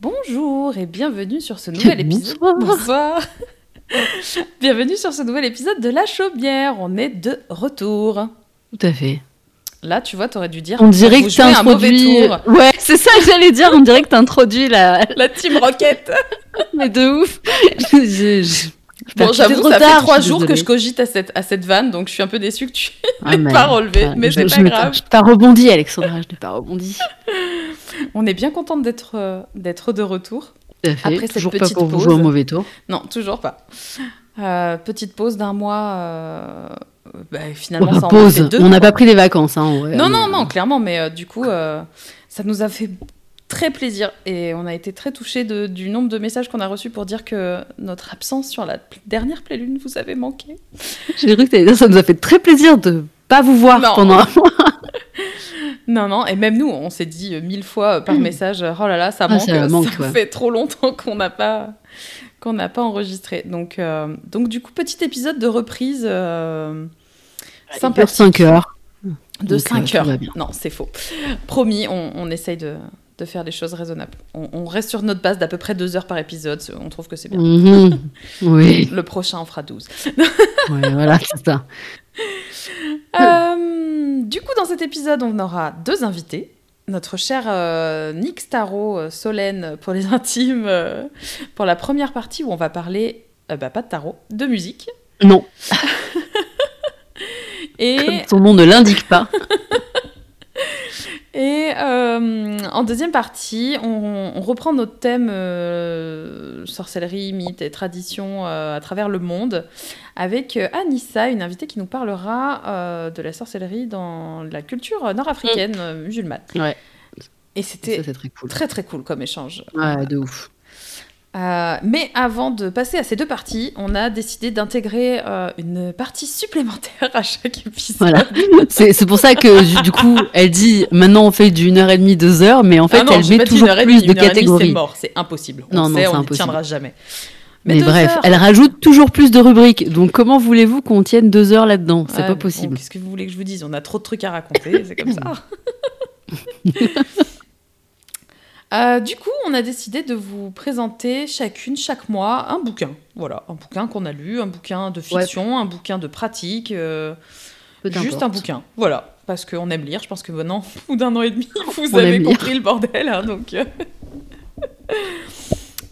Bonjour et bienvenue sur ce nouvel épisode. Bonsoir. bienvenue sur ce nouvel épisode de La Chaumière. On est de retour. Tout à fait. Là, tu vois, t'aurais dû dire. On dirait que un mauvais tour. Ouais, c'est ça que j'allais dire. On dirait que t'introduis la la Team Rocket. Mais de ouf. Bon, j'avoue, ça fait trois jours que je cogite à cette, à cette vanne, donc je suis un peu déçue que tu ah, l'aies pas relevé, mais c'est pas grave. Je pas rebondi, Alexandra, je n'ai pas rebondi. On est bien contente d'être euh, d'être de retour. Après cette toujours petite pas pour pause. vous jouer au mauvais tour. Non, toujours pas. Euh, petite pause d'un mois. Euh, bah, finalement, ça pause. On n'a pas pris des vacances. Hein, non, non, non, clairement, mais du coup, ça nous a fait très plaisir et on a été très touchés du nombre de messages qu'on a reçus pour dire que notre absence sur la dernière pleine lune vous avait manqué. J'ai cru que ça nous a fait très plaisir de pas vous voir pendant un mois. non, non, et même nous, on s'est dit mille fois par message, oh là là, ça ah, manque, ça, fait trop longtemps qu'on n'a pas qu'on n'a pas enregistré. Donc, euh, donc du coup, petit épisode de reprise euh, sympa. 5 heures. De 5 euh, heures. Non, c'est faux. Promis, on, on essaye de, de faire des choses raisonnables. On, reste sur notre base d'à peu près deux heures par épisode. On trouve que c'est bien. Mhm. oui. Le prochain en fera 12. voilà, c'est ça. Euh, du coup, dans cet épisode, on aura deux invités. Notre cher euh, Nick Starro, euh, Solène pour les intimes, pour la première partie où on va parler, bah, pas de tarot, de musique. Non. Et... Comme son nom ne l'indique pas. Et euh, en deuxième partie, on, reprend notre thème euh, sorcellerie, mythes et traditions euh, à travers le monde avec Anissa, une invitée qui nous parlera de la sorcellerie dans la culture nord-africaine mm. musulmane. Ouais. Et c'était très, cool. très très cool comme échange. Ouais, de ouf. Euh, mais avant de passer à ces deux parties, on a décidé d'intégrer euh, une partie supplémentaire à chaque épisode. Voilà. C'est pour ça que du coup, elle dit maintenant on fait d'une heure et demie, deux heures, mais en fait, ah elle met toujours plus de catégories. C'est mort, c'est impossible. On non, non, on ne tiendra jamais. Mais, bref, elle rajoute toujours plus de rubriques. Donc comment voulez-vous qu'on tienne deux heures là-dedans? C'est pas possible. Qu'est-ce que vous voulez que je vous dise? On a trop de trucs à raconter, c'est comme ça. Euh, du coup, on a décidé de vous présenter chacune, chaque mois, un bouquin. Voilà, un bouquin qu'on a lu, un bouquin de fiction, un bouquin de pratique. Euh, juste un bouquin. Voilà, parce qu'on aime lire. Je pense que maintenant, au bout d'un an et demi, vous avez compris le bordel. Hein, donc. Euh.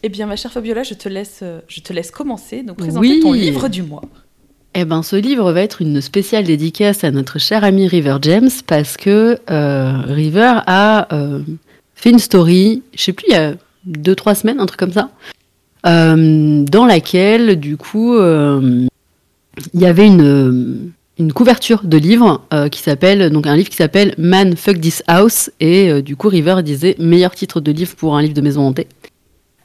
eh bien, ma chère Fabiola, je te laisse, je te laisse commencer. Donc, présenter ton livre du mois. Eh ben, ce livre va être une spéciale dédicace à notre cher ami River James parce que River a fait une story, je sais plus, il y a deux, trois semaines, un truc comme ça, euh, dans laquelle, du coup, euh, il y avait une, une couverture de livre euh, qui s'appelle, donc un livre qui s'appelle Man Fuck This House, et du coup, River disait meilleur titre de livre pour un livre de maison hantée.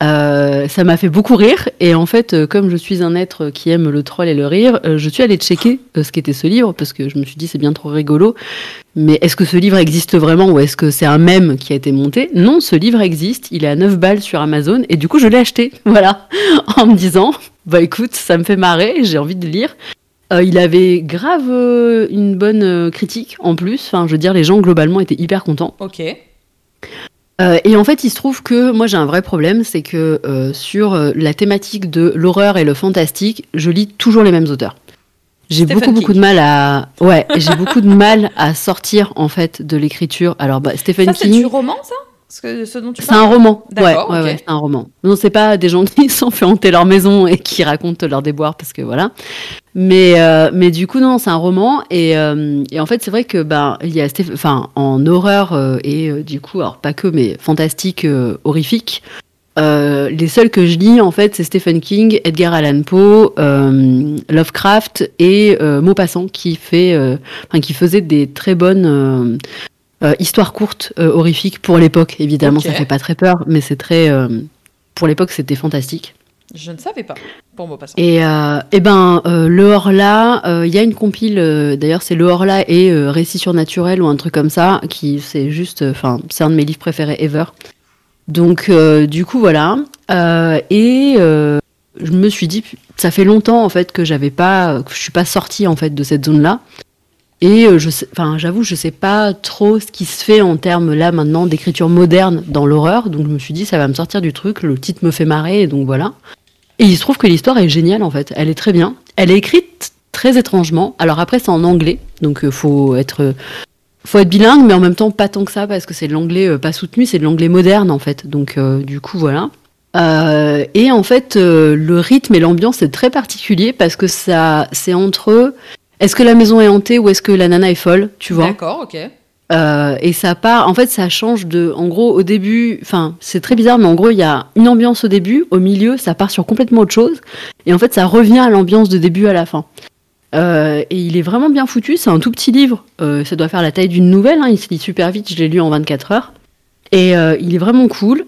Euh, ça m'a fait beaucoup rire et en fait, euh, comme je suis un être qui aime le troll et le rire, euh, je suis allée checker ce qu'était ce livre parce que je me suis dit c'est bien trop rigolo. Mais est-ce que ce livre existe vraiment ou est-ce que c'est un mème qui a été monté? Non, ce livre existe. Il est à 9 balles sur Amazon et du coup je l'ai acheté. Voilà, en me disant bah écoute, ça me fait marrer, j'ai envie de lire. il avait grave une bonne critique en plus. Enfin, je veux dire, les gens globalement étaient hyper contents. Ok. Euh, et en fait, il se trouve que moi j'ai un vrai problème, c'est que euh, sur euh, la thématique de l'horreur et le fantastique, je lis toujours les mêmes auteurs. J'ai beaucoup beaucoup de mal à ouais, j'ai beaucoup de mal à sortir en fait de l'écriture. Alors bah, Stephen ça, King. C'est du roman ça? C'est un roman. Ouais, ouais, ouais c'est un roman. Non, c'est pas des gens qui sont fait hanter leur maison et qui racontent leur déboire parce que voilà. Mais, euh, mais du coup, non, c'est un roman. Et, euh, et en fait, c'est vrai que, ben, il y a, enfin, en horreur euh, et du coup, alors pas que, mais fantastique, horrifique. les seuls que je lis, en fait, c'est Stephen King, Edgar Allan Poe, Lovecraft et Maupassant qui fait, qui faisait des très bonnes euh, histoire courte, euh, horrifique pour l'époque, évidemment, ça fait pas très peur, mais c'est très. Euh, pour l'époque, c'était fantastique. Je ne savais pas, pour moi, Et, et ben, le Horla, il y a une compile, d'ailleurs, c'est le Horla et Récit surnaturel ou un truc comme ça, qui c'est juste. Enfin, c'est un de mes livres préférés ever. Donc, du coup, voilà. et je me suis dit, ça fait longtemps, en fait, que j'avais pas. que je suis pas sortie, en fait, de cette zone-là. Et je sais, enfin, j'avoue, je sais pas trop ce qui se fait en termes là maintenant d'écriture moderne dans l'horreur. Donc je me suis dit, ça va me sortir du truc. Le titre me fait marrer, et donc voilà. Et il se trouve que l'histoire est géniale en fait. Elle est très bien. Elle est écrite très étrangement. Alors après, c'est en anglais, donc il faut être être bilingue, mais en même temps pas tant que ça parce que c'est de l'anglais pas soutenu, c'est de l'anglais moderne en fait. Donc du coup voilà. Euh, et en fait, euh, le rythme et l'ambiance est très particulier parce que ça, c'est entre est-ce que la maison est hantée ou est-ce que la nana est folle, tu vois? D'accord, ok. Euh, et ça part, en fait, ça change de, en gros, au début, enfin, c'est très bizarre, mais en gros, il y a une ambiance au début, au milieu, ça part sur complètement autre chose, et en fait, ça revient à l'ambiance de début à la fin. et il est vraiment bien foutu, c'est un tout petit livre, ça doit faire la taille d'une nouvelle, hein, il se lit super vite, je l'ai lu en 24 heures, et il est vraiment cool.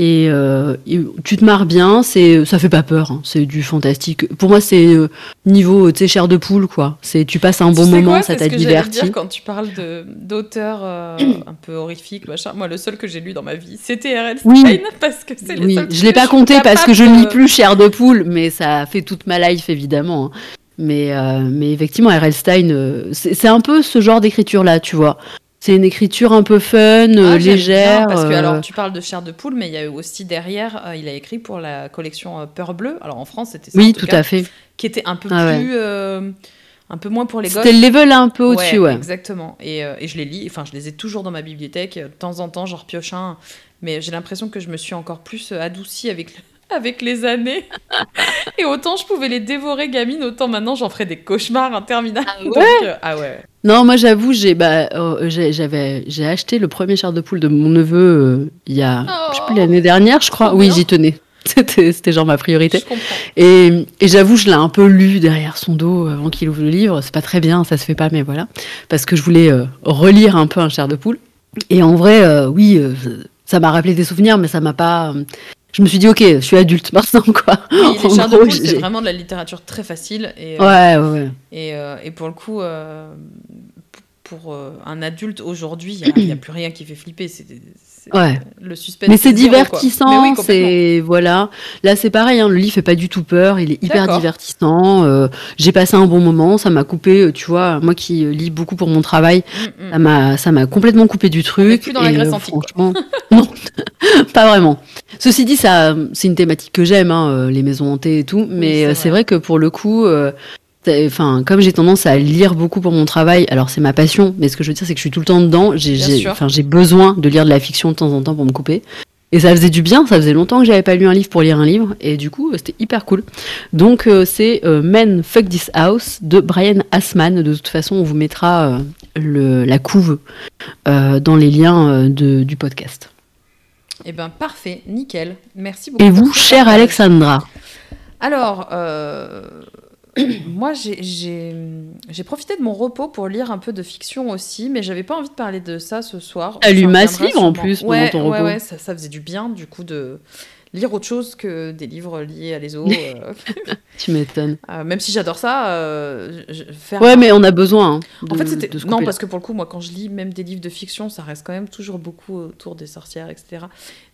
Euh, et, tu te marres bien, c'est ça fait pas peur, hein. c'est du fantastique. Pour moi, c'est euh, niveau tu sais chair de poule quoi. C'est tu passes un bon moment, ça t'a diverti. Dire quand tu parles de d'auteurs euh, un peu horrifiques, machin. Moi, le seul que j'ai lu dans ma vie, c'était R.L. Stein parce que c'est oui. Je l'ai pas compté parce que je ne lis plus chair de poule, mais ça fait toute ma life évidemment. Hein. Mais, mais effectivement, R.L. Stein, c'est un peu ce genre d'écriture là, tu vois. C'est une écriture un peu fun, ah, légère. parce que alors euh, tu parles de chair de poule, mais il y a eu aussi derrière, euh, il a écrit pour la collection euh, Peur Bleu. Alors en France, c'était ça. Oui, tout, à fait. Qui était un peu ah plus, un peu moins pour les gosses. C'était le level un peu au-dessus, ouais, Exactement. Et, et, je les lis, enfin je les ai toujours dans ma bibliothèque. De temps en temps, j'en repioche un, mais j'ai l'impression que je me suis encore plus adoucie avec avec les années. Et autant je pouvais les dévorer gamine, autant maintenant j'en ferais des cauchemars interminables. Ah ouais, euh, ah ouais. Non, moi j'avoue, j'ai bah, euh, j'avais j'ai acheté le premier char de poule de mon neveu euh, il y a oh. l'année dernière, je crois. Oui, j'y tenais. C'était genre ma priorité. Et, et j'avoue, je l'ai un peu lu derrière son dos avant qu'il ouvre le livre. C'est pas très bien, ça se fait pas, mais voilà. Parce que je voulais relire un peu un chair de poule. Et en vrai, oui, ça m'a rappelé des souvenirs, mais ça m'a pas je me suis dit, ok, je suis adulte maintenant, quoi. Oui, les chars de poule, c'est vraiment de la littérature très facile. Et, euh, ouais, ouais. Et, euh, et, pour le coup, euh, pour un adulte aujourd'hui, il n'y a, plus rien qui fait flipper. C'est ouais. le suspense. Mais c'est divertissant, c'est voilà. Là, c'est pareil, hein, le livre fait pas du tout peur, il est hyper divertissant. J'ai passé un bon moment, ça m'a coupé, tu vois, moi qui lis beaucoup pour mon travail, mm, mm. ça m'a ça m'a complètement coupé du truc. plus dans la Grèce antique. Franchement, non, pas vraiment. Ceci dit, ça, c'est une thématique que j'aime, hein, les maisons hantées et tout, mais c'est vrai. que pour le coup, Enfin, comme j'ai tendance à lire beaucoup pour mon travail, alors c'est ma passion, mais ce que je veux dire, c'est que je suis tout le temps dedans. J'ai, enfin, j'ai besoin de lire de la fiction de temps en temps pour me couper. Et ça faisait du bien, ça faisait longtemps que j'avais pas lu un livre pour lire un livre, et du coup, c'était hyper cool. Donc, euh, c'est euh, Men Fuck This House de Brian Asman. De toute façon, on vous mettra euh, le, la couve dans les liens de, du podcast. Eh ben, parfait, nickel. Merci beaucoup. Et vous, chère Alexandra? Alors, moi, j'ai profité de mon repos pour lire un peu de fiction aussi, mais j'avais pas envie de parler de ça ce soir. T'as lu masse livre en plus pendant ton repos. Ouais, ouais, ça, ça, faisait du bien du coup de lire autre chose que des livres liés à les eaux. Euh. tu m'étonnes. Euh, même si j'adore ça, euh, faire. Ouais, mais on a besoin. Hein, en fait, c'était non parce que pour le coup, moi, quand je lis même des livres de fiction, ça reste quand même toujours beaucoup autour des sorcières, etc.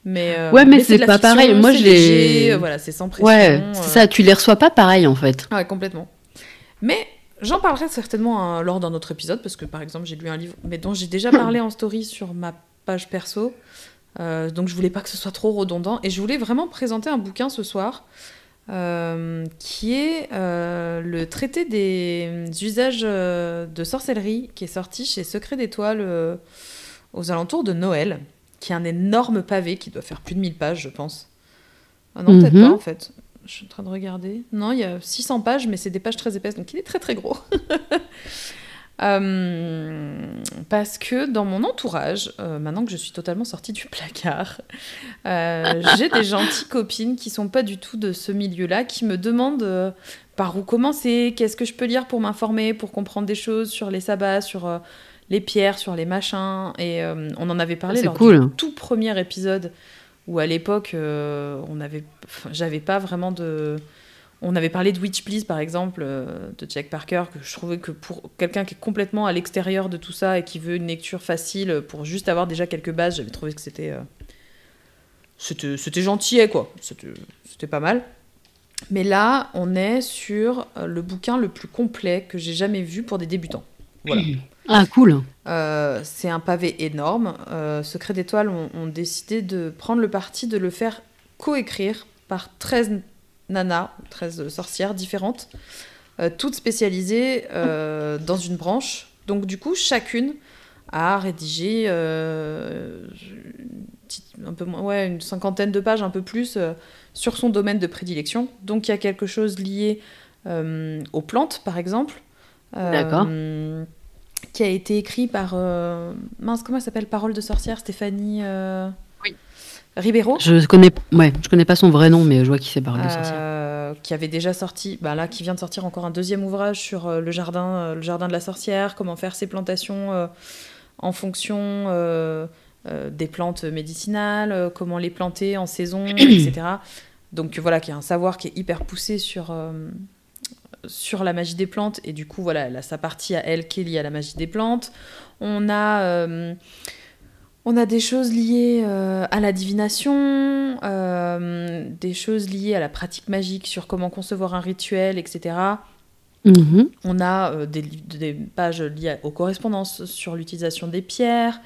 Mais ouais, mais, c'est pas pareil. Moi, je les. Voilà, c'est sans pression. Ouais, c'est ça. Tu les reçois pas pareil en fait. Ouais, complètement. Mais J'en parlerai certainement lors d'un autre épisode, parce que par exemple, j'ai lu un livre, mais dont j'ai déjà parlé en story sur ma page perso, euh, donc je voulais pas que ce soit trop redondant. Et je voulais vraiment présenter un bouquin ce soir euh, qui est euh, le traité des usages de sorcellerie qui est sorti chez Secret d'Étoile aux alentours de Noël, qui est un énorme pavé qui doit faire plus de 1000 pages, je pense. Ah non, peut-être mhm. pas en fait. Je suis en train de regarder. Non, il y a 600 pages, mais c'est des pages très épaisses, donc il est très très gros. Euh, parce que dans mon entourage, euh, maintenant que je suis totalement sortie du placard, euh, j'ai des gentilles copines qui sont pas du tout de ce milieu-là, qui me demandent par où commencer, qu'est-ce que je peux lire pour m'informer, pour comprendre des choses sur les sabbats, sur les pierres, sur les machins. Et on en avait parlé dans le tout premier épisode où à l'époque, on avait, j'avais pas vraiment de on avait parlé de Witch Please, par exemple, euh, de Jack Parker, que je trouvais que pour quelqu'un qui est complètement à l'extérieur de tout ça et qui veut une lecture facile pour juste avoir déjà quelques bases, j'avais trouvé que c'était. Euh, c'était gentil, quoi. C'était pas mal. Mais là, on est sur euh, le bouquin le plus complet que j'ai jamais vu pour des débutants. Voilà. Ah, cool. c'est un pavé énorme. Secret d'étoiles ont, décidé de prendre le parti de le faire coécrire par 13 nanas, 13 sorcières différentes, toutes spécialisées dans une branche. Donc du coup, chacune a rédigé euh, un peu moins, ouais, une cinquantaine de pages, un peu plus, euh, sur son domaine de prédilection. Donc il y a quelque chose lié euh, aux plantes, par exemple. D'accord. Qui a été écrit par. mince, comment elle s'appelle? Parole de sorcière, Stéphanie. Ribeiro. Je connais, ouais, je connais pas son vrai nom, mais je vois qui c'est Parole de sorcière. qui avait déjà sorti, bah là, qui vient de sortir encore un deuxième ouvrage sur le jardin, le jardin de la sorcière, comment faire ses plantations en fonction euh, euh, des plantes médicinales, euh, comment les planter en saison, etc. Donc voilà, qui a un savoir qui est hyper poussé sur, sur la magie des plantes. Et du coup, voilà, elle a sa partie à elle qui est liée à la magie des plantes. On a, on a des choses liées à la divination, des choses liées à la pratique magique sur comment concevoir un rituel, etc. Mhm. On a euh, des, des, pages liées aux correspondances sur l'utilisation des pierres.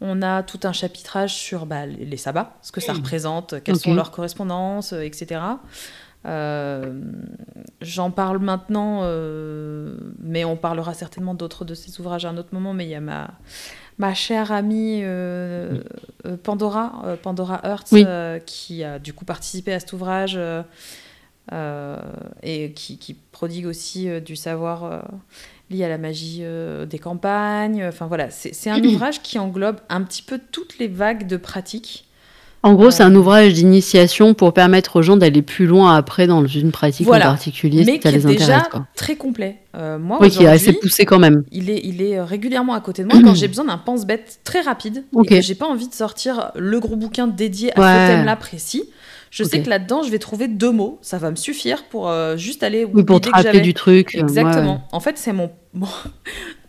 On a tout un chapitrage sur bah, les, sabbats, ce que ça représente, quelles sont leurs correspondances, euh, etc. Euh, j'en parle maintenant, mais on parlera certainement d'autres de ces ouvrages à un autre moment. Mais il y a ma, ma chère amie Pandora, Pandora Hertz, qui a du coup participé à cet ouvrage euh, et qui, prodigue aussi euh, du savoir euh, lié à la magie des campagnes. Enfin voilà, c'est un ouvrage qui englobe un petit peu toutes les vagues de pratiques. En gros, c'est un ouvrage d'initiation pour permettre aux gens d'aller plus loin après dans une pratique en particulier, mais qui est déjà très complet. moi, oui, qui est assez poussé quand même. Il est, il est régulièrement à côté de moi quand j'ai besoin d'un pense-bête très rapide que j'ai pas envie de sortir le gros bouquin dédié à ce thème-là précis. Je sais que là-dedans, je vais trouver deux mots. Ça va me suffire pour euh, juste aller. Oui, pour te rappeler du truc. Exactement. En fait, c'est mon,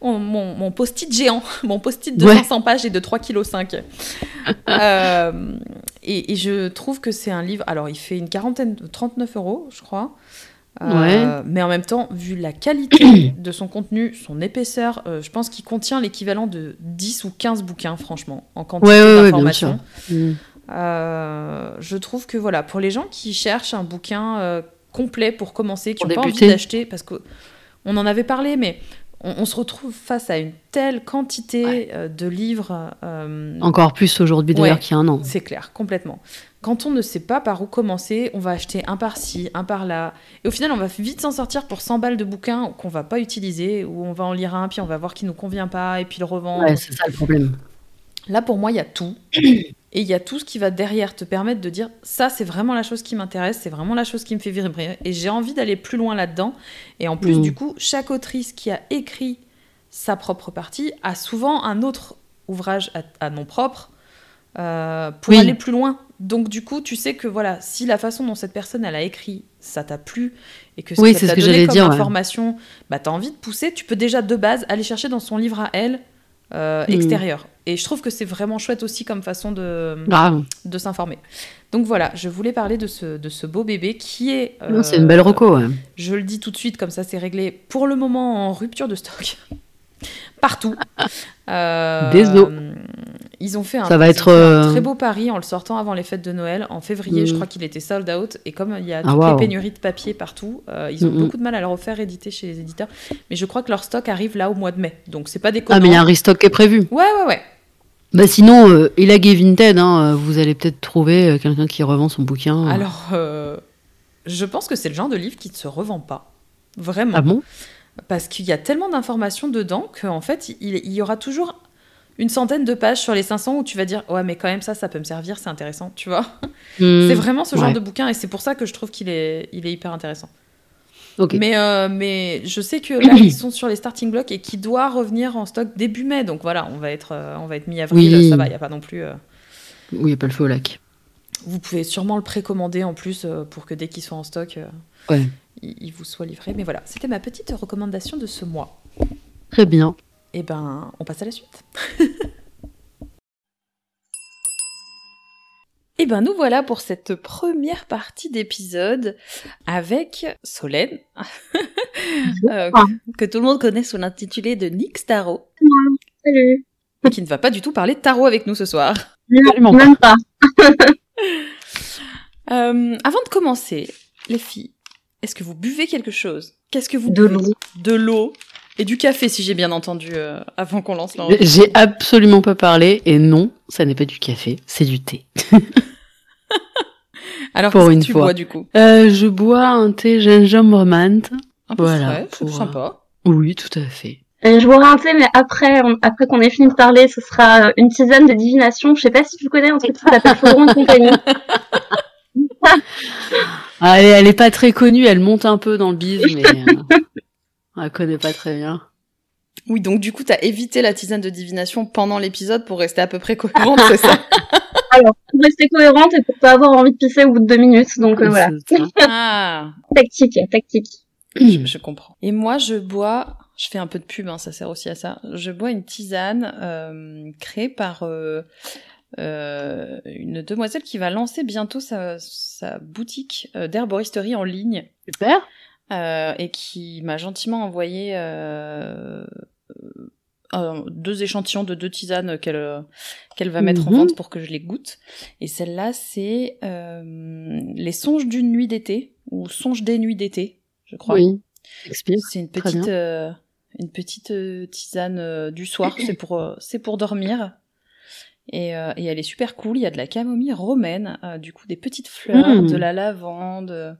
mon, mon, post-it géant, mon post-it de 500 pages et de 3,5 kg. euh, et, et, je trouve que c'est un livre. Alors, il fait une quarantaine, 39 euros, je crois. Euh, mais en même temps, vu la qualité de son contenu, son épaisseur, euh, je pense qu'il contient l'équivalent de 10 ou 15 bouquins, franchement, en quantité d'informations. Mm. Je trouve que voilà, pour les gens qui cherchent un bouquin complet pour commencer, qui n'ont pas envie d'acheter, parce qu'on en avait parlé, mais on, se retrouve face à une telle quantité euh, de livres. Encore plus aujourd'hui d'ailleurs qu'il y a un an. C'est clair, complètement. Quand on ne sait pas par où commencer, on va acheter un par-ci, un par-là. Et au final, on va vite s'en sortir pour 100 balles de bouquins qu'on va pas utiliser, ou on va en lire un, puis on va voir qui nous convient pas, et puis le revendre. Ouais, c'est ça le problème. Là, pour moi, il y a tout. Et il y a tout ce qui va derrière te permettre de dire ça, c'est vraiment la chose qui m'intéresse, c'est vraiment la chose qui me fait vibrer. Et j'ai envie d'aller plus loin là-dedans. Et en plus, mm. du coup, chaque autrice qui a écrit sa propre partie a souvent un autre ouvrage à, nom propre euh, pour aller plus loin. Donc du coup, tu sais que voilà, si la façon dont cette personne elle a écrit, ça t'a plu et que oui, ça t'a donné comme dire, information, bah t'as envie de pousser, tu peux déjà de base aller chercher dans son livre à elle euh, mm. extérieur. Et je trouve que c'est vraiment chouette aussi comme façon de, de s'informer. Donc voilà, je voulais parler de ce, de ce beau bébé qui est... c'est une belle reco, Je le dis tout de suite, comme ça c'est réglé. Pour le moment, en rupture de stock. Partout. Euh, Désolé. Ils ont fait un, ça va être, euh, très beau pari en le sortant avant les fêtes de Noël. En février, je mm. crois qu'il était sold out. Et comme il y a ah, toutes les pénuries de papier partout, euh, ils ont mm, mm. beaucoup de mal à le refaire éditer chez les éditeurs. Mais je crois que leur stock arrive là au mois de mai. Donc c'est pas déconnant. Ah, mais il y a un restock qui est prévu. Ouais, ouais, ouais. Bah sinon, euh, Gay Vinted, hein, euh, vous allez peut-être trouver euh, quelqu'un qui revend son bouquin. Alors, je pense que c'est le genre de livre qui ne se revend pas. Vraiment. Ah bon? Parce qu'il y a tellement d'informations dedans qu'en fait, il, y aura toujours une centaine de pages sur les 500 où tu vas dire ouais mais quand même ça ça peut me servir c'est intéressant tu vois hmm. c'est vraiment ce genre de bouquin et c'est pour ça que je trouve qu'il est, il est hyper intéressant mais, euh, mais je sais que là, ils sont sur les starting blocks et qui doit revenir en stock début mai. Donc voilà, on va être, euh, on va être mi-avril, ça va, il n'y a pas non plus. Euh, oui, il n'y a pas le feu au lac. Vous pouvez sûrement le précommander en plus pour que dès qu'il soit en stock, il, vous soit livré. Mais voilà, c'était ma petite recommandation de ce mois. Très bien. Et eh ben, on passe à la suite. Et ben nous voilà pour cette première partie d'épisode avec Solène, euh, que tout le monde connaît sous l'intitulé de Nick Tarot. Salut. Qui ne va pas du tout parler de tarot avec nous ce soir. Non, même pas. euh, avant de commencer, les filles, est-ce que vous buvez quelque chose? Qu'est-ce que vous De buvez? l'eau. De l'eau et du café, si j'ai bien entendu, euh, avant qu'on lance l'en- J'ai absolument pas parlé et non, ça n'est pas du café, c'est du thé. Alors, Pour qu'est-ce que une tu fois. bois du coup? Euh, je bois un thé gingembre menthe. Un peu Voilà, frais, c'est pour, euh, sympa. Oui, tout à fait. Et je boirai un thé, mais après, on- après qu'on ait fini de parler, ce sera euh, une tisane de divination. Je sais pas si tu connais un truc qui s'appelle Chaudron et compagnie. Ah, elle, est- elle est pas très connue, elle monte un peu dans le bise, mais euh, on la connaît pas très bien. Oui, donc du coup, t'as évité la tisane de divination pendant l'épisode pour rester à peu près cohérente, c'est ça? Alors, pour rester cohérente et pour pas avoir envie de pisser au bout de deux minutes. Donc euh, voilà. Ah, tactique, tactique. je, je comprends. Et moi, je bois, je fais un peu de pub, hein, ça sert aussi à ça. Je bois une tisane euh, créée par euh, euh, une demoiselle qui va lancer bientôt sa, sa boutique euh, d'herboristerie en ligne. Super. Euh, et qui m'a gentiment envoyé euh, euh, deux échantillons de deux tisanes qu'elle euh, qu'elle va mettre en Mhm. vente pour que je les goûte. Et celle-là, c'est euh, les songes d'une nuit d'été ou songes des nuits d'été, je crois. Oui. Explique. C'est une petite une petite tisane du soir. c'est pour c'est pour dormir. Et, euh, et elle est super cool. Il y a de la camomille romaine, euh, du coup des petites fleurs, Mm. de la lavande.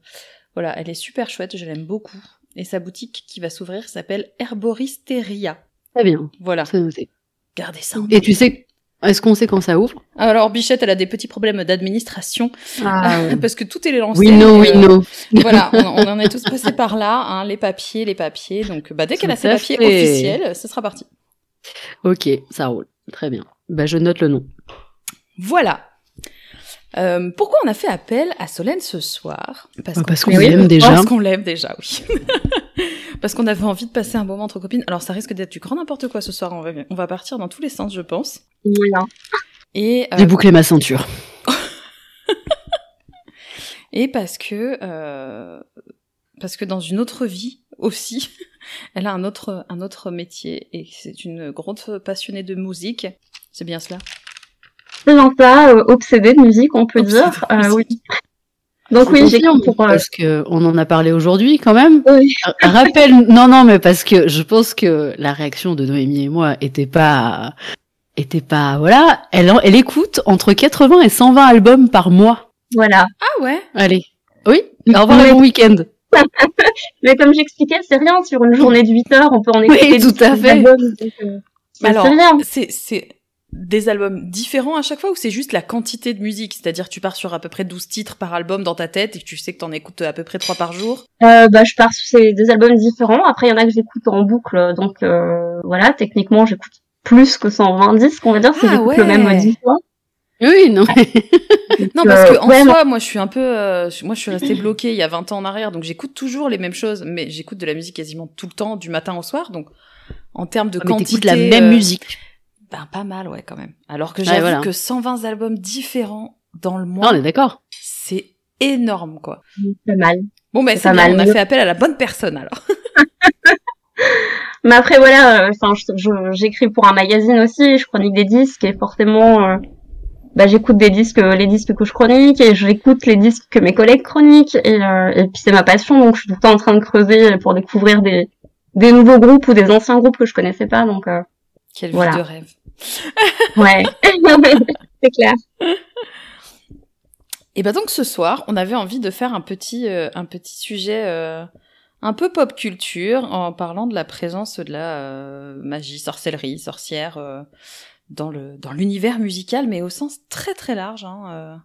Voilà, elle est super chouette. Je l'aime beaucoup. Et sa boutique qui va s'ouvrir s'appelle Herboristeria. Très bien. Voilà. C'est noté. Gardez ça. en Et tu sais, est-ce qu'on sait quand ça ouvre? Alors Bichette, elle a des petits problèmes d'administration Ah, parce que tout est lancé. We know, mais, we euh, know. voilà, on, on en est tous passés par là, hein, les papiers, les papiers. Donc, bah, dès qu'elle a ses papiers fait. officiels, ce sera parti. Ok, ça roule. Très bien. Bah, je note le nom. Voilà. Euh, pourquoi on a fait appel à Solène ce soir? Parce Ah, qu'on Parce qu'on Mais oui, l'aime déjà. Parce qu'on l'aime déjà, oui. Parce qu'on avait envie de passer un moment entre copines. Alors ça risque d'être du grand n'importe quoi ce soir. On va, on va partir dans tous les sens, je pense. Voilà. Et, euh, J'ai bouclé ma ceinture. et parce que euh, parce que dans une autre vie aussi, elle a un autre un autre métier et c'est une grande passionnée de musique. C'est bien cela? Ça, euh, obsédée de musique, on peut Obsédée dire. Euh, oui. Donc oui, j'ai pour. Parce que on en a parlé aujourd'hui quand même. oui. Rappelle, non, non, mais parce que je pense que la réaction de Noémie et moi était pas, était pas, voilà. Elle, elle écoute entre 80 et 120 albums par mois. Voilà. Ah ouais. Allez. Oui. Au revoir Oui. et bon week-end. Mais comme j'expliquais, c'est rien. Sur une journée de 8 heures, on peut en écouter Oui, tout à fait. albums, donc, euh, c'est Alors, rien. c'est c'est des albums différents à chaque fois ou c'est juste la quantité de musique? C'est-à-dire tu pars sur à peu près 12 titres par album dans ta tête et que tu sais que t'en écoutes à peu près 3 par jour? Euh, bah, je pars sur ces deux albums différents. Après, il y en a que j'écoute en boucle. Donc, euh, voilà, techniquement, j'écoute plus que 120 disques, on va dire, si Ah j'écoute ouais. le même 10 fois. Oui, non. Non, parce que Euh, en ouais, soi, moi, je suis un peu, euh, moi, je suis restée bloquée il y a 20 ans en arrière, donc j'écoute toujours les mêmes choses, mais j'écoute de la musique quasiment tout le temps, du matin au soir, donc en termes de Mais quantité, t'écoutes la même euh, musique. Ben pas mal, ouais, quand même. Alors que Ouais, j'avoue voilà. que 120 albums différents dans le Non, mois, on est d'accord. c'est énorme, quoi. Pas mal. Bon, ben C'est mal. on a fait appel à la bonne personne alors. Mais après, voilà, euh, enfin, j'écris pour un magazine aussi, je chronique des disques et forcément, euh, bah, j'écoute des disques, euh, les disques que je chronique et j'écoute les disques que mes collègues chroniquent et, euh, et puis c'est ma passion, donc je suis tout le temps en train de creuser pour découvrir des, des nouveaux groupes ou des anciens groupes que je connaissais pas, donc euh, Quelle Voilà. vie de rêve. Ouais, c'est clair. Et ben donc ce soir, on avait envie de faire un petit, euh, un petit sujet euh, un peu pop culture en parlant de la présence de la euh, magie, sorcellerie, sorcière euh, dans le dans l'univers musical, mais au sens très très large. Hein,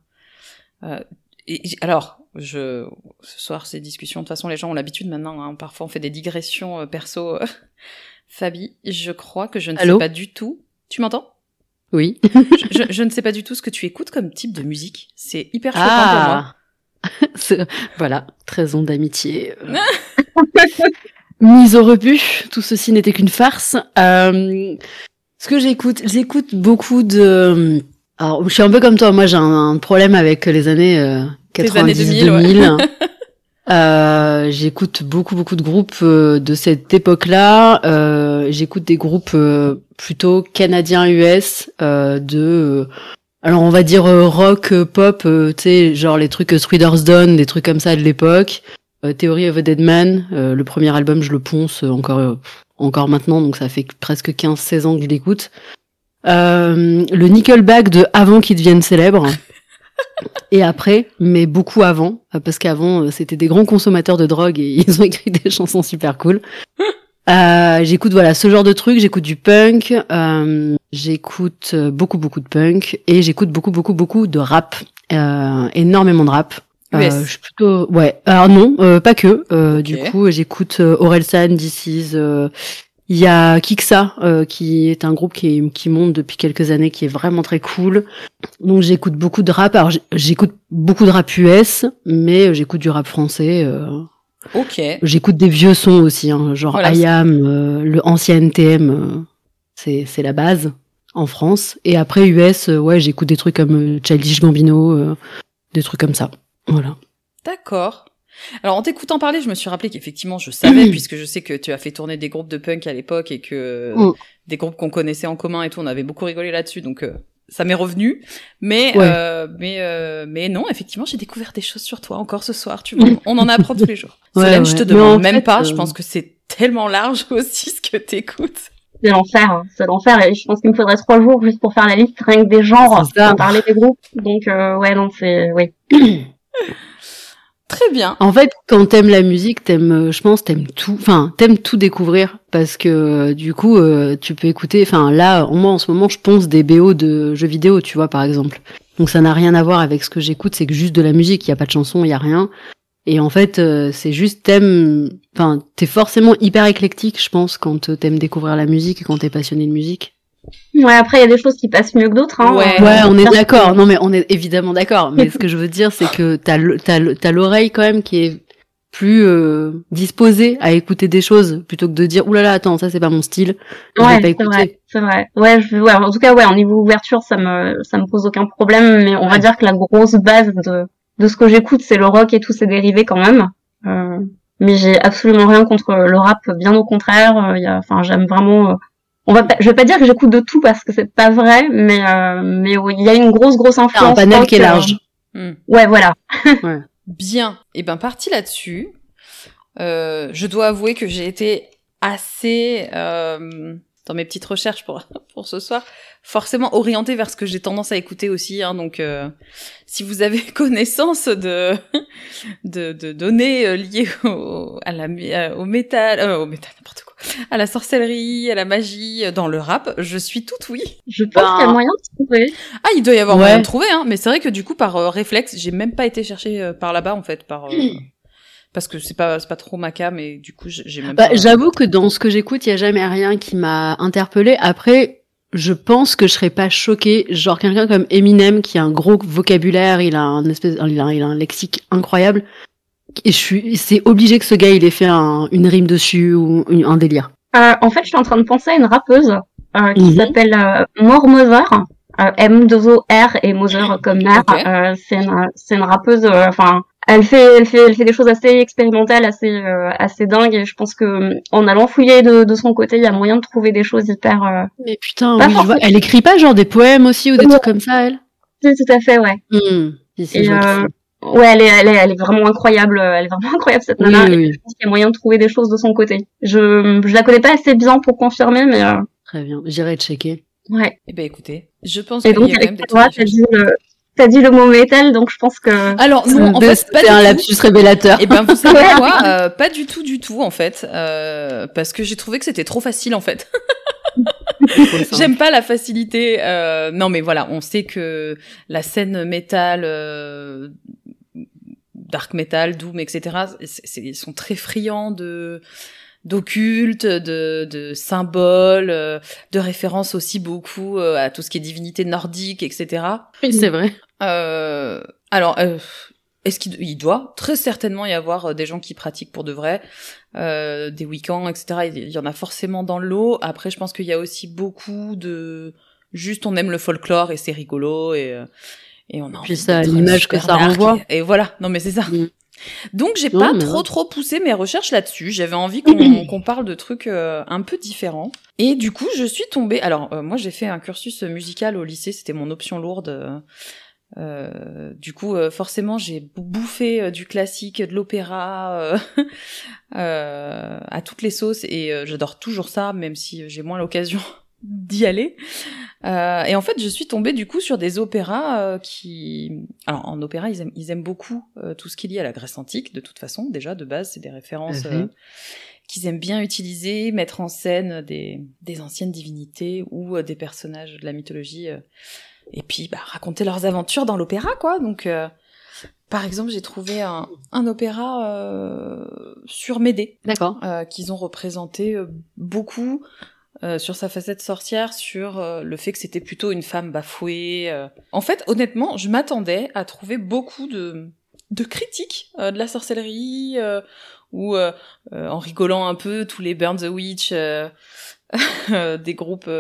euh, euh, et, alors, je ce soir ces discussions, de toute façon les gens ont l'habitude maintenant. Hein, parfois on fait des digressions euh, perso. Fabi, je crois que je ne Allô sais pas du tout. Tu m'entends? Oui. je, je- ne sais pas du tout ce que tu écoutes comme type de musique. C'est hyper choquant pour moi. Ah. Voilà, 13 ans d'amitié. euh, Mise au rebut, tout ceci n'était qu'une farce. Euh, ce que j'écoute, j'écoute beaucoup de Alors, je suis un peu comme toi. Moi, j'ai un, problème avec les années 90-2000. Euh, j'écoute beaucoup beaucoup de groupes euh, de cette époque-là. Euh, j'écoute des groupes euh, plutôt canadiens-US de alors on va dire rock pop, tu sais genre les trucs Streeters Dawn, des trucs comme ça de l'époque. Theory of a Dead Man, le premier album je le ponce encore encore maintenant donc ça fait presque 15 16 ans que je l'écoute. le Nickelback de avant qu'il devienne célèbre et après, mais beaucoup avant, parce qu'avant euh, c'était des grands consommateurs de drogue et ils ont écrit des chansons super cool. Euh, j'écoute voilà ce genre de trucs, j'écoute du punk, euh, j'écoute euh, beaucoup beaucoup de punk et j'écoute beaucoup beaucoup beaucoup de rap, euh, énormément de rap. Euh, je suis plutôt ouais, alors non, pas que. Du coup, j'écoute Orelsan, DC's, il y a Kiksa, euh, qui est un groupe qui, qui monte depuis quelques années, qui est vraiment très cool. Donc j'écoute beaucoup de rap. Alors j'écoute beaucoup de rap US, mais j'écoute du rap français. Euh. Ok. J'écoute des vieux sons aussi, hein, genre voilà, IAM, euh, le ancien NTM, euh, c'est c'est la base en France. Et après US, ouais, j'écoute des trucs comme Childish Gambino, des trucs comme ça. Voilà. D'accord. Alors en t'écoutant parler, je me suis rappelé qu'effectivement je savais, puisque je sais que tu as fait tourner des groupes de punk à l'époque et que mm. des groupes qu'on connaissait en commun et tout, on avait beaucoup rigolé là-dessus, donc euh, ça m'est revenu. Mais euh, mais euh, mais non, effectivement, j'ai découvert des choses sur toi encore ce soir. Tu vois, on en apprend tous les jours. Ouais, je te demande même pas. Je pense que c'est tellement large aussi ce que t'écoutes. C'est l'enfer, hein. c'est l'enfer. Et je pense qu'il me faudrait trois jours juste pour faire la liste rien que des genres, pour parler des groupes. Donc ouais, non, c'est oui. Très bien. En fait, quand t'aimes la musique, t'aimes, euh, je pense, t'aimes tout, enfin, t'aimes tout découvrir parce que euh, du coup, euh, tu peux écouter. Enfin, là, moi, en ce moment, je pense des BO de jeux vidéo, tu vois, par exemple. Donc, ça n'a rien à voir avec ce que j'écoute. C'est que juste de la musique. Il y a pas de chanson, il y a rien. Et en fait, c'est juste t'aimes. Enfin, t'es forcément hyper éclectique, je pense, quand t'aimes découvrir la musique et quand t'es passionné de musique. Ouais, après, il y a des choses qui passent mieux que d'autres. Hein. Ouais, ouais, on est d'accord. Non, mais on est évidemment d'accord. Mais ce que je veux dire, c'est que t'as l'oreille quand même qui est plus euh, disposée à écouter des choses plutôt que de dire oulala là là, attends ça c'est pas mon style ouais c'est vrai c'est vrai ouais, je, ouais en tout cas ouais en niveau ouverture ça me ça me pose aucun problème mais on va dire que la grosse base de de ce que j'écoute c'est le rock et tous ses dérivés quand même euh, mais j'ai absolument rien contre le rap bien au contraire euh, il y a enfin j'aime vraiment euh, on va je vais pas dire que j'écoute de tout parce que c'est pas vrai, mais euh, mais il y a une grosse grosse influence. Un panel qui est large. Hmm. Ouais, voilà. Bien. Et eh ben parti là-dessus. Euh, je dois avouer que j'ai été assez euh, dans mes petites recherches pour pour ce soir, forcément orientée vers ce que j'ai tendance à écouter aussi. Hein, donc, euh, si vous avez connaissance de de, de données liées au à la au métal, au métal n'importe quoi à la sorcellerie, à la magie, dans le rap, je suis toute oui. Je pense qu'il y a ben, moyen de trouver. Ah, il doit y avoir moyen de trouver, hein. Mais c'est vrai que du coup, par euh, réflexe, j'ai même pas été chercher euh, par là-bas, en fait, par. Euh, parce que c'est pas c'est pas trop ma cam et du coup j'ai même. Bah, J'avoue que dans ce que j'écoute, il y a jamais rien qui m'a interpellé. Après, je pense que je serais pas choquée, genre quelqu'un comme Eminem qui a un gros vocabulaire, il a un espèce, il a, il a un lexique incroyable. Et je suis, c'est obligé que ce gars il ait fait un, une rime dessus ou un délire. Euh, en fait, je suis en train de penser à une rappeuse euh, qui mhm. s'appelle euh, More Mother, euh, M 2 O R et Mother comme mère. C'est une, c'est une rappeuse. Enfin, elle fait, elle fait, elle fait des choses assez expérimentales, assez, assez dingues. Et je pense que en allant fouiller de, de son côté, il y a moyen de trouver des choses hyper. Mais putain, oui, vois, elle écrit pas genre des poèmes aussi ou des trucs comme ça, elle? Oui, tout à fait, ouais. Si, et, Ouais, elle est, elle est, elle est vraiment incroyable. Elle est vraiment incroyable cette nana. Je pense qu'il y a moyen de trouver des choses de son côté. Je, je la connais pas assez bien pour confirmer, mais. Euh... Très bien, j'irai checker. Ouais. Eh ben écoutez, je pense qu'il y a des t'as dit le, t'as dit le mot métal, donc je pense que. Alors non, en fait, c'est un lapsus révélateur. Et eh ben vous savez quoi euh, Pas du tout, du tout en fait, euh, parce que j'ai trouvé que c'était trop facile en fait. J'aime pas la facilité. Euh, non, mais voilà, on sait que la scène métal, euh, dark metal, doom, etc. Ils sont très friands de d'occulte, de, de symboles, euh, de références aussi beaucoup euh, à tout ce qui est divinité nordique, etc. Oui, c'est vrai. Euh, alors, euh, est-ce qu'il doit très certainement y avoir des gens qui pratiquent pour de vrai, des week-ends, etc. Il y en a forcément dans l'eau. Après, je pense qu'il y a aussi beaucoup de juste on aime le folklore et c'est rigolo et et on a puis ça l'image que ça renvoie. Et, voilà. Non mais c'est ça. Mm. donc j'ai pas trop trop poussé mes recherches là-dessus. J'avais envie qu'on parle de trucs un peu différents. Et du coup je suis tombée alors moi j'ai fait un cursus musical au lycée. C'était mon option lourde euh, du coup, euh, forcément, j'ai bouffé euh, du classique, de l'opéra, à toutes les sauces, et j'adore toujours ça, même si j'ai moins l'occasion d'y aller. et en fait, je suis tombée du coup sur des opéras qui, alors en opéra, ils aiment, ils aiment beaucoup tout ce qui est lié à la Grèce antique. De toute façon, déjà de base, c'est des références. Mhm. qu'ils aiment bien utiliser, mettre en scène des, des anciennes divinités ou des personnages de la mythologie et puis bah, raconter leurs aventures dans l'opéra, quoi. Donc, euh, par exemple, j'ai trouvé un, un opéra euh, sur Médée, d'accord, euh, qu'ils ont représenté euh, beaucoup euh, sur sa facette sorcière, sur le fait que c'était plutôt une femme bafouée. En fait, honnêtement, je m'attendais à trouver beaucoup de de critiques de la sorcellerie ou en rigolant un peu tous les Burn the Witch. des groupes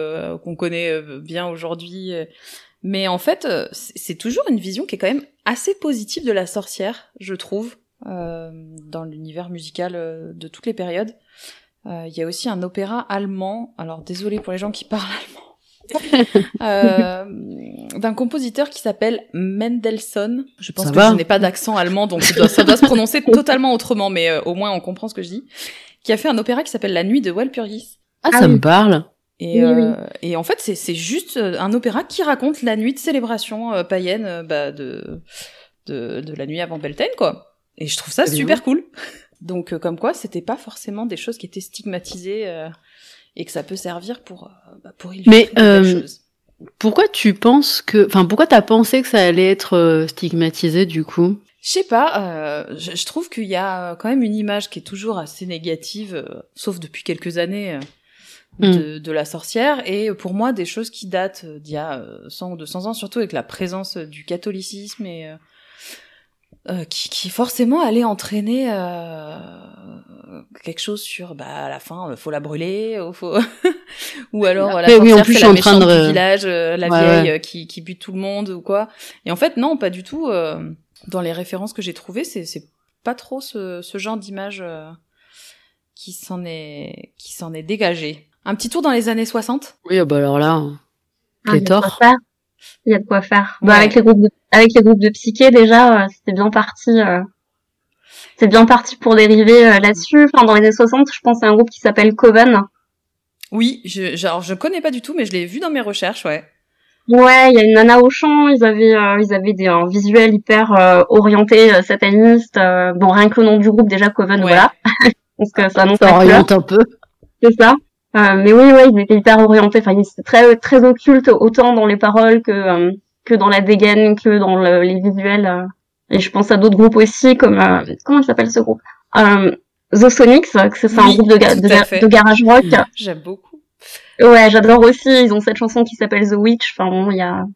qu'on connaît bien aujourd'hui mais en fait, euh, c'est toujours une vision qui est quand même assez positive de la sorcière, je trouve, euh, dans l'univers musical euh, de toutes les périodes. Euh, il y a aussi un opéra allemand, alors désolé pour les gens qui parlent allemand, euh, d'un compositeur qui s'appelle Mendelssohn. Je pense que je n'ai pas d'accent allemand, donc ça doit, ça doit se prononcer totalement autrement, mais au moins on comprend ce que je dis. Qui a fait un opéra qui s'appelle La Nuit de Walpurgis. Ah, ça ah me parle. Et, euh, et en fait, c'est juste euh, un opéra qui raconte la nuit de célébration euh, païenne euh, bah, de, de, de la nuit avant Beltane, quoi. Et je trouve ça super cool. Donc, comme quoi, c'était pas forcément des choses qui étaient stigmatisées et que ça peut servir pour, bah, pour illustrer Mais, des choses. Pourquoi tu penses que, enfin, pourquoi t'as pensé que ça allait être stigmatisé du coup? Je sais pas, euh, je, je, trouve qu'il y a quand même une image qui est toujours assez négative, sauf depuis quelques années, de, de, la sorcière. Et pour moi des choses qui datent d'il y a 100 ou 200 ans surtout avec la présence du catholicisme et euh, euh, qui, qui, forcément allait entraîner euh, quelque chose sur bah à la fin faut la brûler ou faut ou alors la oui, en plus, la méchante de... du village la vieille Qui, qui bute tout le monde ou quoi. Et en fait non pas du tout dans les références que j'ai trouvées c'est c'est pas trop ce, ce genre d'image qui s'en est qui s'en est dégagé. Un petit tour dans les années 60 Oui, ah bah alors là, ah, Il y a de quoi faire. Bah, avec les groupes de, avec les groupes de psyché déjà, euh, c'était bien parti. Euh... C'est bien parti pour dériver euh, là-dessus. Enfin, dans les années 60, je pense à un groupe qui s'appelle Coven. Oui, je, genre, je connais pas du tout, mais je l'ai vu dans mes recherches, ouais. Ouais, il y a une nana au chant, ils avaient euh, ils avaient des un visuel hyper euh, orienté euh, sataniste. bon, rien que le nom du groupe déjà Coven, voilà. Parce que ça ça oriente un peu. C'est ça. Euh, mais oui, ouais, ils étaient hyper orientés. Enfin, ils étaient très très occultes autant dans les paroles que euh, que dans la dégaine, que dans le, les visuels. Euh. Et je pense à d'autres groupes aussi, comme comment s'appelle ce groupe? The Sonics, c'est un groupe de, de, garage rock. J'aime beaucoup. Ouais, j'adore aussi. Ils ont cette chanson qui s'appelle The Witch. Enfin bon, il y a.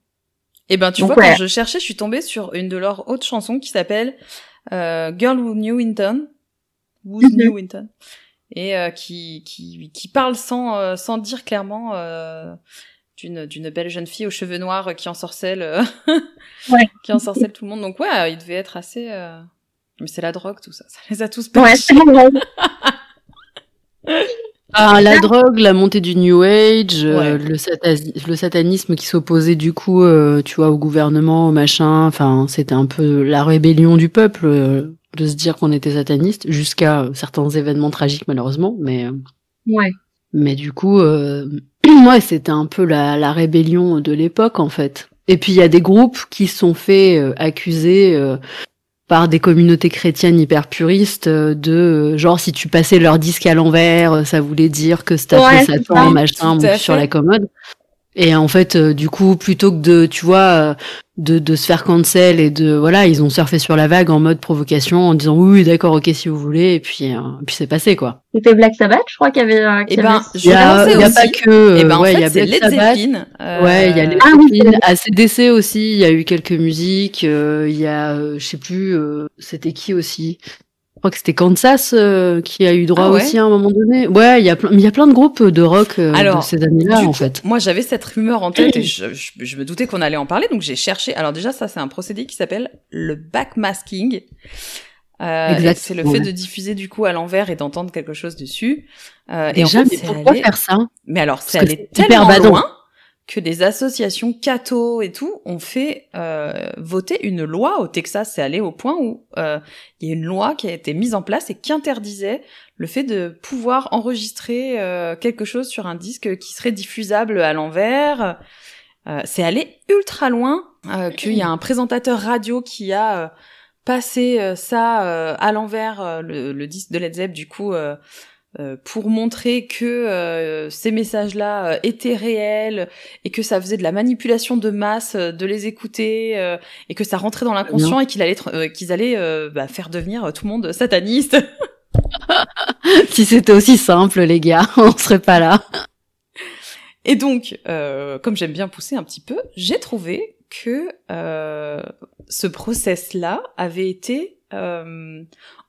Eh ben, tu vois, quand je cherchais, je suis tombée sur une de leurs autres chansons qui s'appelle Girl Who Knew Winton. Who Knew Winton et euh, qui, qui, qui parle sans, euh, sans dire clairement euh, d'une, d'une belle jeune fille aux cheveux noirs qui ensorcelle, ouais. qui ensorcelle tout le monde. Donc ouais, il devait être assez... Mais c'est la drogue, tout ça. Ça les a tous Ouais, Ah, la drogue, la montée du New Age, le, le, satanisme qui s'opposait du coup, tu vois, au gouvernement, au machin. Enfin, c'était un peu la rébellion du peuple de se dire qu'on était sataniste jusqu'à certains événements tragiques malheureusement mais euh, ouais. mais du coup euh, ouais c'était un peu la, la rébellion de l'époque en fait. Et puis il y a des groupes qui sont fait euh, accuser euh, par des communautés chrétiennes hyper puristes de genre si tu passais leur disque à l'envers ça voulait dire que c'était ouais, Satan machin sur la commode et en fait, du coup, plutôt que de, tu vois, de, de se faire cancel et de voilà ils ont surfé sur la vague en mode provocation en disant oui d'accord ok si vous voulez. Et puis euh, puis c'est passé quoi. C'était Black Sabbath je crois qu'il y avait euh, eh ben, il y a, y a pas que eh ben, ouais il y a Black Sabbath. Euh... ouais il y a les ah, oui, ACDC aussi il y a eu quelques musiques euh, il y a euh, je sais plus c'était qui aussi? Crois que c'était Kansas euh, qui a eu droit ah aussi à un moment donné. Ouais, il y a plein, il y a plein de groupes de rock euh, de ces années-là en fait. Moi, j'avais cette rumeur en tête et je, je, me doutais qu'on allait en parler, donc j'ai cherché. Alors déjà, ça c'est un procédé qui s'appelle le backmasking. Euh, c'est le fait de diffuser du coup à l'envers et d'entendre quelque chose dessus. Euh, et en fait, mais pourquoi faire ça? Mais alors, c'est allé tellement loin que des associations catho et tout ont fait euh, voter une loi au Texas. C'est allé au point où euh, il y a une loi qui a été mise en place et qui interdisait le fait de pouvoir enregistrer euh, quelque chose sur un disque qui serait diffusable à l'envers. Euh, c'est allé ultra loin euh, qu'il y a un présentateur radio qui a passé ça à l'envers, le, le, disque de Led Zepp du coup pour montrer que euh, ces messages-là euh, étaient réels et que ça faisait de la manipulation de masse de les écouter et que ça rentrait dans l'inconscient et qu'ils allaient qu'ils allaient bah, faire devenir tout le monde sataniste. si c'était aussi simple, les gars, on serait pas là. Et donc, comme j'aime bien pousser un petit peu, j'ai trouvé que ce process-là avait été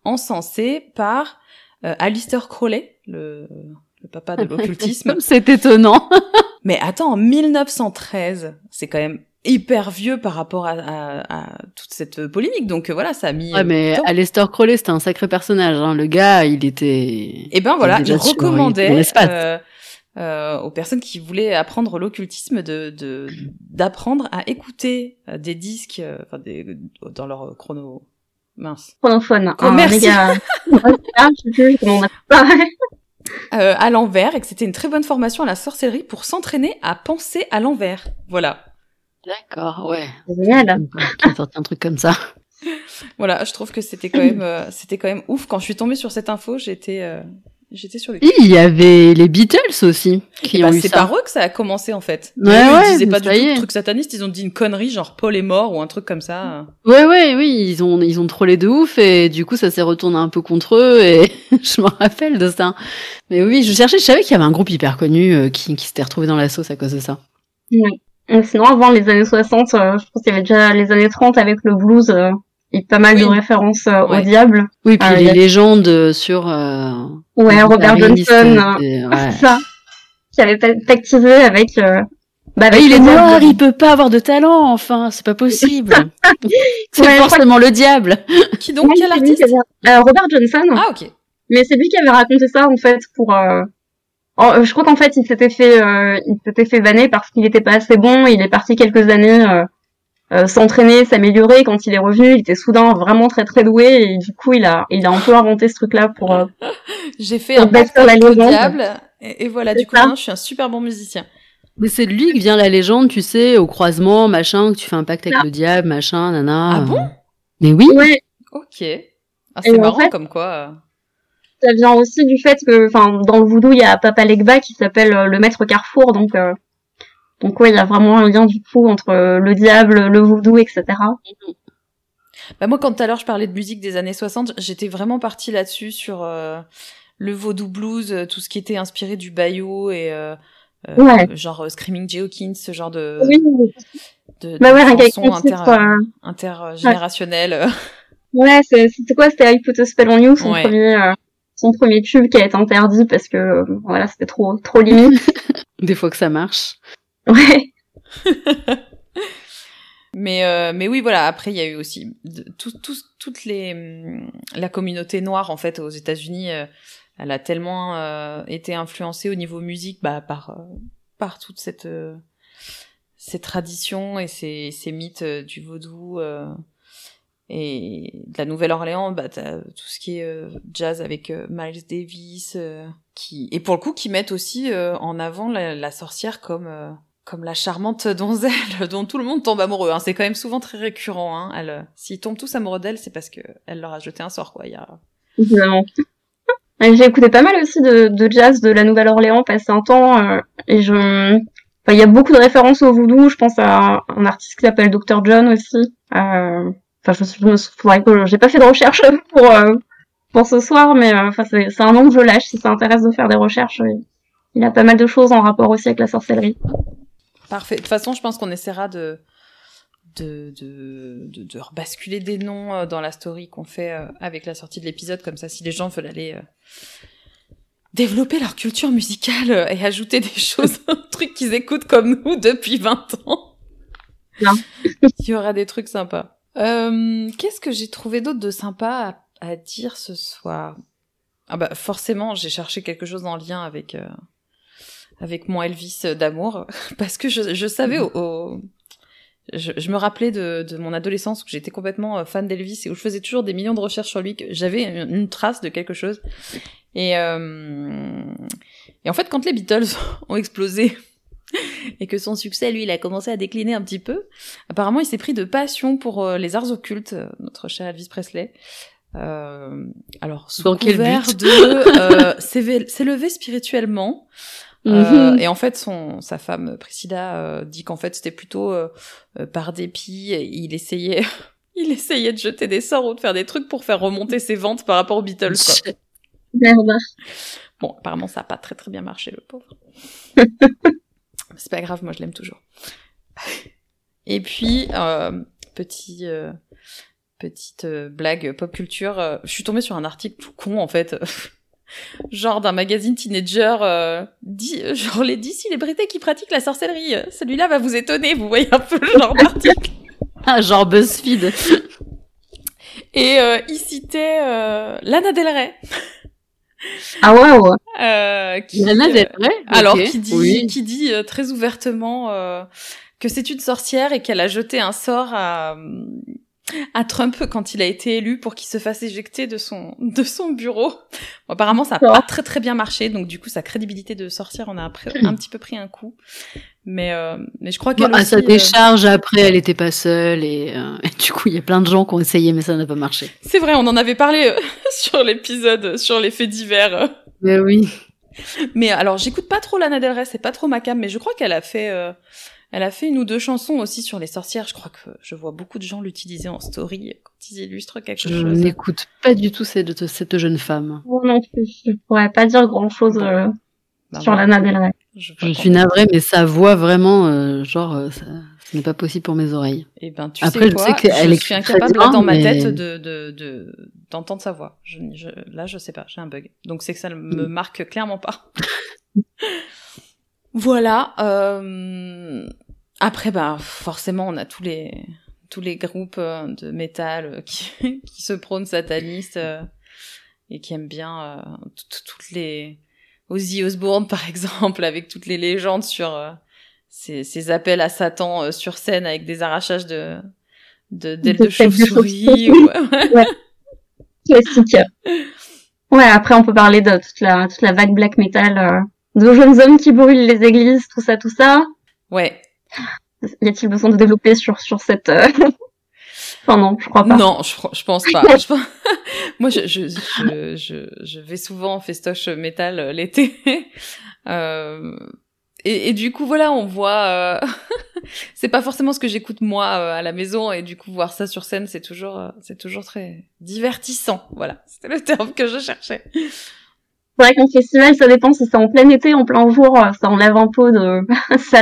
encensé par euh, Alistair Crowley, le, le papa de l'occultisme. c'est étonnant. Mais attends, en 1913, c'est quand même hyper vieux par rapport à, à, à, toute cette polémique. Donc voilà, ça a mis. Ouais, mais Alistair Crowley, c'était un sacré personnage. Hein. Le gars, il était. Eh ben voilà, il recommandait euh, euh, aux personnes qui voulaient apprendre l'occultisme de d'apprendre à écouter euh, des disques, euh, enfin des, dans leur chrono Mince. Chronophone. Oh, merci. euh, à l'envers et que c'était une très bonne formation à la sorcellerie pour s'entraîner à penser à l'envers. Voilà. D'accord, ouais. Génial. sorti un truc comme ça. Voilà, je trouve que c'était quand même, euh, c'était quand même ouf. Quand je suis tombée sur cette info, j'étais, euh, J'étais sur Il y avait les Beatles aussi qui bah, ont eu C'est par eux que ça a commencé en fait. Ouais, ouais, ils disaient pas du tout truc sataniste, ils ont dit une connerie genre Paul est mort ou un truc comme ça. Ouais ouais oui, ils ont ils ont trollé de ouf et du coup ça s'est retourné un peu contre eux et je me rappelle de ça. Mais oui, je cherchais, je savais qu'il y avait un groupe hyper connu euh, qui qui s'était retrouvé dans la sauce à cause de ça. Oui. Sinon avant les années 60, euh, je pense qu'il y avait déjà les années 30 avec le blues euh, et pas mal de références euh, au diable. Oui, puis euh, les légendes sur. Euh, ouais, Robert Johnson, ouais. ça, qui avait pactisé avec. Bah, avec il est noir, il peut pas avoir de talent, enfin, c'est pas possible. c'est forcément le diable. Qui donc, quel artiste Robert Johnson. Ah, ok. Mais c'est lui qui avait raconté ça, en fait, pour... je crois qu'en fait, il s'était fait, il s'était fait banner parce qu'il était pas assez bon, il est parti quelques années euh, s'entraîner, s'améliorer. Quand il est revenu, il était soudain vraiment très très doué et du coup il a il a un peu inventé ce truc-là pour. Euh, J'ai fait un pacte avec le diable et, voilà du coup je suis un super bon musicien. Mais c'est de lui que vient la légende, tu sais, au croisement, machin, que tu fais un pacte avec le diable, machin, nana. Ah bon? Mais oui. Ouais. Ok. Ah, c'est marrant comme quoi. Euh. Ça vient aussi du fait que, enfin, dans le voodoo, il y a Papa Legba qui s'appelle le maître Carrefour, donc donc ouais, il y a vraiment un lien du coup entre euh, le diable, le voodoo, etc. Bah moi, quand tout à l'heure je parlais de musique des années 60, j'étais vraiment partie là-dessus sur euh, le vaudou blues, euh, tout ce qui était inspiré du bayou et euh, genre Screaming Jay Hawkins, ce genre de oui. de, bah ouais, chansons inter, intergénérationnelles. Ouais, c'était quoi C'était I Put a Spell on You, son premier son premier tube qui a été interdit parce que voilà, c'était trop trop limite. Des fois que ça marche. Ouais. mais euh, mais oui voilà après il y a eu aussi tout, tout, toutes les hum, la communauté noire en fait aux États-Unis euh, elle a tellement euh, été influencée au niveau musique bah, par euh, par toute cette ces traditions et ces, ces mythes du vaudou et de la Nouvelle-Orléans, bah, t'as tout ce qui est jazz avec Miles Davis, qui et pour le coup qui mettent aussi en avant la, la sorcière comme comme la charmante donzelle dont tout le monde tombe amoureux. Hein. C'est quand même souvent très récurrent. Hein. Elle, euh, s'ils tombent tous amoureux d'elle, c'est parce que elle leur a jeté un sort, quoi. Il y a... J'ai écouté pas mal aussi de, jazz de la Nouvelle-Orléans passé un temps euh, et je, il y a beaucoup de références au voodoo. Je pense à un artiste qui s'appelle Dr John aussi. Euh... Enfin, je, me souviens que j'ai pas fait de recherche pour euh, pour ce soir, mais enfin c'est un nom que je lâche si ça intéresse de faire des recherches. Il a pas mal de choses en rapport aussi avec la sorcellerie. Parfait. De toute façon, je pense qu'on essaiera de de, de, de, de rebasculer des noms dans la story qu'on fait avec la sortie de l'épisode, comme ça, si les gens veulent aller développer leur culture musicale et ajouter des choses, un truc qu'ils écoutent comme nous depuis 20 ans. Non. Il y aura des trucs sympas. Euh, Qu'est-ce que j'ai trouvé d'autre de sympa à, à, dire ce soir? Ah bah forcément, j'ai cherché quelque chose en lien avec euh, avec mon Elvis d'amour parce que je, je savais au, au je, je, me rappelais de, de mon adolescence où j'étais complètement euh, fan d'Elvis et où je faisais toujours des millions de recherches sur lui, que j'avais une, une, trace de quelque chose. Et, euh, et en fait, quand les Beatles ont explosé et que son succès, lui, il a commencé à décliner un petit peu, apparemment, il s'est pris de passion pour euh, les arts occultes, euh, notre cher Elvis Presley. Euh, alors, sous Dans couvert de euh, s'élever spirituellement. Euh, mm-hmm. et en fait, son, sa femme Priscilla euh, dit qu'en fait c'était plutôt euh, par dépit. Il essayait, il essayait de jeter des sorts ou de faire des trucs pour faire remonter ses ventes par rapport aux Beatles. Quoi. Merde. Bon, apparemment ça a pas très très bien marché le pauvre. C'est pas grave, moi je l'aime toujours. Et puis petit petite blague pop culture, je suis tombée sur un article tout con en fait genre d'un magazine teenager, euh, dit, genre les 10 célébrités qui pratiquent la sorcellerie. Celui-là va vous étonner, vous voyez un peu le genre d'article. ah, genre BuzzFeed. Et euh, il citait euh, Lana Del Rey. Ah ouais, ouais. Euh, qui, Lana Del Rey Alors, qui dit, qui dit très ouvertement que c'est une sorcière et qu'elle a jeté un sort à à Trump quand il a été élu pour qu'il se fasse éjecter de son de son bureau. Bon, apparemment, ça a pas très très bien marché, donc du coup, sa crédibilité de sortir on a un, un petit peu pris un coup. Mais euh, mais je crois qu'elle bon, à sa euh, décharge après, elle était pas seule et, euh, et du coup, il y a plein de gens qui ont essayé, mais ça n'a pas marché. C'est vrai, on en avait parlé euh, sur l'épisode sur les faits divers. Mais oui. Mais alors, j'écoute pas trop Lana Del Rey, c'est pas trop ma cam, mais je crois qu'elle a fait elle a fait une ou deux chansons aussi sur les sorcières. Je crois que je vois beaucoup de gens l'utiliser en story quand ils illustrent quelque chose. Je n'écoute pas du tout cette, cette jeune femme. Moi non plus. Je pourrais pas dire grand chose euh, bah, sur Lana Del Rey. Je, je suis navrée, mais sa voix vraiment, euh, genre, euh, ça, ce n'est pas possible pour mes oreilles. Et eh ben, tu Après, sais quoi, je, sais qu'elle je suis incapable bien, dans ma tête de, de, de, d'entendre sa voix. Je, je, là, je sais pas, j'ai un bug. Donc c'est que ça ne me marque clairement pas. voilà. Euh, après, bah, forcément, on a tous les tous les groupes euh, de métal euh, qui, qui se prônent satanistes euh, et qui aiment bien toutes les Ozzy Osbourne par exemple avec toutes les légendes sur ces, ces, appels à Satan sur scène avec des arrachages de de d'ailes de, de chauve-souris ouais. classique. Ouais après on peut parler de toute la toute la vague black metal de jeunes hommes qui brûlent les églises tout ça tout ça. Ouais y a-t-il besoin de développer sur sur cette euh... Enfin non, je crois pas. Non, je, je pense pas. je Moi, je, je, je, je, vais souvent en festoche métal euh, l'été. euh... et, et, du coup, voilà, on voit... Euh... c'est pas forcément ce que j'écoute moi euh, à la maison, et du coup, voir ça sur scène, c'est toujours, c'est toujours très divertissant. Voilà, c'était le terme que je cherchais. C'est vrai qu'en festival, ça dépend si c'est en plein été, en plein jour, euh, ça enlève un peu de, ça,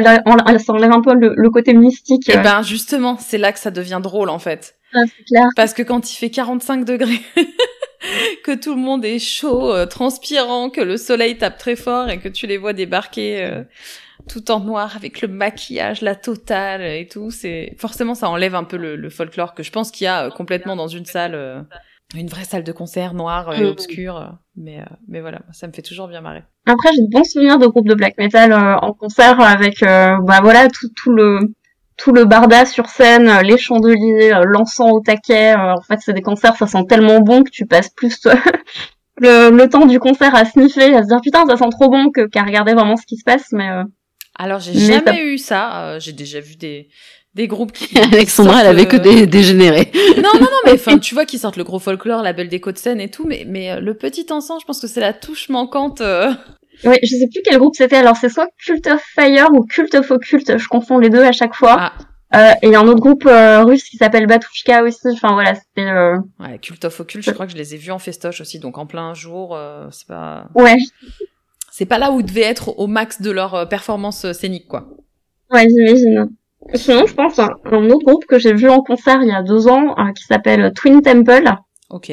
enlève un peu le, côté mystique. Et eh ben, justement, c'est là que ça devient drôle, en fait. Ah, clair. Parce que quand il fait 45 degrés, que tout le monde est chaud, euh, transpirant, que le soleil tape très fort et que tu les vois débarquer euh, tout en noir avec le maquillage, la totale et tout, c'est, forcément, ça enlève un peu le, le folklore que je pense qu'il y a complètement dans une salle une vraie salle de concert noire et mm. obscure. Mais, euh, mais voilà, ça me fait toujours bien marrer. Après, j'ai de bons souvenirs de groupes de black metal euh, en concert avec, euh, bah voilà, tout, tout le tout le barda sur scène, les chandeliers, l'encens au taquet. en fait, c'est des concerts, ça sent tellement bon que tu passes plus le, le temps du concert à sniffer, à se dire putain, ça sent trop bon que qu'à regarder vraiment ce qui se passe. Mais alors, j'ai jamais eu ça. j'ai déjà vu des des groupes qui Alexandra elle avait que des dégénérés. Non non non mais enfin tu vois qui sortent le gros folklore la belle déco de scène et tout mais mais euh, le petit encens je pense que c'est la touche manquante euh. oui je sais plus quel groupe c'était alors c'est soit Cult of Fire ou Cult of Occult je confonds les deux à chaque fois. Ah. euh, et il y a un autre groupe euh, russe qui s'appelle Batushka aussi enfin voilà c'était ouais Cult of Occult je crois que je les ai vus en festoche aussi donc en plein jour c'est pas ouais. C'est pas là où ils devaient être au max de leur performance scénique quoi. Ouais j'imagine Sinon, je pense à un autre groupe que j'ai vu en concert il y a deux ans, qui s'appelle Twin Temple. Ok.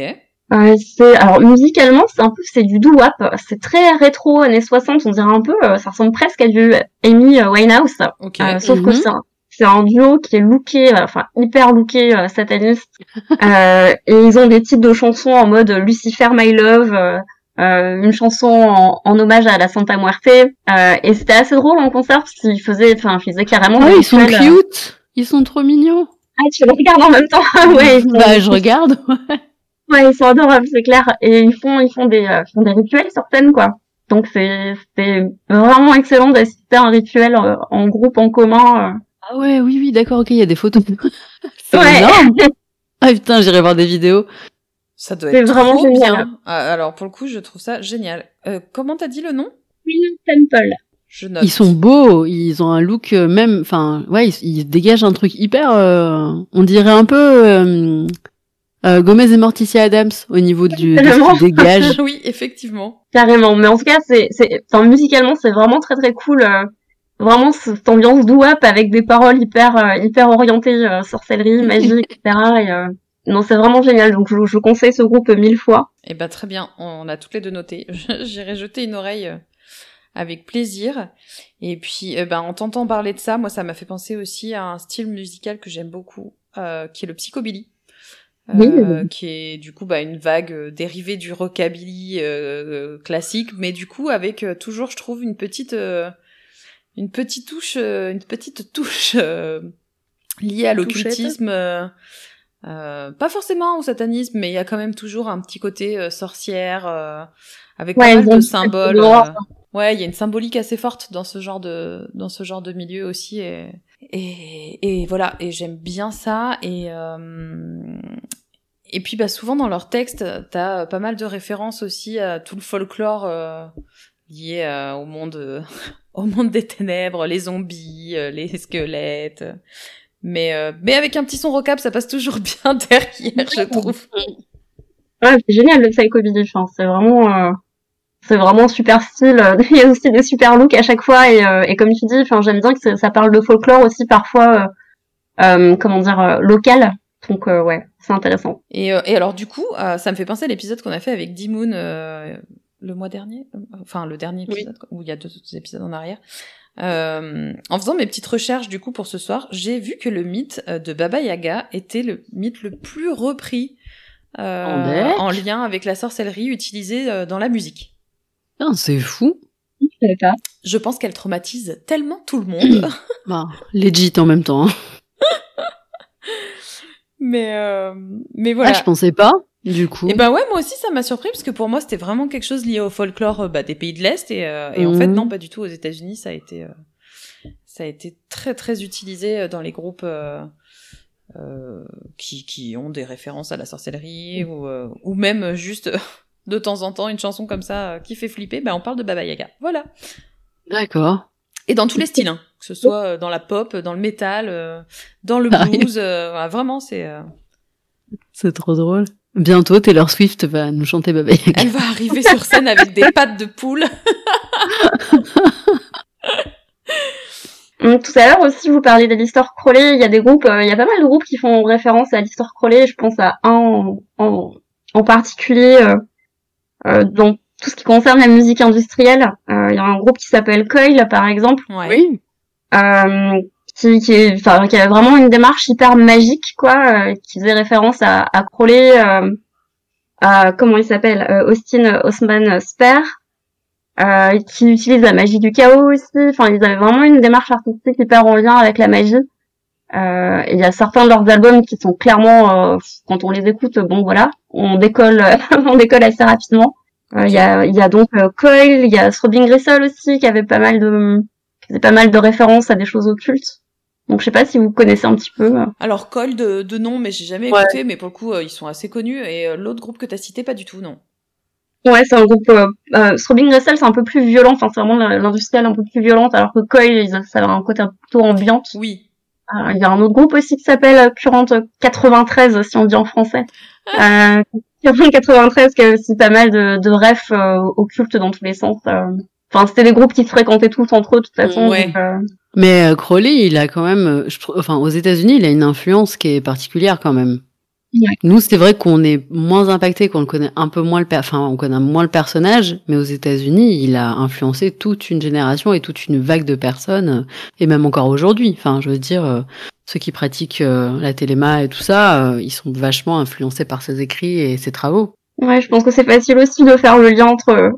Euh, c'est alors musicalement c'est un peu c'est du doo wop c'est très rétro années 60 on dirait un peu ça ressemble presque à du Amy Winehouse okay. sauf que Mhm. c'est un, c'est un duo qui est looké enfin hyper looké euh, sataniste Euh, et ils ont des titres de chansons en mode Lucifer My Love euh, euh, une chanson en, en hommage à la Santa Muerte euh, et c'était assez drôle en concert parce qu'ils faisaient enfin ils faisaient carrément des ils sont euh, cute. Ils sont trop mignons. ah tu le regardes en même temps ouais sont- Bah, je regarde. Ouais, ils sont adorables, c'est clair. Et ils font, ils font des, euh, font des rituels sur scène, quoi. Donc c'est, c'est vraiment excellent d'assister à un rituel euh, en groupe, en commun. Ah ouais, oui, oui, d'accord, ok, il y a des photos. C'est Ouais. énorme. Ah putain, j'irai voir des vidéos. Ça doit être vraiment trop génial. bien. Ah, alors pour le coup, je trouve ça génial. Euh, comment t'as dit le nom? Twin Temple. Je note. Ils sont beaux, ils ont un look euh, même, enfin, ouais, ils, ils dégagent un truc hyper, euh, on dirait un peu euh, euh, Gomez et Morticia Adams au niveau du, de ce dégagent. oui, effectivement. Carrément. Mais en tout cas, c'est, c'est, enfin, musicalement, c'est vraiment très très cool. euh, vraiment cette ambiance doo-wop avec des paroles hyper, euh, hyper orientées euh, sorcellerie, magie, etc. Et, euh, non, c'est vraiment génial. Donc je, je conseille ce groupe mille fois. Eh ben très bien, on a toutes les deux noté. J'irai jeter une oreille euh, avec plaisir. Et puis, euh, ben en t'entendant parler de ça, moi ça m'a fait penser aussi à un style musical que j'aime beaucoup, euh, qui est le psychobilly. Euh, Oui. qui est du coup bah, une vague dérivée du rockabilly euh, classique, mais du coup avec toujours, je trouve, une petite, une petite touche, une petite touche liée à l'occultisme. Euh, pas forcément au satanisme, mais il y a quand même toujours un petit côté euh, sorcière, euh, avec Ouais, pas mal de symboles. euh, ouais, il y a une symbolique assez forte dans ce genre de dans ce genre de milieu aussi, et et, et voilà. Et j'aime bien ça. Et euh, et puis bah souvent dans leurs textes, t'as pas mal de références aussi à tout le folklore euh, lié au monde au monde des ténèbres, les zombies, les squelettes. Mais, euh, mais avec un petit son rockap, ça passe toujours bien derrière, je trouve. Ouais, c'est génial le psychobilly. Enfin, c'est vraiment, euh, c'est vraiment super style. Il y a aussi des super looks à chaque fois et, euh, et comme tu dis, enfin, j'aime bien que ça parle de folklore aussi parfois, euh, euh, comment dire, euh, local. Donc euh, ouais, c'est intéressant. Et, euh, et alors du coup, euh, ça me fait penser à l'épisode qu'on a fait avec Dimoon euh, le mois dernier, enfin le dernier Oui. épisode, quoi, où il y a deux autres épisodes en arrière. Euh, en faisant mes petites recherches du coup pour ce soir, j'ai vu que le mythe euh, de Baba Yaga était le mythe le plus repris euh, En lien avec la sorcellerie utilisée euh, dans la musique. Putain, c'est fou. Je savais pas. Je pense qu'elle traumatise tellement tout le monde. Bah, legit en même temps. hein. mais euh, mais voilà. Ah, je pensais pas, du coup. Et ben ouais, moi aussi ça m'a surpris parce que pour moi c'était vraiment quelque chose lié au folklore euh, bah, des pays de l'Est et, euh, et en Mhm. fait non pas du tout aux États-Unis ça a été euh, ça a été très très utilisé dans les groupes euh, qui qui ont des références à la sorcellerie ou euh, ou même juste de temps en temps une chanson comme ça qui fait flipper, ben on parle de Baba Yaga. Voilà. D'accord. Et dans tous les styles, hein, que ce soit dans la pop, dans le métal, dans le Ah blues, vraiment c'est C'est trop drôle. Bientôt, Taylor Swift va nous chanter Baba Yaga. elle va arriver sur scène avec des pattes de poule. Tout à l'heure aussi, vous parliez d'Alistair Crowley. Il y a des groupes, euh, il y a pas mal de groupes qui font référence à Alistair Crowley. Je pense à un en, en, en particulier euh, euh, dans tout ce qui concerne la musique industrielle. Euh, il y a un groupe qui s'appelle Coil, par exemple, Ouais. Oui. Qui, qui, enfin, qui a vraiment une démarche hyper magique, quoi, euh, qui faisait référence à, à Crowley, euh, à comment il s'appelle, euh, Austin Osman Spare, euh, qui utilise la magie du chaos aussi. Enfin, ils avaient vraiment une démarche artistique hyper en lien avec la magie. Euh, il y a certains de leurs albums qui sont clairement, euh, quand on les écoute, bon voilà, on décolle, on décolle assez rapidement. Il y a, il y a donc Coil, il y a Throbbing Gristle aussi qui avait pas mal de, faisait pas mal de références à des choses occultes. Donc je sais pas si vous connaissez un petit peu. euh. Alors Cole de, de nom, mais j'ai jamais Ouais. écouté, mais pour le coup euh, ils sont assez connus. Et euh, l'autre groupe que t'as cité, pas du tout, non. Ouais, c'est un groupe. Euh, euh, Throbbing Gristle, c'est un peu plus violent. Enfin, c'est vraiment l'industriel un peu plus violente, alors que Coil, ils- ça a un côté plutôt ambiante. Oui. Euh, Il y a un autre groupe aussi qui s'appelle euh, Current 93, si on dit en français. Euh, Current 93, qui a aussi pas mal de, de refs euh, occultes dans tous les sens. Euh. Enfin, c'était des groupes qui se fréquentaient tous entre eux, de toute façon. Ouais. donc, euh, Mais Crowley, il a quand même, je enfin, aux États-Unis, il a une influence qui est particulière quand même. Nous, c'est vrai qu'on est moins impacté, qu'on le connaît un peu moins le, enfin, on connaît moins le personnage, mais aux États-Unis, il a influencé toute une génération et toute une vague de personnes, et même encore aujourd'hui. Enfin, je veux dire, euh, ceux qui pratiquent euh, la téléma et tout ça, euh, ils sont vachement influencés par ses écrits et ses travaux. Ouais, je pense que c'est facile aussi de faire le lien entre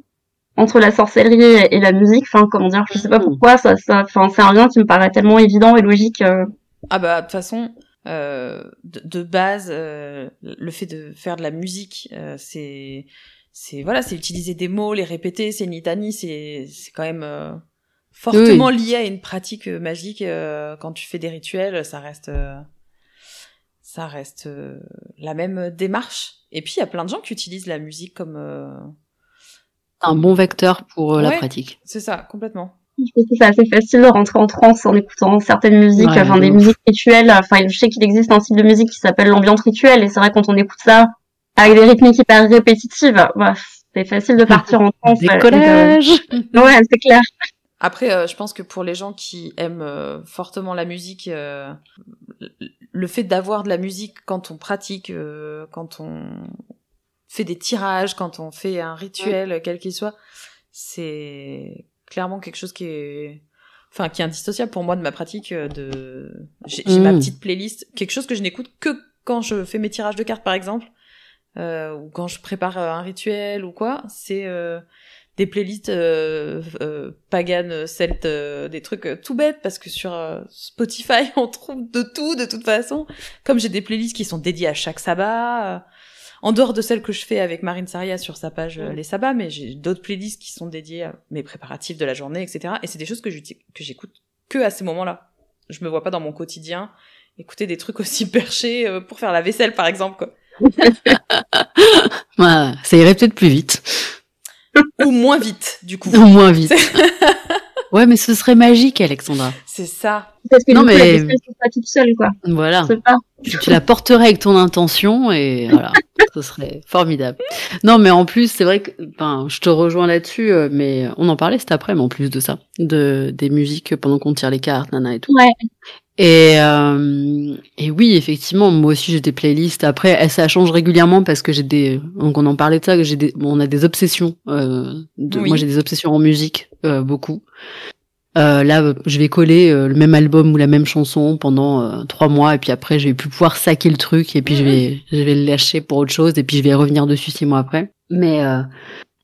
entre la sorcellerie et la musique. Enfin, comment dire, je sais pas mm. pourquoi ça, ça, enfin, c'est un lien qui me paraît tellement évident et logique. Ah bah de toute façon, euh, de, base, euh, le fait de faire de la musique, euh, c'est c'est voilà, c'est utiliser des mots, les répéter, c'est une litanie, c'est c'est quand même fortement lié à une pratique magique. quand tu fais des rituels, ça reste ça reste la même démarche. Et puis il y a plein de gens qui utilisent la musique comme un bon vecteur pour la pratique. C'est ça, complètement. Je pense que c'est assez facile de rentrer en transe en écoutant certaines musiques, enfin des musiques rituelles. Enfin, je sais qu'il existe un style de musique qui s'appelle l'ambiance rituelle, et c'est vrai quand on écoute ça avec des rythmiques hyper répétitives, bah, c'est facile de partir en transe. Décollage. ouais, c'est clair. Après, euh, je pense que pour les gens qui aiment euh, fortement la musique, euh, le fait d'avoir de la musique quand on pratique, quand on fait des tirages, quand on fait un rituel, quel qu'il soit, c'est clairement quelque chose qui est enfin qui est indissociable pour moi de ma pratique euh, de j'ai ma mm. petite playlist quelque chose que je n'écoute que quand je fais mes tirages de cartes par exemple euh, ou quand je prépare euh, un rituel ou quoi. C'est euh, des playlists euh, euh, pagan celtes des trucs tout bêtes parce que sur Spotify on trouve de tout de toute façon. Comme j'ai des playlists qui sont dédiées à chaque sabbat en dehors de celle que je fais avec Marine Saria sur sa page euh, Les Sabbats, mais j'ai d'autres playlists qui sont dédiées à mes préparatifs de la journée, etc. Et c'est des choses que j'écoute que à ces moments-là. Je me vois pas dans mon quotidien écouter des trucs aussi perchés euh, pour faire la vaisselle, par exemple. Quoi. ça irait peut-être plus vite. Ou moins vite, du coup. Ou moins vite. Ouais, mais ce serait magique, Alexandra. C'est ça. Parce que non, mais pas toute seule, quoi. Voilà. Tu, la porterais avec ton intention et voilà, ce serait formidable. Non, mais en plus, c'est vrai que, enfin, je te rejoins là-dessus, euh, mais on en parlait cet après, mais en plus de ça, de des musiques pendant qu'on tire les cartes, nana et tout. Ouais. Et, euh, et oui, effectivement, moi aussi j'ai des playlists. Après, ça change régulièrement parce que j'ai des, donc on en parlait de ça, que j'ai des, on a des obsessions. Euh, de, Moi j'ai des obsessions en musique, euh, beaucoup. Euh, là, je vais coller euh, le même album ou la même chanson pendant euh, trois mois et puis après, je vais plus pouvoir saquer le truc et puis je vais, je vais le lâcher pour autre chose et puis je vais revenir dessus six mois après. Mais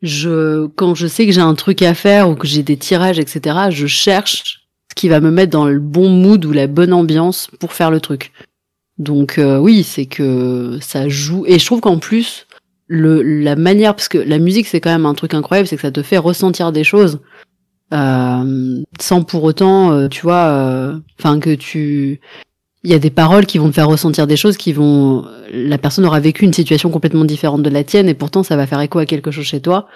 je, quand je sais que j'ai un truc à faire ou que j'ai des tirages, etc., je cherche qui va me mettre dans le bon mood ou la bonne ambiance pour faire le truc. Donc euh, oui, c'est que ça joue. Et je trouve qu'en plus, le, la manière, parce que la musique c'est quand même un truc incroyable, c'est que ça te fait ressentir des choses euh, sans pour autant, euh, tu vois, enfin que tu, il y a des paroles qui vont te faire ressentir des choses qui vont, la personne aura vécu une situation complètement différente de la tienne et pourtant ça va faire écho à quelque chose chez toi.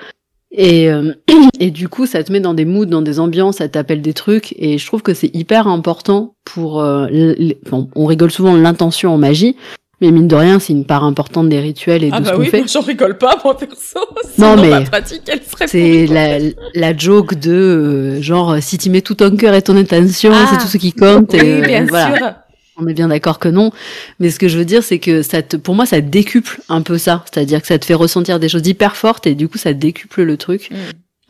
Et, euh, et du coup, ça te met dans des moods, dans des ambiances, ça t'appelle des trucs. Et je trouve que c'est hyper important pour... Euh, on rigole souvent l'intention en magie, mais mine de rien, c'est une part importante des rituels et ah de bah ce qu'on oui, fait. J'en rigole pas, moi perso. non mais ma pratique, elle serait c'est la, la joke de euh, genre si tu mets tout ton cœur et ton intention, c'est ah. tout ce qui compte. Oui, et, bien voilà. sûr. On est bien d'accord que non, mais ce que je veux dire, c'est que ça te, pour moi, ça décuple un peu ça, c'est-à-dire que ça te fait ressentir des choses hyper fortes et du coup, ça décuple le truc. Mm.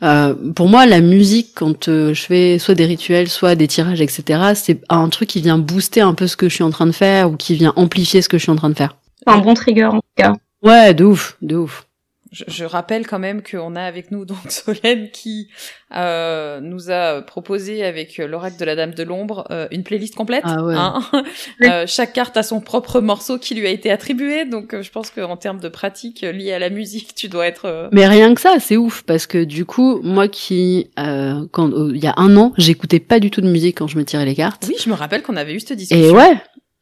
Euh, pour moi, la musique, quand euh, je fais soit des rituels, soit des tirages, etc., c'est un truc qui vient booster un peu ce que je suis en train de faire ou qui vient amplifier ce que je suis en train de faire. Un bon trigger en tout cas. Ouais, de ouf, de ouf je, rappelle quand même qu'on a avec nous donc Solène qui euh, nous a proposé avec l'oracle de la Dame de l'ombre euh, une playlist complète. Ah hein euh, chaque carte a son propre morceau qui lui a été attribué, donc je pense qu'en termes de pratique liée à la musique, tu dois être. Mais rien que ça, c'est ouf parce que du coup, moi qui quand il y a un an, j'écoutais pas du tout de musique quand je me tirais les cartes. Oui, je me rappelle qu'on avait eu cette discussion. Et ouais,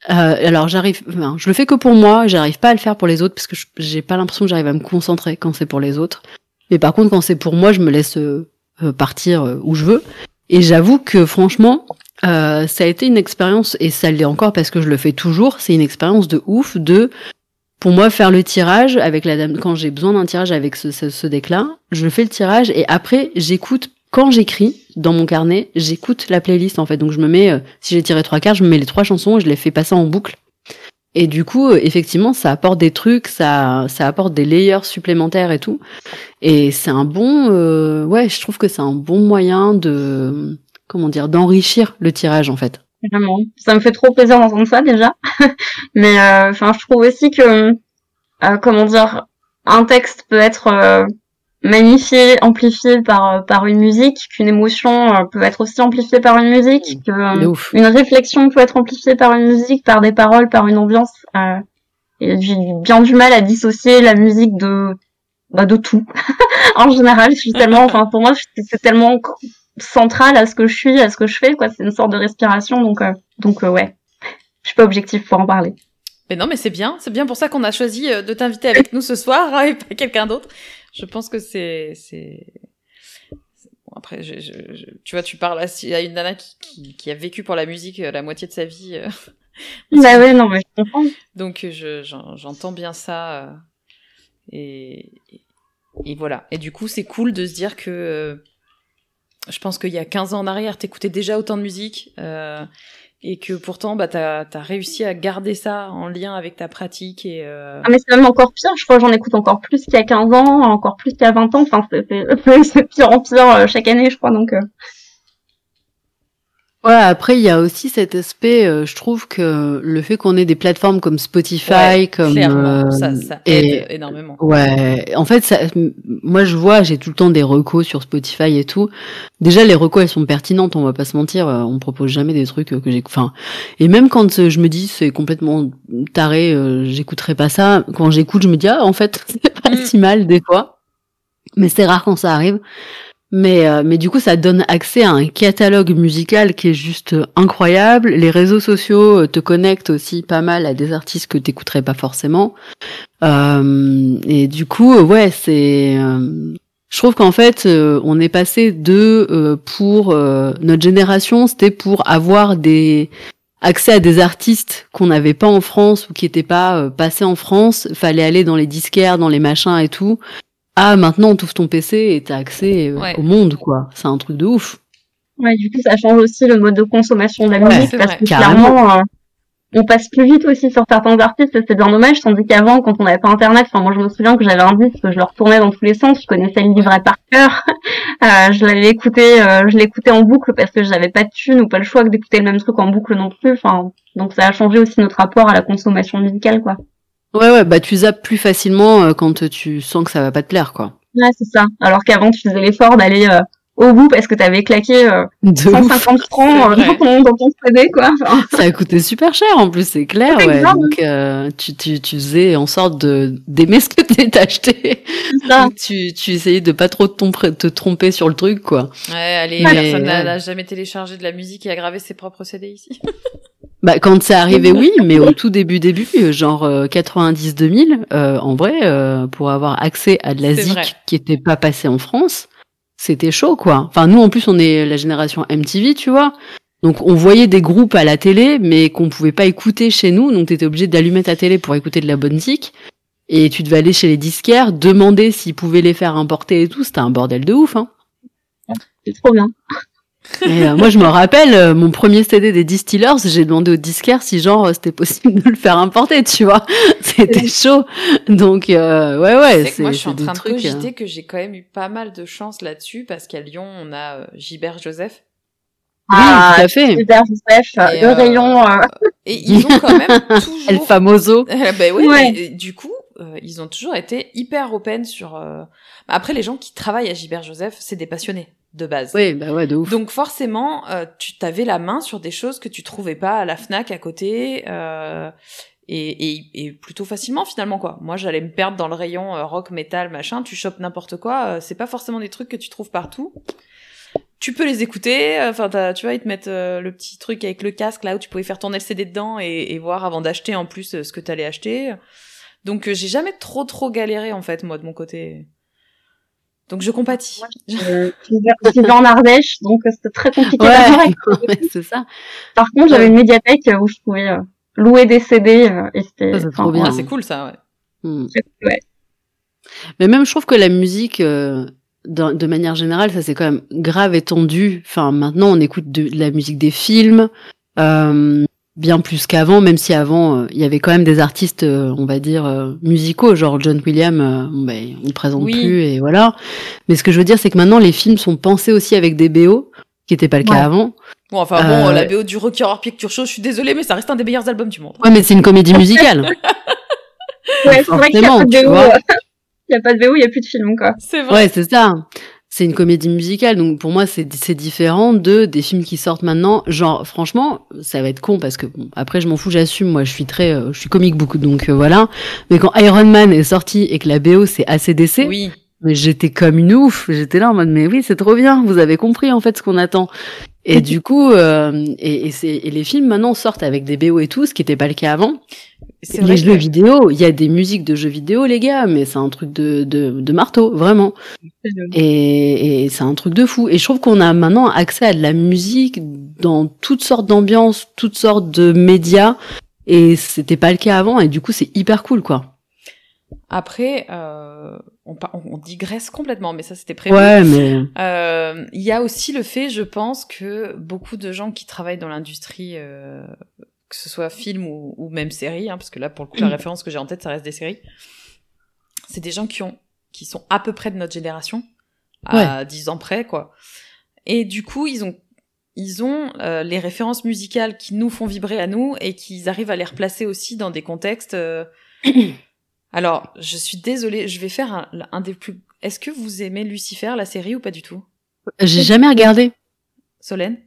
euh, alors j'arrive, enfin, je le fais que pour moi, j'arrive pas à le faire pour les autres parce que j'ai pas l'impression que j'arrive à me concentrer quand c'est pour les autres. Mais par contre, quand c'est pour moi, je me laisse euh, euh, partir euh, où je veux. Et j'avoue que franchement, ça a été une expérience et ça l'est encore parce que je le fais toujours. C'est une expérience de ouf de pour moi faire le tirage avec la dame quand j'ai besoin d'un tirage avec ce, ce, ce deck-là, je fais le tirage et après j'écoute quand j'écris dans mon carnet, j'écoute la playlist en fait. Donc je me mets, euh, si j'ai tiré trois quarts, je me mets les trois chansons et je les fais passer en boucle. Et du coup, euh, effectivement, ça apporte des trucs, ça, ça apporte des layers supplémentaires et tout. Et c'est un bon, euh, ouais, je trouve que c'est un bon moyen de, comment dire, d'enrichir le tirage en fait. Vraiment, ça me fait trop plaisir d'entendre ça déjà. Mais enfin, je trouve aussi que, comment dire, un texte peut être magnifié, amplifié par par une musique, qu'une émotion euh, peut être aussi amplifiée par une musique, mmh. que euh, une réflexion peut être amplifiée par une musique, par des paroles, par une ambiance. Euh, et j'ai bien du mal à dissocier la musique de bah, de tout. en général, je suis tellement, enfin pour moi, c'est tellement central à ce que je suis, à ce que je fais, quoi. C'est une sorte de respiration, donc donc ouais, je suis pas objectif pour en parler. Mais non, mais c'est bien, c'est bien pour ça qu'on a choisi de t'inviter avec nous ce soir hein, et pas quelqu'un d'autre je pense que c'est c'est bon, après je, je, tu vois tu parles à, une nana qui, qui, qui, a vécu pour la musique euh, la moitié de sa vie euh, bah ouais non mais je comprends. donc euh, je j'entends bien ça et, et voilà. Et du coup c'est cool de se dire que je pense qu'il y a 15 ans en arrière t'écoutais déjà autant de musique euh, et que pourtant bah t'as as réussi à garder ça en lien avec ta pratique et euh... ah mais c'est même encore pire je crois j'en écoute encore plus qu'il y a 15 ans encore plus qu'il y a 20 ans. Enfin c'est pire en pire euh, chaque année je crois donc euh... Ouais, après il y a aussi cet aspect, euh, je trouve que le fait qu'on ait des plateformes comme Spotify, comme euh, ça, ça aide énormément. Ouais, en fait, ça, moi je vois, j'ai tout le temps des recos sur Spotify et tout. Déjà les recos elles sont pertinentes, on va pas se mentir, euh, on propose jamais des trucs que j'ai, enfin, et même quand je me dis c'est complètement taré, j'écouterai pas ça. Quand j'écoute, je me dis ah en fait c'est pas mm. si mal des fois, mais c'est rare quand ça arrive. Mais, euh, mais du coup, ça donne accès à un catalogue musical qui est juste incroyable. Les réseaux sociaux euh, te connectent aussi pas mal à des artistes que t'écouterais pas forcément. Euh, et du coup, ouais, c'est. je trouve qu'en fait, on est passé de pour notre génération, c'était pour avoir des accès à des artistes qu'on n'avait pas en France ou qui n'étaient pas passés en France. Fallait aller dans les disquaires, dans les machins et tout. Ah, maintenant, on t'ouvre ton PC et t'as accès euh, au monde, quoi. C'est un truc de ouf. Ouais, du coup, ça change aussi le mode de consommation de la musique parce que clairement, euh, on passe plus vite aussi sur certains artistes c'est bien dommage. Tandis qu'avant, quand on n'avait pas Internet, enfin, moi, je me souviens que j'avais un disque, je le retournais dans tous les sens, je connaissais le livret par cœur. euh, je l'avais écouté, euh, je l'écoutais en boucle parce que j'avais pas de thune ou pas le choix d'écouter le même truc en boucle non plus. Enfin, donc ça a changé aussi notre rapport à la consommation musicale, quoi. Ouais, ouais, bah tu zappes plus facilement euh, quand tu sens que ça va pas te plaire, quoi. Ouais, c'est ça. Alors qu'avant, tu faisais l'effort d'aller euh, au bout parce que t'avais claqué euh, 150 francs euh, dans, ton, dans ton CD, quoi. Ça a coûté super cher, en plus, c'est clair, ouais. Donc, tu, tu, tu faisais en sorte de d'aimer ce que t'as acheté. tu, tu essayais de pas trop te, te tromper sur le truc, quoi. Ouais, allez, personne n'a jamais téléchargé de la musique et a gravé ses propres CD ici. Bah, quand c'est arrivé, oui, mais au tout début, début, genre 90-2000, euh, euh, en vrai, euh, pour avoir accès à de la zik qui était pas passée en France, c'était chaud, quoi. Enfin, nous, en plus, on est la génération MTV, tu vois. Donc, on voyait des groupes à la télé, mais qu'on pouvait pas écouter chez nous. Donc, t'étais obligé d'allumer ta télé pour écouter de la bonne zik. Et tu devais aller chez les disquaires, demander s'ils pouvaient les faire importer et tout. C'était un bordel de ouf, hein. C'est trop bien. Et euh, moi, je me rappelle, euh, mon premier CD des Distillers, j'ai demandé au disquaire si genre euh, c'était possible de le faire importer, tu vois. C'était chaud. Donc, ouais, ouais. C'est moi, je suis en train de cogiter que j'ai quand même eu pas mal de chance là-dessus parce qu'à Lyon, on a Gilbert Joseph. Ah, oui, tout à fait. Gilbert Joseph, le rayon. Et ils ont quand même toujours. El famoso. ben oui, ouais. du coup, ils ont toujours été hyper open sur. Après, les gens qui travaillent à Gilbert Joseph, c'est des passionnés de base. Oui, bah ouais, de ouf. Donc forcément, euh, tu t'avais la main sur des choses que tu trouvais pas à la Fnac à côté. Euh, et, et, et, plutôt facilement finalement quoi. Moi j'allais me perdre dans le rayon euh, rock, metal, machin, tu chopes n'importe quoi, euh, c'est pas forcément des trucs que tu trouves partout. Tu peux les écouter, enfin tu vois, ils te mettent le petit truc avec le casque là où tu pouvais faire tourner le CD dedans et, et voir avant d'acheter en plus ce que t'allais acheter. Donc j'ai jamais trop trop galéré en fait moi de mon côté. Donc je compatis. Je suis en Ardèche, donc c'était très compliqué. Ouais, c'est ça. Par contre, j'avais une médiathèque où je pouvais euh, louer des CD euh, et c'était. C'est trop bien. c'est cool ça, ouais. Hmm. ouais. Mais même, je trouve que la musique, euh, de, manière générale, ça c'est quand même grave étendu. Enfin, maintenant, on écoute de, la musique des films, euh, bien plus qu'avant, même si avant, euh, il y avait quand même des artistes, euh, on va dire, euh, musicaux, genre John Williams, ben, on ne présente plus, et voilà. Mais ce que je veux dire, c'est que maintenant, les films sont pensés aussi avec des BO, qui n'était pas le cas avant. Bon, enfin bon, la BO du Rocky Horror Picture Show, je suis désolée, mais ça reste un des meilleurs albums du monde. Ouais, mais c'est une comédie musicale. ouais, c'est vrai qu'il n'y a pas de BO. Il n'y a pas de BO, il n'y a plus de film, quoi. C'est vrai. Ouais, c'est ça c'est une comédie musicale, donc pour moi c'est différent de des films qui sortent maintenant. Genre franchement, ça va être con parce que bon, après je m'en fous, j'assume. Moi je suis très, euh, je suis comique beaucoup, donc euh, voilà. Mais quand Iron Man est sorti et que la BO c'est ACDC, oui. mais j'étais comme une ouf. J'étais là en mode mais oui c'est trop bien. Vous avez compris en fait ce qu'on attend. Et du coup, euh, et, et, et, les films maintenant sortent avec des BO et tout, ce qui n'était pas le cas avant. Les jeux vidéo, il y a des musiques de jeux vidéo, les gars, mais c'est un truc de, de, de marteau, vraiment. Et, et c'est un truc de fou. Et je trouve qu'on a maintenant accès à de la musique dans toutes sortes d'ambiances, toutes sortes de médias. Et c'était pas le cas avant. Et du coup, c'est hyper cool, quoi. Après, euh, on, on, digresse complètement, mais ça c'était prévu. Ouais, mais euh, il y a aussi le fait, je pense, que beaucoup de gens qui travaillent dans l'industrie, euh, que ce soit film ou, ou même série, hein, parce que là pour le coup la mm. référence que j'ai en tête, ça reste des séries. C'est des gens qui ont, qui sont à peu près de notre génération, à 10 ans près, quoi. Et du coup, ils ont ils ont euh, les références musicales qui nous font vibrer à nous et qu'ils arrivent à les replacer aussi dans des contextes euh, Alors, je suis désolée, je vais faire un, un des plus. Est-ce que vous aimez Lucifer, la série, ou pas du tout? J'ai jamais regardé. Solène?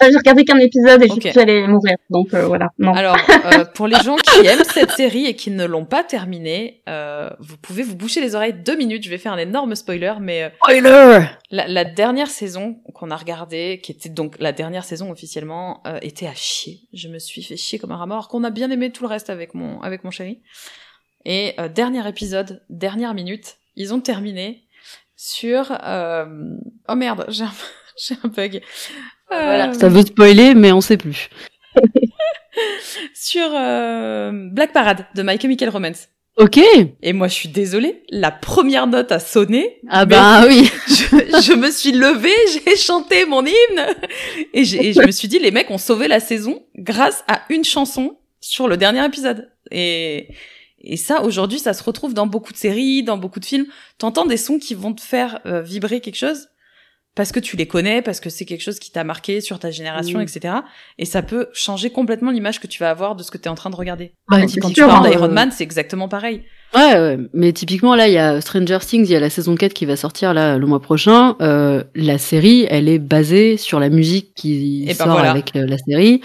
J'ai regardé qu'un épisode et okay. j'allais mourir, donc euh, voilà. Non. Alors, euh, pour les gens qui aiment cette série et qui ne l'ont pas terminée, euh, vous pouvez vous boucher les oreilles deux minutes. Je vais faire un énorme spoiler, mais euh, spoiler. La, la, dernière saison qu'on a regardée, qui était donc la dernière saison officiellement, euh, était à chier. Je me suis fait chier comme un rat mort, qu'on a bien aimé tout le reste avec mon avec mon chéri. Et euh, dernier épisode, dernière minute, ils ont terminé sur... Euh... Oh merde, j'ai un, j'ai un bug. Voilà, ça veut spoiler, mais on sait plus. sur euh, Black Parade de My Chemical Romance. Ok. Et moi, je suis désolée, la première note a sonné. Ah bah oui. je, je, me suis levée, j'ai chanté mon hymne et, et je me suis dit, les mecs ont sauvé la saison grâce à une chanson sur le dernier épisode. Et et ça, aujourd'hui, ça se retrouve dans beaucoup de séries, dans beaucoup de films. T'entends des sons qui vont te faire euh, vibrer quelque chose parce que tu les connais, parce que c'est quelque chose qui t'a marqué sur ta génération, etc. Et ça peut changer complètement l'image que tu vas avoir de ce que tu es en train de regarder. quand tu parles d'Iron Man, c'est exactement pareil. Ouais, ouais, mais typiquement là, il y a Stranger Things, il y a la saison 4 qui va sortir là le mois prochain. Euh, la série, elle est basée sur la musique qui et ben sort avec euh, la série.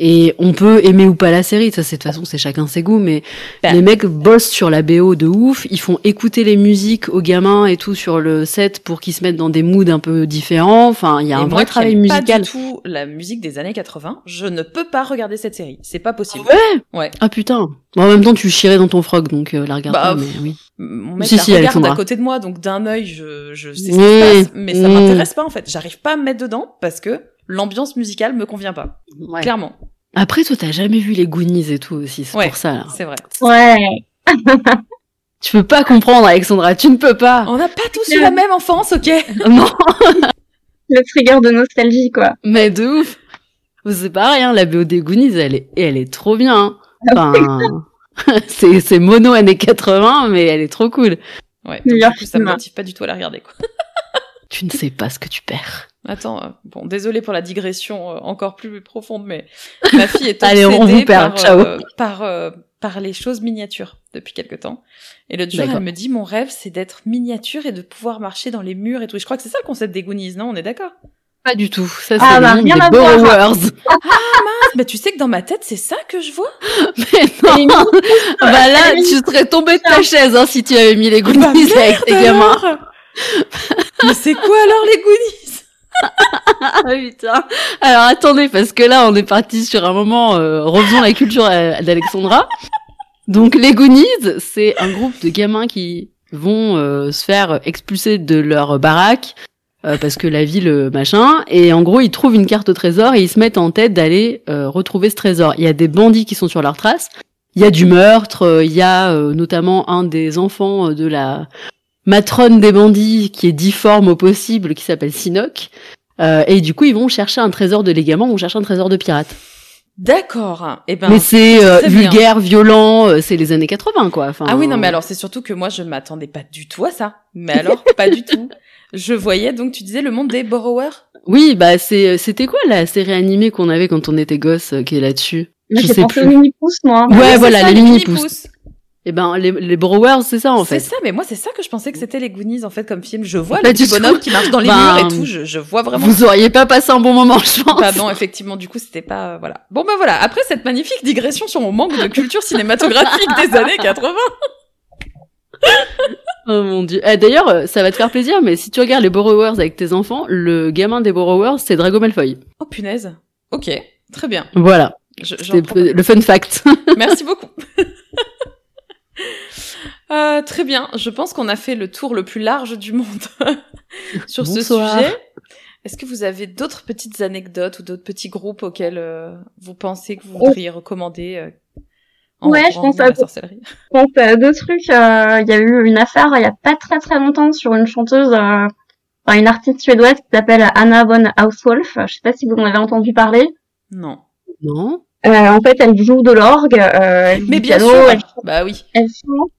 Et on peut aimer ou pas la série, ça c'est de toute façon c'est chacun ses goûts, mais bah. les mecs bossent sur la BO de ouf, ils font écouter les musiques aux gamins et tout sur le set pour qu'ils se mettent dans des moods un peu différents. Enfin, il y a un vrai travail musical. Pas du tout la musique des années 80. Je ne peux pas regarder cette série, c'est pas possible. Ah ouais? Ouais. Ah putain. Bon, en même temps, tu chierais dans ton frog, donc euh, la regarde bah, mais oui. Mon mec si, la regarde à côté de moi, donc d'un œil, je, je sais ce qui se passe, mais ça m'intéresse pas en fait. J'arrive pas à me mettre dedans parce que l'ambiance musicale me convient pas. Ouais. Clairement. Après, toi, t'as jamais vu les Goonies et tout aussi, c'est pour ça. C'est vrai. Ouais. tu peux pas comprendre, Alexandra, tu ne peux pas. On n'a pas tous eu la même enfance, ok? Non. Le trigger de nostalgie, quoi. Mais de ouf. C'est pareil, hein, la BO des Goonies, elle est, elle est trop bien. Hein. Enfin, c'est, c'est mono années 80, mais elle est trop cool. Ouais, donc, du coup, ça me motive pas du tout à la regarder, quoi. tu ne sais pas ce que tu perds. Attends, euh, bon, désolé pour la digression euh, encore plus profonde, mais ma fille est obsédée Allez, on vous perd. par, Ciao. Euh, par, par les choses miniatures depuis quelque temps. Et le jour, elle me dit, mon rêve, c'est d'être miniature et de pouvoir marcher dans les murs et tout. Et je crois que c'est ça le concept des Goonies, non? On est d'accord? Pas du tout. Ça, c'est ah, bah, le des borrowers. ah mince, mais tu sais que dans ma tête, c'est ça que je vois? Mais non Bah là, tu serais tombé de ta chaise hein, si tu avais mis les Goonies bah, avec tes gamins. mais c'est quoi alors les Goonies? ah putain. Alors attendez, parce que là, on est parti sur un moment, euh, revenons à la culture euh, d'Alexandra. Donc les Goonies, c'est un groupe de gamins qui vont euh, se faire expulser de leur baraque euh, parce que la ville machin et en gros ils trouvent une carte au trésor et ils se mettent en tête d'aller retrouver ce trésor. Il y a des bandits qui sont sur leur trace. Il y a du meurtre, il y a notamment un des enfants de la matrone des bandits qui est difforme au possible, qui s'appelle Sinoc. Euh, et du coup, ils vont chercher un trésor de légaments, ils vont chercher un trésor de pirates. D'accord. Eh ben, mais c'est euh, vulgaire, violent, euh, c'est les années 80 quoi. ah oui non mais alors c'est surtout que moi je m'attendais pas du tout à ça. Mais alors pas du tout. Je voyais donc tu disais le monde des borrowers. Oui bah c'est c'était quoi la série animée qu'on avait quand on était gosse qui est là-dessus? Je sais plus. mini moi. Ouais, voilà les mini pouces. Eh ben, les, les Borrowers, c'est ça, en fait. C'est ça, mais moi, c'est ça que je pensais que c'était les Goonies, en fait, comme film. Je vois le petit bonhomme qui marche dans les ben, murs et tout, je, je, vois vraiment. Vous auriez pas passé un bon moment, je pense. Bah non, effectivement, du coup, c'était pas, euh, voilà. Bon, bah voilà. Après cette magnifique digression sur mon manque de culture cinématographique des années 80. oh mon dieu. Eh, D'ailleurs, euh, ça va te faire plaisir, mais si tu regardes les Borrowers avec tes enfants, le gamin des Borrowers, c'est Drago Malfoy. Oh punaise. Ok, très bien. Voilà. C'était le fun fact. Merci beaucoup. Euh, très bien, je pense qu'on a fait le tour le plus large du monde sur ce sujet. Est-ce que vous avez d'autres petites anecdotes ou d'autres petits groupes auxquels euh, vous pensez que vous voudriez recommander euh, Ouais, je pense, à, je pense à deux trucs. Il y a eu une affaire il y a pas très très longtemps sur une chanteuse, enfin une artiste suédoise qui s'appelle Anna von Hauswolf. Je sais pas si vous en avez entendu parler. Non. Non. en fait, elle joue de l'orgue. Mais bien sûr. bah oui. Elle chante.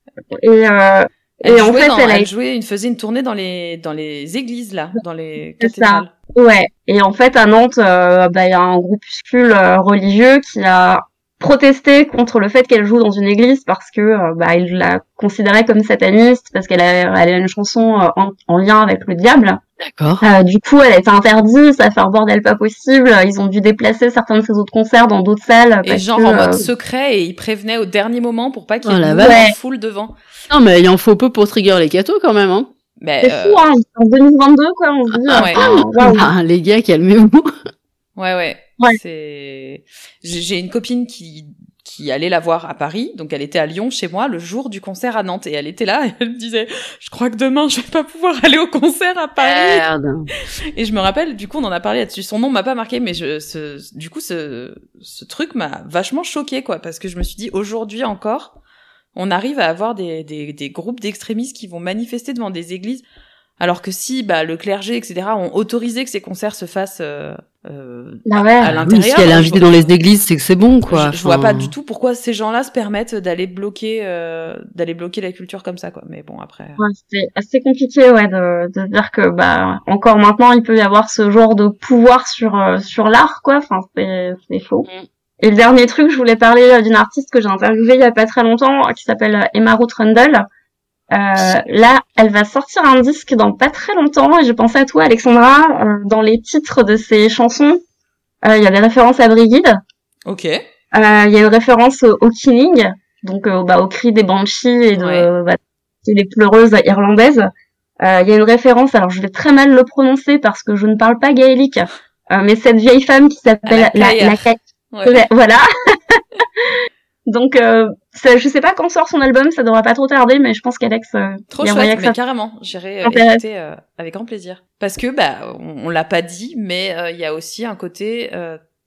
Et, euh, et en fait, elle, a... joué, une faisait une tournée dans les dans les églises là, dans les cathédrales. Ça. Ouais. Et en fait, à Nantes, euh, bah il y a un groupuscule euh, religieux qui a protesté contre le fait qu'elle joue dans une église parce que euh, bah il la considérait comme sataniste parce qu'elle a, elle a une chanson en, en, lien avec le diable. D'accord. Euh, du coup, elle a été interdite, ça fait un bordel pas possible. Ils ont dû déplacer certains de ses autres concerts dans d'autres salles. Et genre en mode euh, secret, et ils prévenaient au dernier moment pour pas qu'il y ait oh, une foule devant. Non, mais il en faut peu pour trigger les cathos quand même, hein. C'est fou, hein. En 2022, quoi, on dit. Ah, ouais. ah, les gars, calmez-vous. Ouais, ouais. ouais. C'est. J'ai une copine qui qui allait la voir à Paris. Donc elle était à Lyon chez moi le jour du concert à Nantes et elle était là et elle me disait je crois que demain je vais pas pouvoir aller au concert à Paris. Merde. Et je me rappelle du coup on en a parlé là-dessus. Son nom m'a pas marqué mais je ce, du coup ce ce truc m'a vachement choqué quoi parce que je me suis dit aujourd'hui encore on arrive à avoir des des, des groupes d'extrémistes qui vont manifester devant des églises alors que si bah, le clergé, etc., ont autorisé que ces concerts se fassent euh, euh bah à l'intérieur. si elle est invitée dans les églises, c'est que c'est bon, quoi. Je, vois pas du tout pourquoi ces gens-là se permettent d'aller bloquer, euh, d'aller bloquer la culture comme ça, quoi. Mais bon, après. Ouais, c'est assez compliqué, ouais, de, de dire que bah encore maintenant, il peut y avoir ce genre de pouvoir sur euh, sur l'art, quoi. Enfin, c'est c'est faux. Mm. Et le dernier truc, je voulais parler euh, d'une artiste que j'ai interviewée il y a pas très longtemps, qui s'appelle Emma Ruth Rundle euh, là, elle va sortir un disque dans pas très longtemps et je pensais à toi, Alexandra. Euh, dans les titres de ses chansons, euh, il y a des références à Brigide. Ok. Il y a une référence au killing, donc bah, au cri des banshees et de bah, des pleureuses irlandaises. Il y a une référence, alors je vais très mal le prononcer parce que je ne parle pas gaélique, mais cette vieille femme qui s'appelle la, la, la, voilà. Donc, euh, je sais pas quand sort son album, ça devrait pas trop tarder, mais je pense qu'Alex. Euh, trop chouette, mais carrément, j'irai euh, écouter euh, avec grand plaisir. Parce que bah, on, l'a pas dit, mais il y a aussi un côté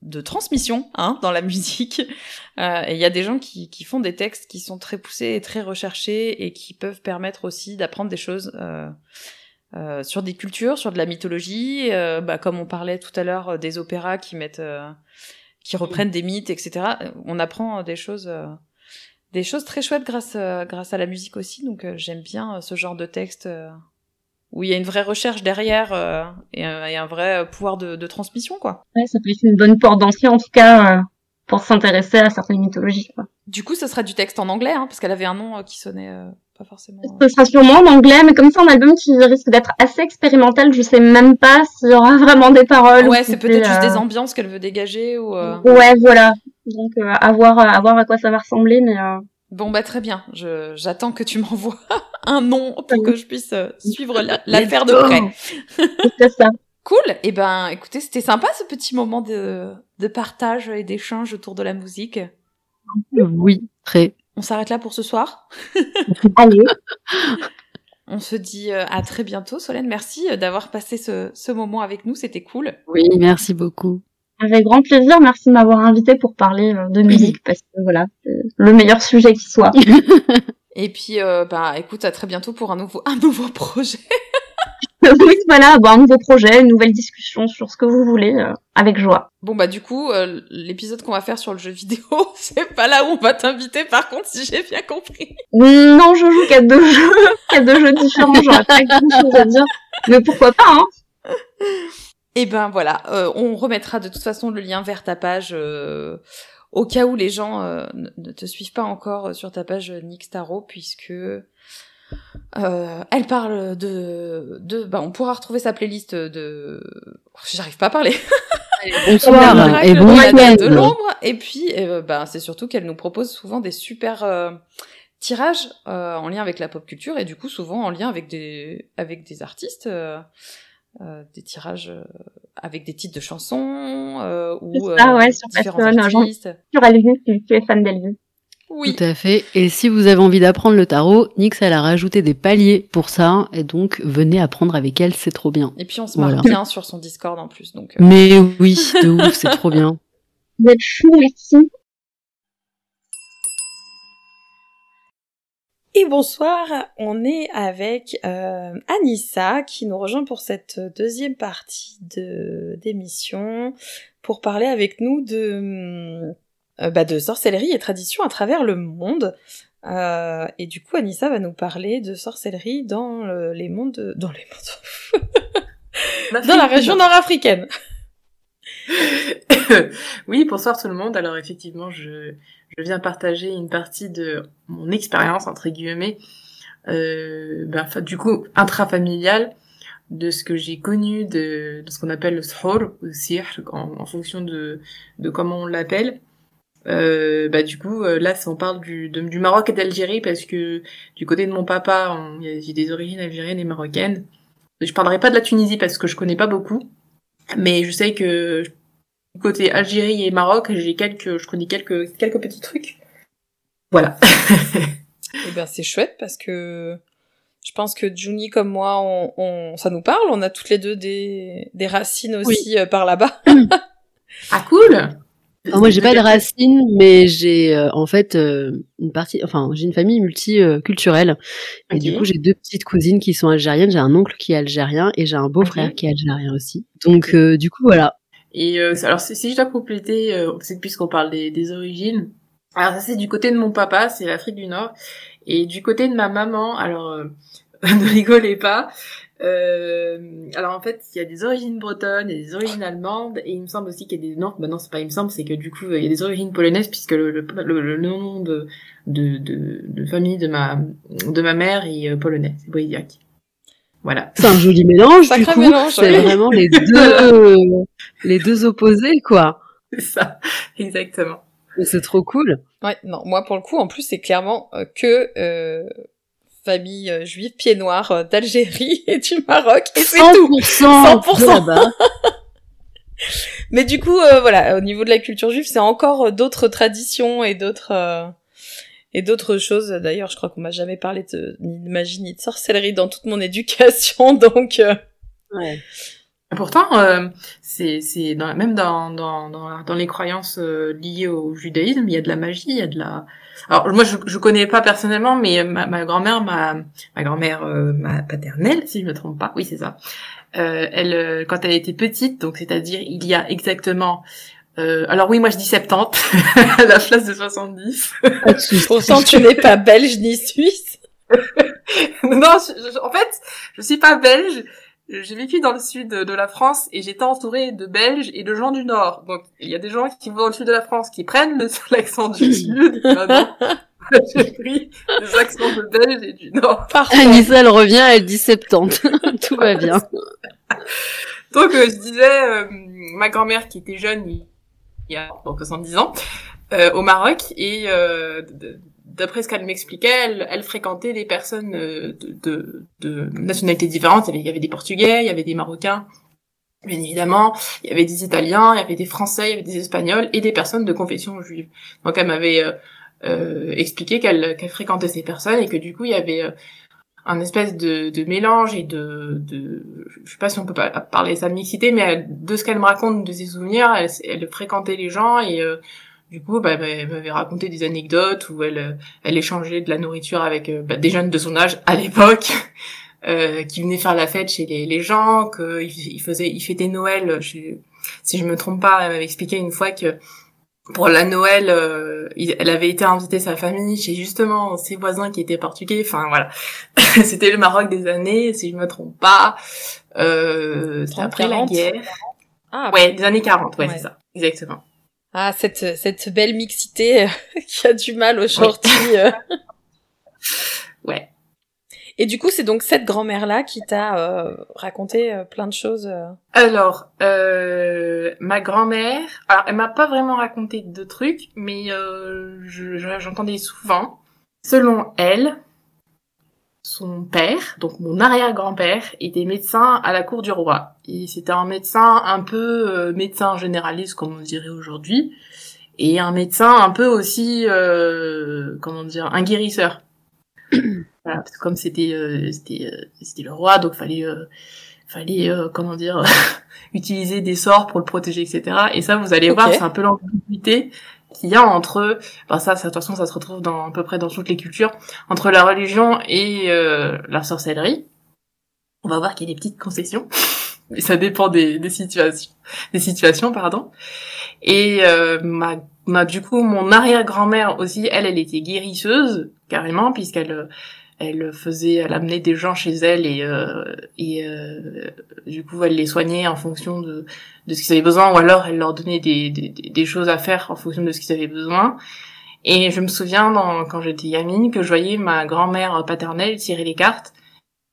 de transmission hein, dans la musique. et il y a des gens qui, qui font des textes qui sont très poussés et très recherchés et qui peuvent permettre aussi d'apprendre des choses. Euh, sur des cultures, sur de la mythologie, bah, comme on parlait tout à l'heure des opéras qui mettent qui reprennent des mythes, etc. On apprend des choses, euh, des choses très chouettes grâce, euh, grâce à la musique aussi. Donc euh, j'aime bien ce genre de texte où il y a une vraie recherche derrière et, un vrai pouvoir de, de, transmission, quoi. Ouais, ça peut être une bonne porte d'entrée en tout cas pour s'intéresser à certaines mythologies. Quoi. Du coup, ce sera du texte en anglais, hein, parce qu'elle avait un nom qui sonnait pas forcément. Ce sera sûrement en anglais, mais comme c'est un album qui risque d'être assez expérimental, je sais même pas s'il y aura vraiment des paroles. Ouais, c'est peut-être juste des euh, ambiances qu'elle veut dégager ou. Euh... Ouais, voilà. Donc euh, à voir, à voir à quoi ça va ressembler, mais. Euh, bon bah très bien. Je j'attends que tu m'envoies un nom pour que je puisse suivre l'affaire de près. c'est ça. Cool. Et eh ben, écoutez, c'était sympa ce petit moment de, de partage et d'échange autour de la musique. Oui, très. On s'arrête là pour ce soir. Allez. On se dit euh, à très bientôt. Solène, merci euh, d'avoir passé ce, ce moment avec nous. C'était cool. Oui, merci beaucoup. Avec grand plaisir. Merci de m'avoir invité pour parler euh, de musique parce que voilà, le meilleur sujet qui soit. Et puis, euh, bah, écoute, à très bientôt pour un nouveau, un nouveau projet. Oui, voilà, bah, un nouveau projet, une nouvelle discussion sur ce que vous voulez, euh, avec joie. Bon, bah, du coup, euh, l'épisode qu'on va faire sur le jeu vidéo, c'est pas là où on va t'inviter, par contre, si j'ai bien compris. Non, je joue qu'à deux jeux, qu'à deux jeux différents, j'aurais pas grand chose à dire. Mais pourquoi pas, hein. Et eh ben voilà, euh, on remettra de toute façon le lien vers ta page au cas où les gens ne te suivent pas encore sur ta page Nick puisque euh, elle parle de, de, bah, on pourra retrouver sa playlist de, j'arrive pas à parler. Bonsoir et bon de l'ombre. Et puis, euh, bah, c'est surtout qu'elle nous propose souvent des super euh, tirages euh, en lien avec la pop culture et du coup souvent en lien avec des, avec des artistes. des tirages avec des titres de chansons ou ça, ouais, sur différents artistes. Sur Elvis, tu es fan d'Elvis. Oui. Tout à fait. Et si vous avez envie d'apprendre le tarot, Nix, elle a rajouté des paliers pour ça. Et donc, venez apprendre avec elle, c'est trop bien. Et puis, on se marre bien sur son Discord en plus. Donc, euh. Mais oui, de ouf, c'est trop bien. Vous êtes chou, merci. Et bonsoir, on est avec euh, Anissa qui nous rejoint pour cette deuxième partie de d'émission pour parler avec nous de euh, bah, de sorcellerie et tradition à travers le monde. Euh, et du coup, Anissa va nous parler de sorcellerie dans les mondes, dans les mondes, dans la région nord-africaine. oui, bonsoir tout le monde. Alors effectivement, je, je viens partager une partie de mon expérience entre guillemets, euh, ben, du coup intrafamiliale, de ce que j'ai connu de, de ce qu'on appelle le sahur ou sihr en, en fonction de, de comment on l'appelle. Euh, bah du coup euh, là on parle du, du Maroc et d'Algérie parce que du côté de mon papa j'ai des origines algériennes et marocaines. Je parlerai pas de la Tunisie parce que je connais pas beaucoup, mais je sais que du côté Algérie et Maroc j'ai quelques je connais quelques quelques petits trucs. Voilà. et eh ben c'est chouette parce que je pense que Juni comme moi on, on, ça nous parle, on a toutes les deux des des racines aussi euh, par là-bas. ah cool. Ah, moi, j'ai pas de racines, mais j'ai euh, en fait euh, une partie. Enfin, j'ai une famille multiculturelle. et du coup, j'ai deux petites cousines qui sont algériennes. J'ai un oncle qui est algérien et j'ai un beau-frère qui est algérien aussi. Donc, euh, du coup, voilà. Et alors, si, je dois compléter, c'est puisqu'on parle des, des origines. Alors, ça, c'est du côté de mon papa, c'est l'Afrique du Nord. Et du côté de ma maman, alors, ne rigolez pas. Euh, alors en fait, il y a des origines bretonnes, et des origines allemandes, et il me semble aussi qu'il y a des non, bah non c'est pas il me semble, c'est que du coup il y a des origines polonaises puisque le, le, le, nom de, de, de, de, famille de ma de ma mère est euh, polonais, c'est Bridiac. Voilà. C'est un joli mélange. du coup, c'est vraiment les deux les deux opposés quoi. C'est ça, exactement. C'est trop cool. Ouais, non, moi pour le coup, en plus, c'est clairement euh, que euh, famille euh, juive pied noir euh, d'Algérie et du Maroc et c'est tout. 100%, mais du coup euh, voilà au niveau de la culture juive c'est encore d'autres traditions et d'autres et d'autres choses. D'ailleurs je crois qu'on m'a jamais parlé de ni de magie ni de sorcellerie dans toute mon éducation donc ouais. Pourtant, c'est même dans dans dans, dans les croyances liées au judaïsme, il y a de la magie, il y a de la alors moi je je connais pas personnellement, mais ma, ma grand-mère, ma ma grand-mère, euh, ma paternelle, si je me trompe pas, oui c'est ça. Euh, elle, euh, quand elle était petite, donc c'est-à-dire il y a exactement euh, alors oui, moi je dis 70 à la place de 70. Pourtant tu n'es pas belge ni suisse. non, en fait, je suis pas belge, j'ai vécu dans le sud de la France et j'étais entourée de Belges et de gens du Nord. Donc il y a des gens qui vont dans le sud de la France qui prennent l'accent du sud. j'ai pris les accents de Belges et du Nord. Anissa, elle revient, elle dit 70. Tout va bien. Donc euh, je disais, euh, ma grand-mère qui était jeune, il y a donc 70 ans, euh, au Maroc et d'après ce qu'elle m'expliquait, elle, elle, fréquentait des personnes euh, de, de, de, nationalités différentes. Il y, avait, des Portugais, il y avait des Marocains, bien évidemment. Il y avait des Italiens, il y avait des Français, il y avait des Espagnols et des personnes de confession juive. Donc elle m'avait euh, euh expliqué qu'elle fréquentait ces personnes et que du coup il y avait euh, un espèce de, de, mélange et de, de je sais pas si on peut parler de sa mixité mais de ce qu'elle me raconte de ses souvenirs elle, elle fréquentait les gens et du coup, bah, bah, elle m'avait raconté des anecdotes où elle, elle échangeait de la nourriture avec bah, des jeunes de son âge à l'époque, euh, qui venaient faire la fête chez les, les gens, qu'il faisait, il fêtait Noël. Je, si je me trompe pas, elle m'avait expliqué une fois que pour la Noël, euh, elle avait été invitée sa famille chez justement ses voisins qui étaient portugais. Enfin voilà, c'était le Maroc des années, si je me trompe pas. Euh, après la guerre. Ah, ouais, des années 40, ouais, c'est ça, exactement. Ah, cette, cette belle mixité qui a du mal aujourd'hui. Euh. ouais. Et du coup, c'est donc cette grand-mère-là qui t'a euh, raconté euh, plein de choses. Euh. Alors, euh, ma grand-mère, alors elle m'a pas vraiment raconté de trucs, mais j'entendais souvent, selon elle, son père, donc mon arrière-grand-père, était médecin à la cour du roi. Et c'était un médecin un peu médecin généraliste, comme on dirait aujourd'hui, et un médecin un peu aussi, comment dire, un guérisseur. Voilà, parce que comme c'était euh, c'était euh, c'était le roi, donc fallait euh, fallait comment dire utiliser des sorts pour le protéger, etc. Et ça, vous allez voir, c'est un peu l'ambiguïté qu'il y a entre, ben ça, ça, de toute façon, ça se retrouve dans à peu près dans toutes les cultures, entre la religion et la sorcellerie. On va voir qu'il y a des petites concessions, mais ça dépend des, des situations, des situations, pardon. Et ma, ma, du coup, mon arrière-grand-mère aussi, elle, elle était guérisseuse carrément, puisqu'elle elle faisait, elle amenait des gens chez elle et euh, et euh, du coup elle les soignait en fonction de de ce qu'ils avaient besoin ou alors elle leur donnait des, des, choses à faire en fonction de ce qu'ils avaient besoin. Et je me souviens quand j'étais gamine que je voyais ma grand-mère paternelle tirer les cartes.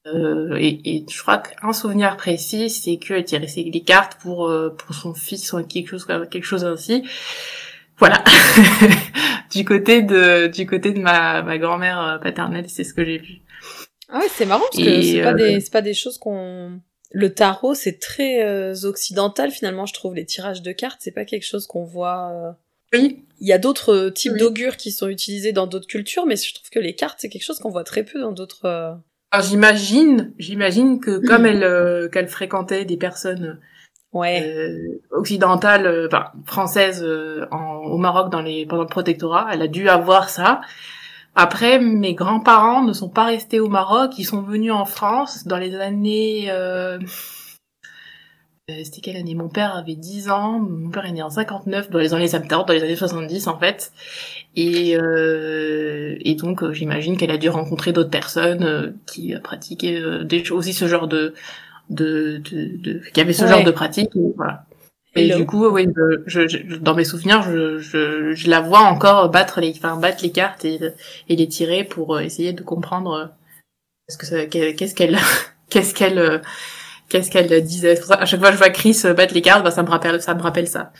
Euh, et, et, je crois qu'un souvenir précis, c'est qu'elle tirait les cartes pour euh, pour son fils ou quelque chose quelque chose ainsi. Voilà. du côté de du côté de ma, ma grand-mère euh, paternelle, c'est ce que j'ai vu. Ah ouais, c'est marrant parce que c'est pas des euh, c'est pas des choses qu'on le tarot, c'est très euh, occidental finalement, je trouve les tirages de cartes, c'est pas quelque chose qu'on voit Oui. Il y a d'autres types d'augures qui sont utilisés dans d'autres cultures, mais je trouve que les cartes, c'est quelque chose qu'on voit très peu dans d'autres. Alors j'imagine, j'imagine que comme elle qu'elle fréquentait des personnes ouais. euh, occidentale, euh, enfin française euh, en, au Maroc dans les pendant le protectorat. Elle a dû avoir ça. Après, mes grands-parents ne sont pas restés au Maroc, ils sont venus en France dans les années. Euh... euh c'était quelle année? Mon père avait 10 ans, mon père est né en 59, dans les années 70, dans les années 70 en fait. Et, euh, et donc j'imagine qu'elle a dû rencontrer d'autres personnes qui pratiquaient aussi ce genre de, de, de, de qui avait ce genre de pratique. Et, voilà. Et du coup, oui, je, je, dans mes souvenirs, je, je, je, la vois encore battre les, enfin, battre les cartes et, et les tirer pour euh, essayer de comprendre euh, ce que qu'est-ce qu'elle, qu'est-ce qu'elle, euh, qu'est-ce qu'elle disait. À chaque fois que je vois Chris battre les cartes, bah, ça me rappelle, ça me rappelle ça.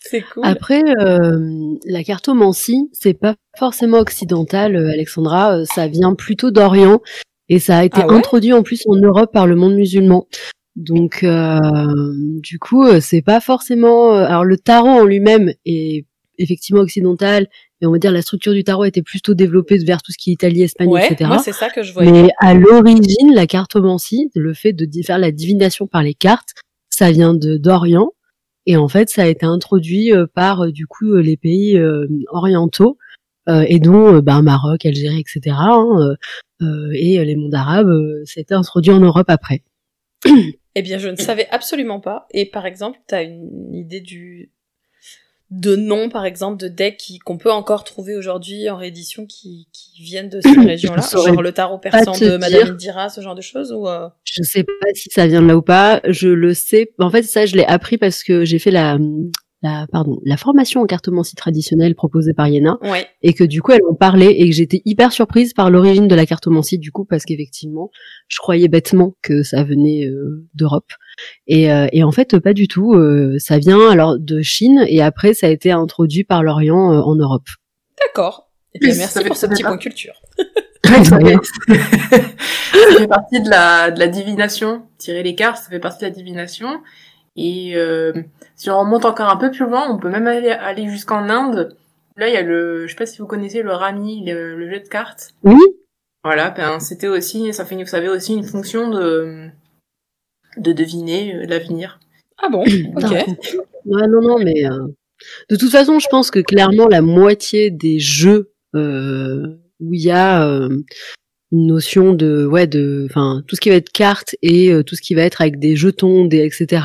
C'est cool. Après, euh, la cartomancie, c'est pas forcément occidental, Alexandra. Ça vient plutôt d'Orient. Et ça a été ah introduit en plus en Europe par le monde musulman. Donc, euh, du coup, euh, c'est pas forcément. Euh, alors, le tarot en lui-même est effectivement occidental, et on va dire la structure du tarot était plutôt développée vers tout ce qui est Italie, Espagne, etc. c'est ça que je voyais. Mais à l'origine, la cartomancie, le fait de faire la divination par les cartes, ça vient de d'Orient, et en fait, ça a été introduit par du coup les pays orientaux euh, et dont euh, bah, Maroc, Algérie, etc. Hein, euh, et les mondes arabes, c'était introduit en Europe après. Eh bien, je ne savais absolument pas. Et par exemple, tu as une idée du de noms, par exemple, de decks qu'on peut encore trouver aujourd'hui en réédition qui, qui viennent de ces régions-là? Genre le tarot persan de Madame Indira, ce genre de choses ou euh... Je sais pas si ça vient de là ou pas. Je le sais. En fait, ça, je l'ai appris parce que j'ai fait la, la, pardon, la formation en cartomancie traditionnelle proposée par Yéna. Et que du coup, elles ont parlé et que j'étais hyper surprise par l'origine de la cartomancie du coup, parce qu'effectivement, je croyais bêtement que ça venait euh, d'Europe. Et, euh, et, en fait, pas du tout. Euh, ça vient alors de Chine et après, ça a été introduit par l'Orient en Europe. D'accord. Et bien, merci pour ce petit point culture. ça fait partie de la, de la divination. Tirer les cartes, ça fait partie de la divination. Et euh, si on remonte encore un peu plus loin, on peut même aller, aller jusqu'en Inde. Là, il y a le, je sais pas si vous connaissez le rami, le, jeu de cartes. Oui. Voilà, ben c'était aussi, ça fait, vous savez aussi une fonction de de deviner euh, l'avenir. Ah bon, ok. Ouais, non, non, mais euh, De toute façon, je pense que clairement la moitié des jeux euh, où il y a euh, une notion de ouais de enfin tout ce qui va être cartes et euh, tout ce qui va être avec des jetons des etc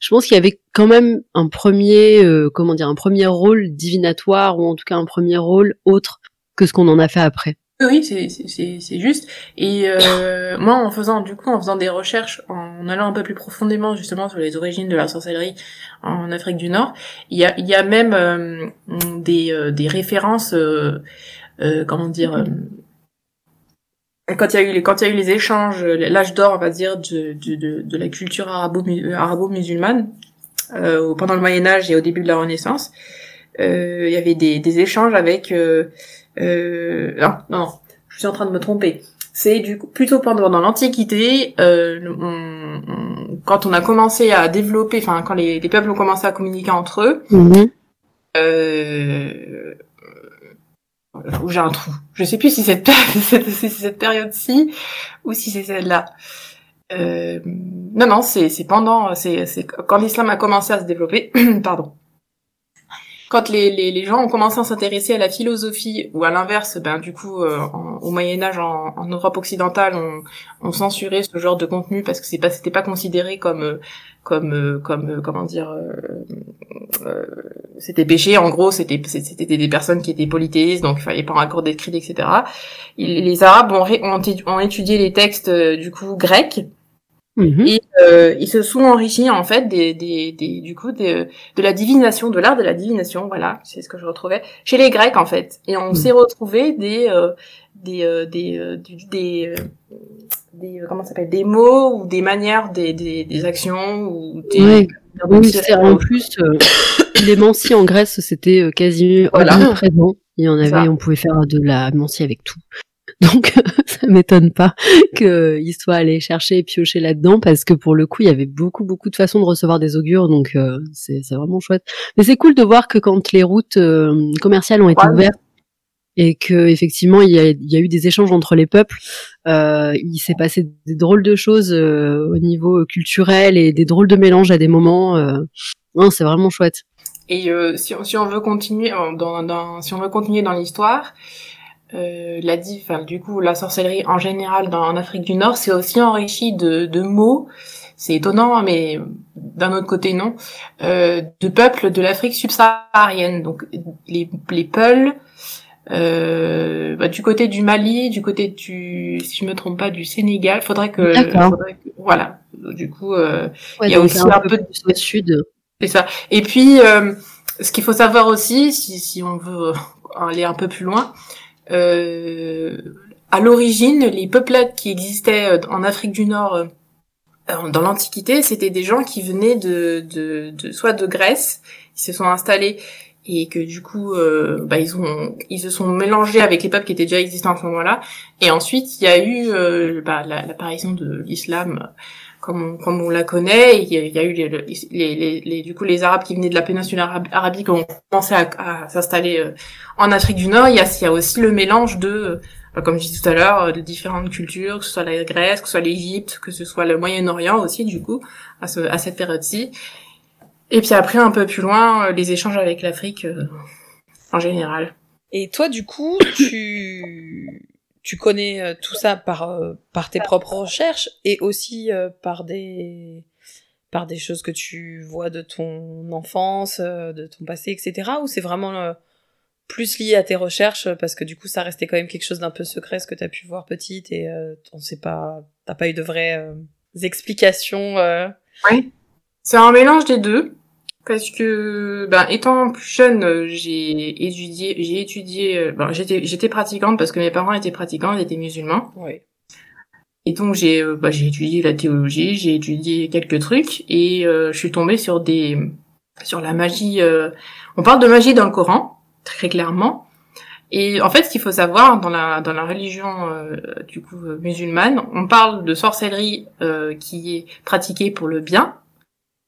je pense qu'il y avait quand même un premier euh, comment dire un premier rôle divinatoire ou en tout cas un premier rôle autre que ce qu'on en a fait après. Oui c'est c'est juste. Et euh, moi en faisant du coup en faisant des recherches en allant un peu plus profondément justement sur les origines de la sorcellerie en Afrique du Nord il y a il y a même des des références comment dire quand il y a eu les, quand il y a eu les échanges, l'âge d'or, on va dire, de, de, de, la culture arabo, arabo-musulmane, euh, pendant le Moyen Âge et au début de la Renaissance, euh, il y avait des, des échanges avec... Euh, euh, non, non, je suis en train de me tromper. C'est du coup plutôt pendant dans l'Antiquité, quand on a commencé à développer, enfin quand les, les, peuples ont commencé à communiquer entre eux, euh, où j'ai un trou. Je sais plus si cette, cette période-ci ou si c'est celle-là. Euh, non, non, c'est pendant, c'est quand l'islam a commencé à se développer. Pardon quand les, les, gens ont commencé à s'intéresser à la philosophie, ou à l'inverse, ben du coup, euh, au Moyen Âge, en, en, Europe occidentale, on, on censurait ce genre de contenu parce que c'est pas, c'était pas considéré comme, euh, comme, euh, comme, comment dire, c'était péché. En gros, c'était, c'était des personnes qui étaient polythéistes, donc il fallait pas accorder de crédit, etc. les Arabes ont, ont, ont étudié les textes du coup grecs Mhm. Et euh, ils se sont enrichis en fait des, des, des du coup de la divination, de l'art de la divination, voilà, c'est ce que je retrouvais chez les Grecs en fait. Et on mhm. s'est retrouvé des euh, des euh, des des, des comment s'appelle des mots ou des manières des, des, des actions ou des oui, oui en plus les en Grèce c'était quasi voilà. présent. Il y en avait, on pouvait faire de la mancie avec tout. Donc ça m'étonne pas qu'il soit allé chercher et piocher là-dedans parce que pour le coup il y avait beaucoup beaucoup de façons de recevoir des augures donc euh, c'est vraiment chouette. Mais c'est cool de voir que quand les routes euh, commerciales ont été ouvertes et que effectivement il y a, il y a eu des échanges entre les peuples, euh, il s'est passé des drôles de choses au niveau culturel et des drôles de mélanges à des moments. non, c'est vraiment chouette. Et si, si, on veut continuer dans, dans si on veut continuer dans l'histoire, euh, la enfin du coup la sorcellerie en général dans en Afrique du Nord, c'est aussi enrichi de, de mots. C'est étonnant, mais d'un autre côté non, euh, de peuples de l'Afrique subsaharienne. Donc les les Peuls, euh, bah, du côté du Mali, du côté du, si je me trompe pas, du Sénégal. Faudrait que, faudrait que voilà. Du coup, euh, il y a aussi un, peu, de sud. C'est ça. Et puis, euh, ce qu'il faut savoir aussi, si, si on veut aller un peu plus loin, à l'origine, les peuplades qui existaient euh, en Afrique du Nord euh, dans l'Antiquité, c'était des gens qui venaient de, de, de, soit de Grèce, ils se sont installés et que du coup, euh, bah, ils ont, ils se sont mélangés avec les peuples qui étaient déjà existants à ce moment-là. Et ensuite, il y a eu euh, bah, l'apparition de l'islam comme on, comme on la connaît. Il y a, eu les, les, les, du coup les Arabes qui venaient de la péninsule arabique ont commencé à, s'installer euh, en Afrique du Nord. Il y a, aussi le mélange de, euh, comme je disais tout à l'heure, euh, de différentes cultures, que ce soit la Grèce, que ce soit l'Égypte, que ce soit le Moyen-Orient aussi, du coup, à, ce, à cette période-ci. Et puis après, un peu plus loin, les échanges avec l'Afrique en général. Et toi, du coup, tu tu connais euh, tout ça par euh, par tes propres recherches et aussi euh, par des par des choses que tu vois de ton enfance, de ton passé, etc. Ou c'est vraiment plus lié à tes recherches parce que du coup ça restait quand même quelque chose d'un peu secret ce que tu as pu voir petite et on sait pas, t'as pas eu de vraies explications. Oui, c'est un mélange des deux parce que ben étant plus jeune euh, j'ai étudié j'ai étudié euh, ben, j'étais j'étais pratiquante parce que mes parents étaient pratiquants ils étaient musulmans. Oui. et donc j'ai ben, j'ai étudié la théologie j'ai étudié quelques trucs et je suis tombée sur des sur la magie on parle de magie dans le Coran très clairement. Et en fait ce qu'il faut savoir dans la dans la religion du coup musulmane on parle de sorcellerie qui est pratiquée pour le bien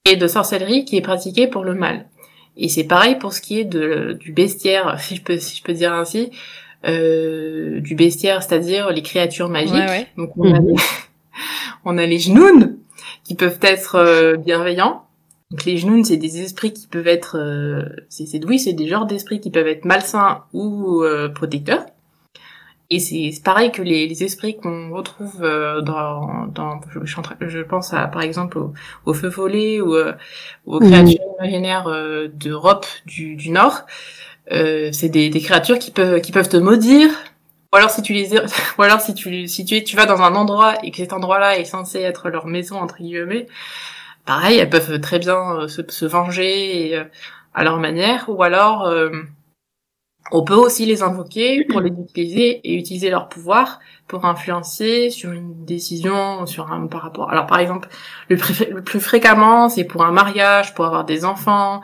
et de sorcellerie qui est pratiquée pour le mal. Et c'est pareil pour ce qui est de, du bestiaire, si je peux, si je peux dire ainsi, euh, du bestiaire, c'est-à-dire les créatures magiques. Donc on, a mhm. les, on a les genoun qui peuvent être euh, bienveillants, Donc les genoux, c'est des esprits qui peuvent être, euh, c'est oui, c'est des genres d'esprits qui peuvent être malsains ou euh, protecteurs. Et c'est pareil que les, les esprits qu'on retrouve euh, dans, dans je, je, pense à par exemple au, au feu follet ou euh, aux créatures imaginaires d'Europe du, du Nord. c'est des, des créatures qui peuvent qui peuvent te maudire. Ou alors si tu les ou alors si tu si tu, tu vas dans un endroit et que cet endroit-là est censé être leur maison entre guillemets pareil, elles peuvent très bien euh, se, se venger euh, à leur manière, ou alors euh, on peut aussi les invoquer pour les utiliser et utiliser leur pouvoir pour influencer sur une décision, sur un par rapport. Alors par exemple, le, le plus fréquemment, c'est pour un mariage, pour avoir des enfants,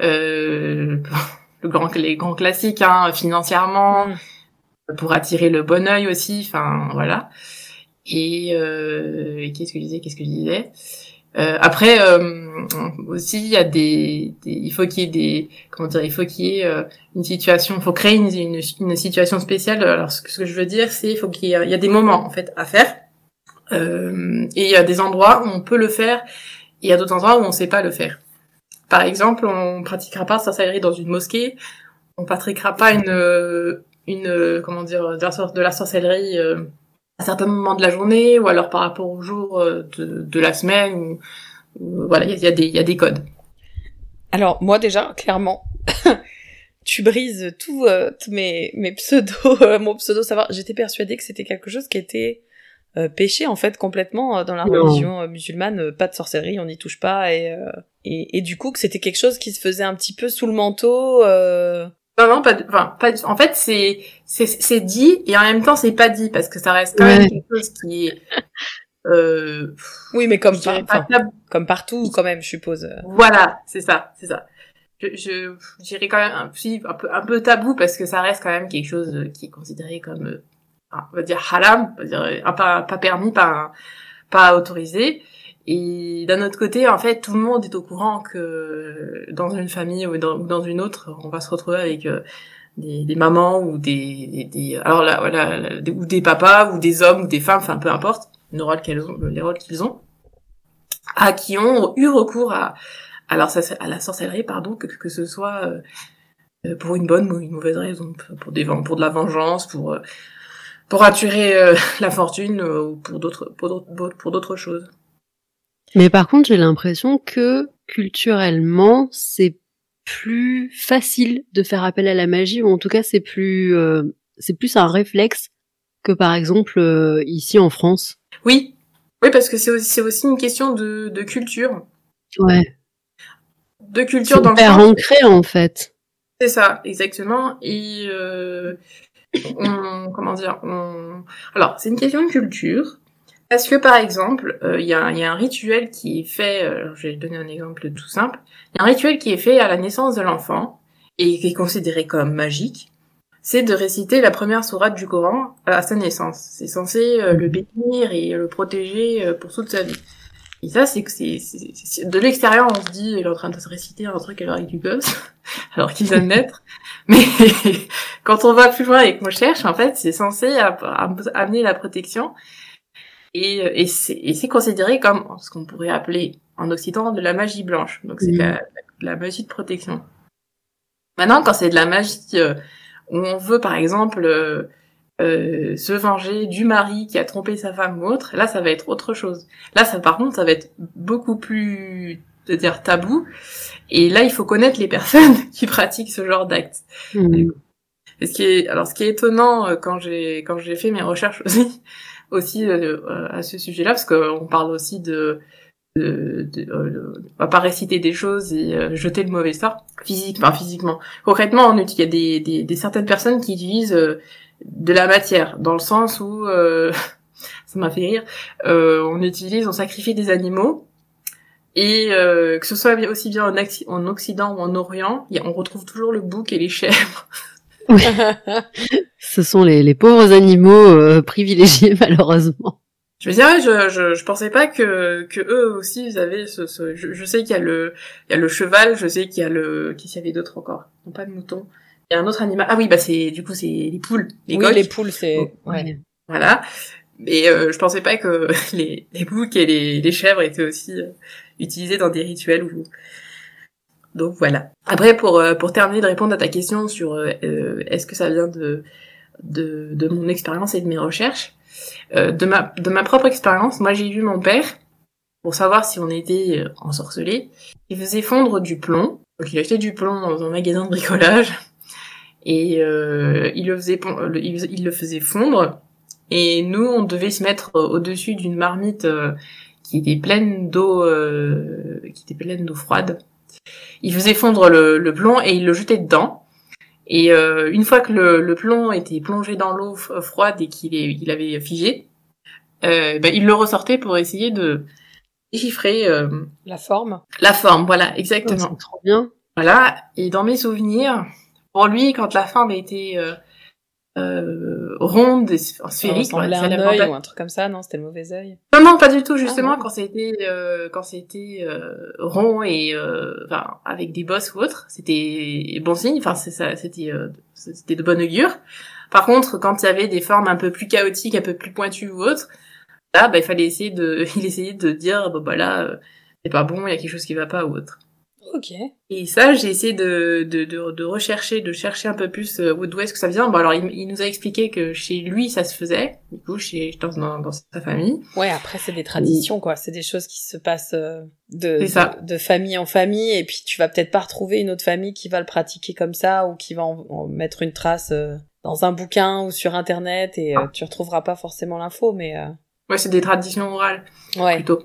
euh, le grand, les grands classiques, hein, financièrement, mm. pour attirer le bon œil aussi. Enfin voilà. Et, euh, et qu'est-ce que je disais Qu'est-ce que je disais? Euh, après euh, aussi il y a des, il faut qu'il y ait des comment dire il faut qu'il y ait euh, une situation faut créer une, une, situation spéciale. Alors ce que, je veux dire c'est il faut qu'il y, ait, y a des moments en fait à faire. Euh, et il y a des endroits où on peut le faire et il y a d'autres endroits où on sait pas le faire. Par exemple on pratiquera pas sorcellerie dans une mosquée. On pratiquera pas une une comment dire de la, de la sorcellerie à certains moments de la journée ou alors par rapport au jour euh, de, de la semaine. Ou, voilà, il y a, des, y a des codes. Alors moi déjà, clairement, tu brises tout, euh, mes, mes pseudos, euh, mon pseudo savoir. J'étais persuadée que c'était quelque chose qui était euh, péché en fait complètement dans la religion musulmane. Pas de sorcellerie, on n'y touche pas et, et, et du coup que c'était quelque chose qui se faisait un petit peu sous le manteau. Non, non, pas, enfin, pas, en fait, c'est, c'est, c'est dit, et en même temps, c'est pas dit, parce que ça reste quand même quelque chose qui est, euh, oui, mais comme, comme partout, quand même, je suppose. Voilà, c'est ça, c'est ça. Je, je, dirais quand même un, un peu, un peu tabou, parce que ça reste quand même quelque chose qui est considéré comme, on va dire haram, on va dire, pas, pas permis, pas, pas autorisé. Et d'un autre côté, en fait, tout le monde est au courant que dans une famille ou dans, une autre, on va se retrouver avec euh, des, des, mamans ou des, des, alors là, voilà, ou des papas ou des hommes ou des femmes, enfin peu importe, les rôles qu'elles ont, les rôles qu'ils ont, à qui ont eu recours à à, à la sorcellerie, pardon, que, que ce soit euh, euh, pour une bonne ou une mauvaise raison, pour des pour de la vengeance, pour pour attirer la fortune ou pour d'autres pour d'autres choses. Mais par contre, j'ai l'impression que culturellement, c'est plus facile de faire appel à la magie, ou en tout cas, c'est plus, euh, c'est plus un réflexe que par exemple euh, ici en France. Oui, oui, parce que c'est aussi, aussi, une question de, de culture. Ouais. De culture dans le ancré en fait. C'est ça, exactement. Et euh, on, comment dire, on... alors c'est une question de culture. Parce que par exemple, euh, il y, a, un rituel qui est fait, euh, je vais donner un exemple tout simple, il y a un rituel qui est fait à la naissance de l'enfant et qui est considéré comme magique, c'est de réciter la première sourate du Coran à sa naissance. C'est censé euh, le bénir et le protéger pour toute sa vie. Et ça, c'est que c'est de l'extérieur, on se dit, il est en train de se réciter un truc avec du gosse, alors qu'il vient de naître. Mais quand on va plus loin et qu'on cherche, en fait, c'est censé amener la protection et, euh, et c'est considéré comme ce qu'on pourrait appeler en Occident de la magie blanche. Donc c'est la, la, magie de protection. Maintenant, quand c'est de la magie euh, où on veut, par exemple, euh, euh, se venger du mari qui a trompé sa femme ou autre, là, ça va être autre chose. Là, ça, par contre, ça va être beaucoup plus, de dire tabou. Et là, il faut connaître les personnes qui pratiquent ce genre d'actes. Mmh. ce qui est, alors, ce qui est étonnant quand j'ai quand j'ai fait mes recherches aussi, aussi euh, euh, à ce sujet-là, parce qu'on parle aussi de, de, de, euh, va pas réciter des choses et jeter le mauvais sort physiquement physiquement. Concrètement on il y a des, des, des, certaines personnes qui utilisent de la matière dans le sens où ça m'a fait rire on utilise on sacrifie des animaux et que ce soit aussi bien en, en Occident ou en Orient on retrouve toujours le bouc et les chèvres Ce sont les, les pauvres animaux euh, privilégiés malheureusement. Je veux dire, je, je, je pensais pas que, que eux aussi ils avaient ce, ce je, je, sais qu'il y a le il y a le cheval, je sais qu'il y a le qu'est-ce qu'il y avait d'autre encore? Non pas de mouton. Il y a un autre animal. Ah oui, bah c'est du coup c'est les poules, les oui, les poules c'est ouais. Voilà. Mais euh, je pensais pas que les les boucs et les, les chèvres étaient aussi euh, utilisé dans des rituels ou donc voilà. Après pour euh, pour terminer de répondre à ta question sur euh, est-ce que ça vient de de, mon expérience et de mes recherches, de ma de ma propre expérience, moi j'ai vu mon père pour savoir si on était ensorcelé. Il faisait fondre du plomb. Donc il achetait du plomb dans un magasin de bricolage et il le faisait il le faisait fondre et nous, on devait se mettre au-dessus d'une marmite euh, qui était pleine d'eau, euh, qui était pleine d'eau froide. Il faisait fondre le, plomb et il le jetait dedans. Et euh, une fois que le, plomb était plongé dans l'eau froide et qu'il il avait figé, ben, il le ressortait pour essayer de déchiffrer la forme. La forme, voilà, exactement. Oh, trop bien. Voilà. Et dans mes souvenirs, pour lui, quand la forme était euh, ronde et sphérique. Ça ouais, un œil ou un truc comme ça, non C'était le mauvais œil. Non, non, pas du tout. Justement, ah, quand c'était euh, quand c'était euh, rond et euh, enfin avec des bosses ou autre, c'était bon signe. Enfin, ça, c'était euh, c'était de bonne augure. Par contre, quand il y avait des formes un peu plus chaotiques, un peu plus pointues ou autres, là, bah, il fallait essayer de, il essayait de dire, bon bah là, euh, c'est pas bon, il y a quelque chose qui va pas ou autre. Ok. Et ça, j'ai essayé de, de, de, de, rechercher, de chercher un peu plus euh, d'où est-ce que ça vient. Bon, alors, il, il, nous a expliqué que chez lui, ça se faisait, du coup, chez, dans, dans, dans sa famille. Ouais, après, c'est des traditions, quoi. C'est des choses qui se passent euh, de, de, de, famille en famille, et puis tu vas peut-être pas retrouver une autre famille qui va le pratiquer comme ça, ou qui va en, mettre une trace euh, dans un bouquin ou sur Internet, et tu retrouveras pas forcément l'info, mais... Ouais, c'est des traditions orales, ouais. plutôt.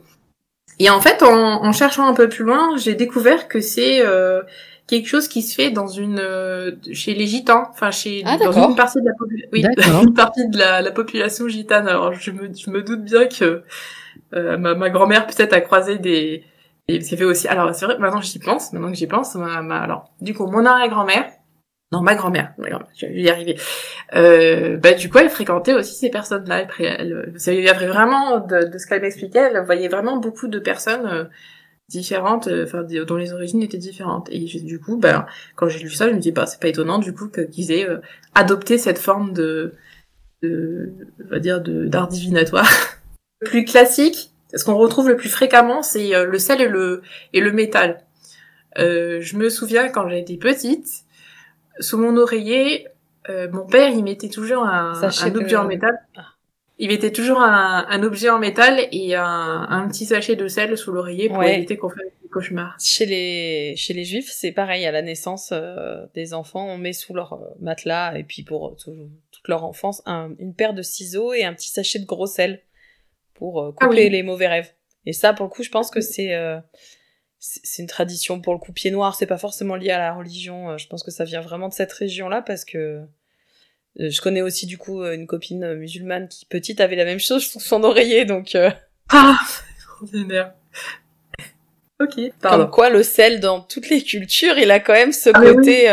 Et en fait, en, en cherchant un peu plus loin, j'ai découvert que c'est euh, quelque chose qui se fait dans une euh, chez les gitans, enfin chez ah, dans une partie de la population, oui, une partie de la, la, population gitane. Alors je me, je me doute bien que euh, ma, ma grand-mère peut-être a croisé des et c'est fait aussi. Alors c'est vrai, maintenant j'y pense, maintenant que j'y pense, ma, ma, alors du coup mon arrière-grand-mère non, ma grand-mère, ma grand-mère, je vais y arriver. Euh, bah, du coup, elle fréquentait aussi ces personnes-là. Elle, elle, il y avait vraiment, de, de ce qu'elle m'expliquait, elle voyait vraiment beaucoup de personnes euh, différentes, euh, enfin, dont les origines étaient différentes. Et du coup, bah, quand j'ai lu ça, je me dis, bah, c'est pas étonnant, du coup, qu'ils aient euh, adopté cette forme de, de, on va dire, de, d'art divinatoire. le plus classique, ce qu'on retrouve le plus fréquemment, c'est le sel et le, et le métal. je me souviens quand j'étais petite, sous mon oreiller, euh, mon père, il mettait toujours un, un objet en métal. Il mettait toujours un, un, objet en métal et un, un petit sachet de sel sous l'oreiller pour éviter qu'on fasse des cauchemars. Chez les chez les juifs, c'est pareil. À la naissance euh, des enfants, on met sous leur euh, matelas et puis pour toute leur enfance une paire de ciseaux et un petit sachet de gros sel pour ah couper les mauvais rêves. Et ça, pour le coup, je pense que c'est c'est une tradition pour le coup pied noir, c'est pas forcément lié à la religion, euh, je pense que ça vient vraiment de cette région-là parce que euh, je connais aussi du coup euh, une copine musulmane qui petite avait la même chose sous son oreiller donc ah extraordinaire. Ok, pardon. Comme quoi le sel dans toutes les cultures, il a quand même ce ah côté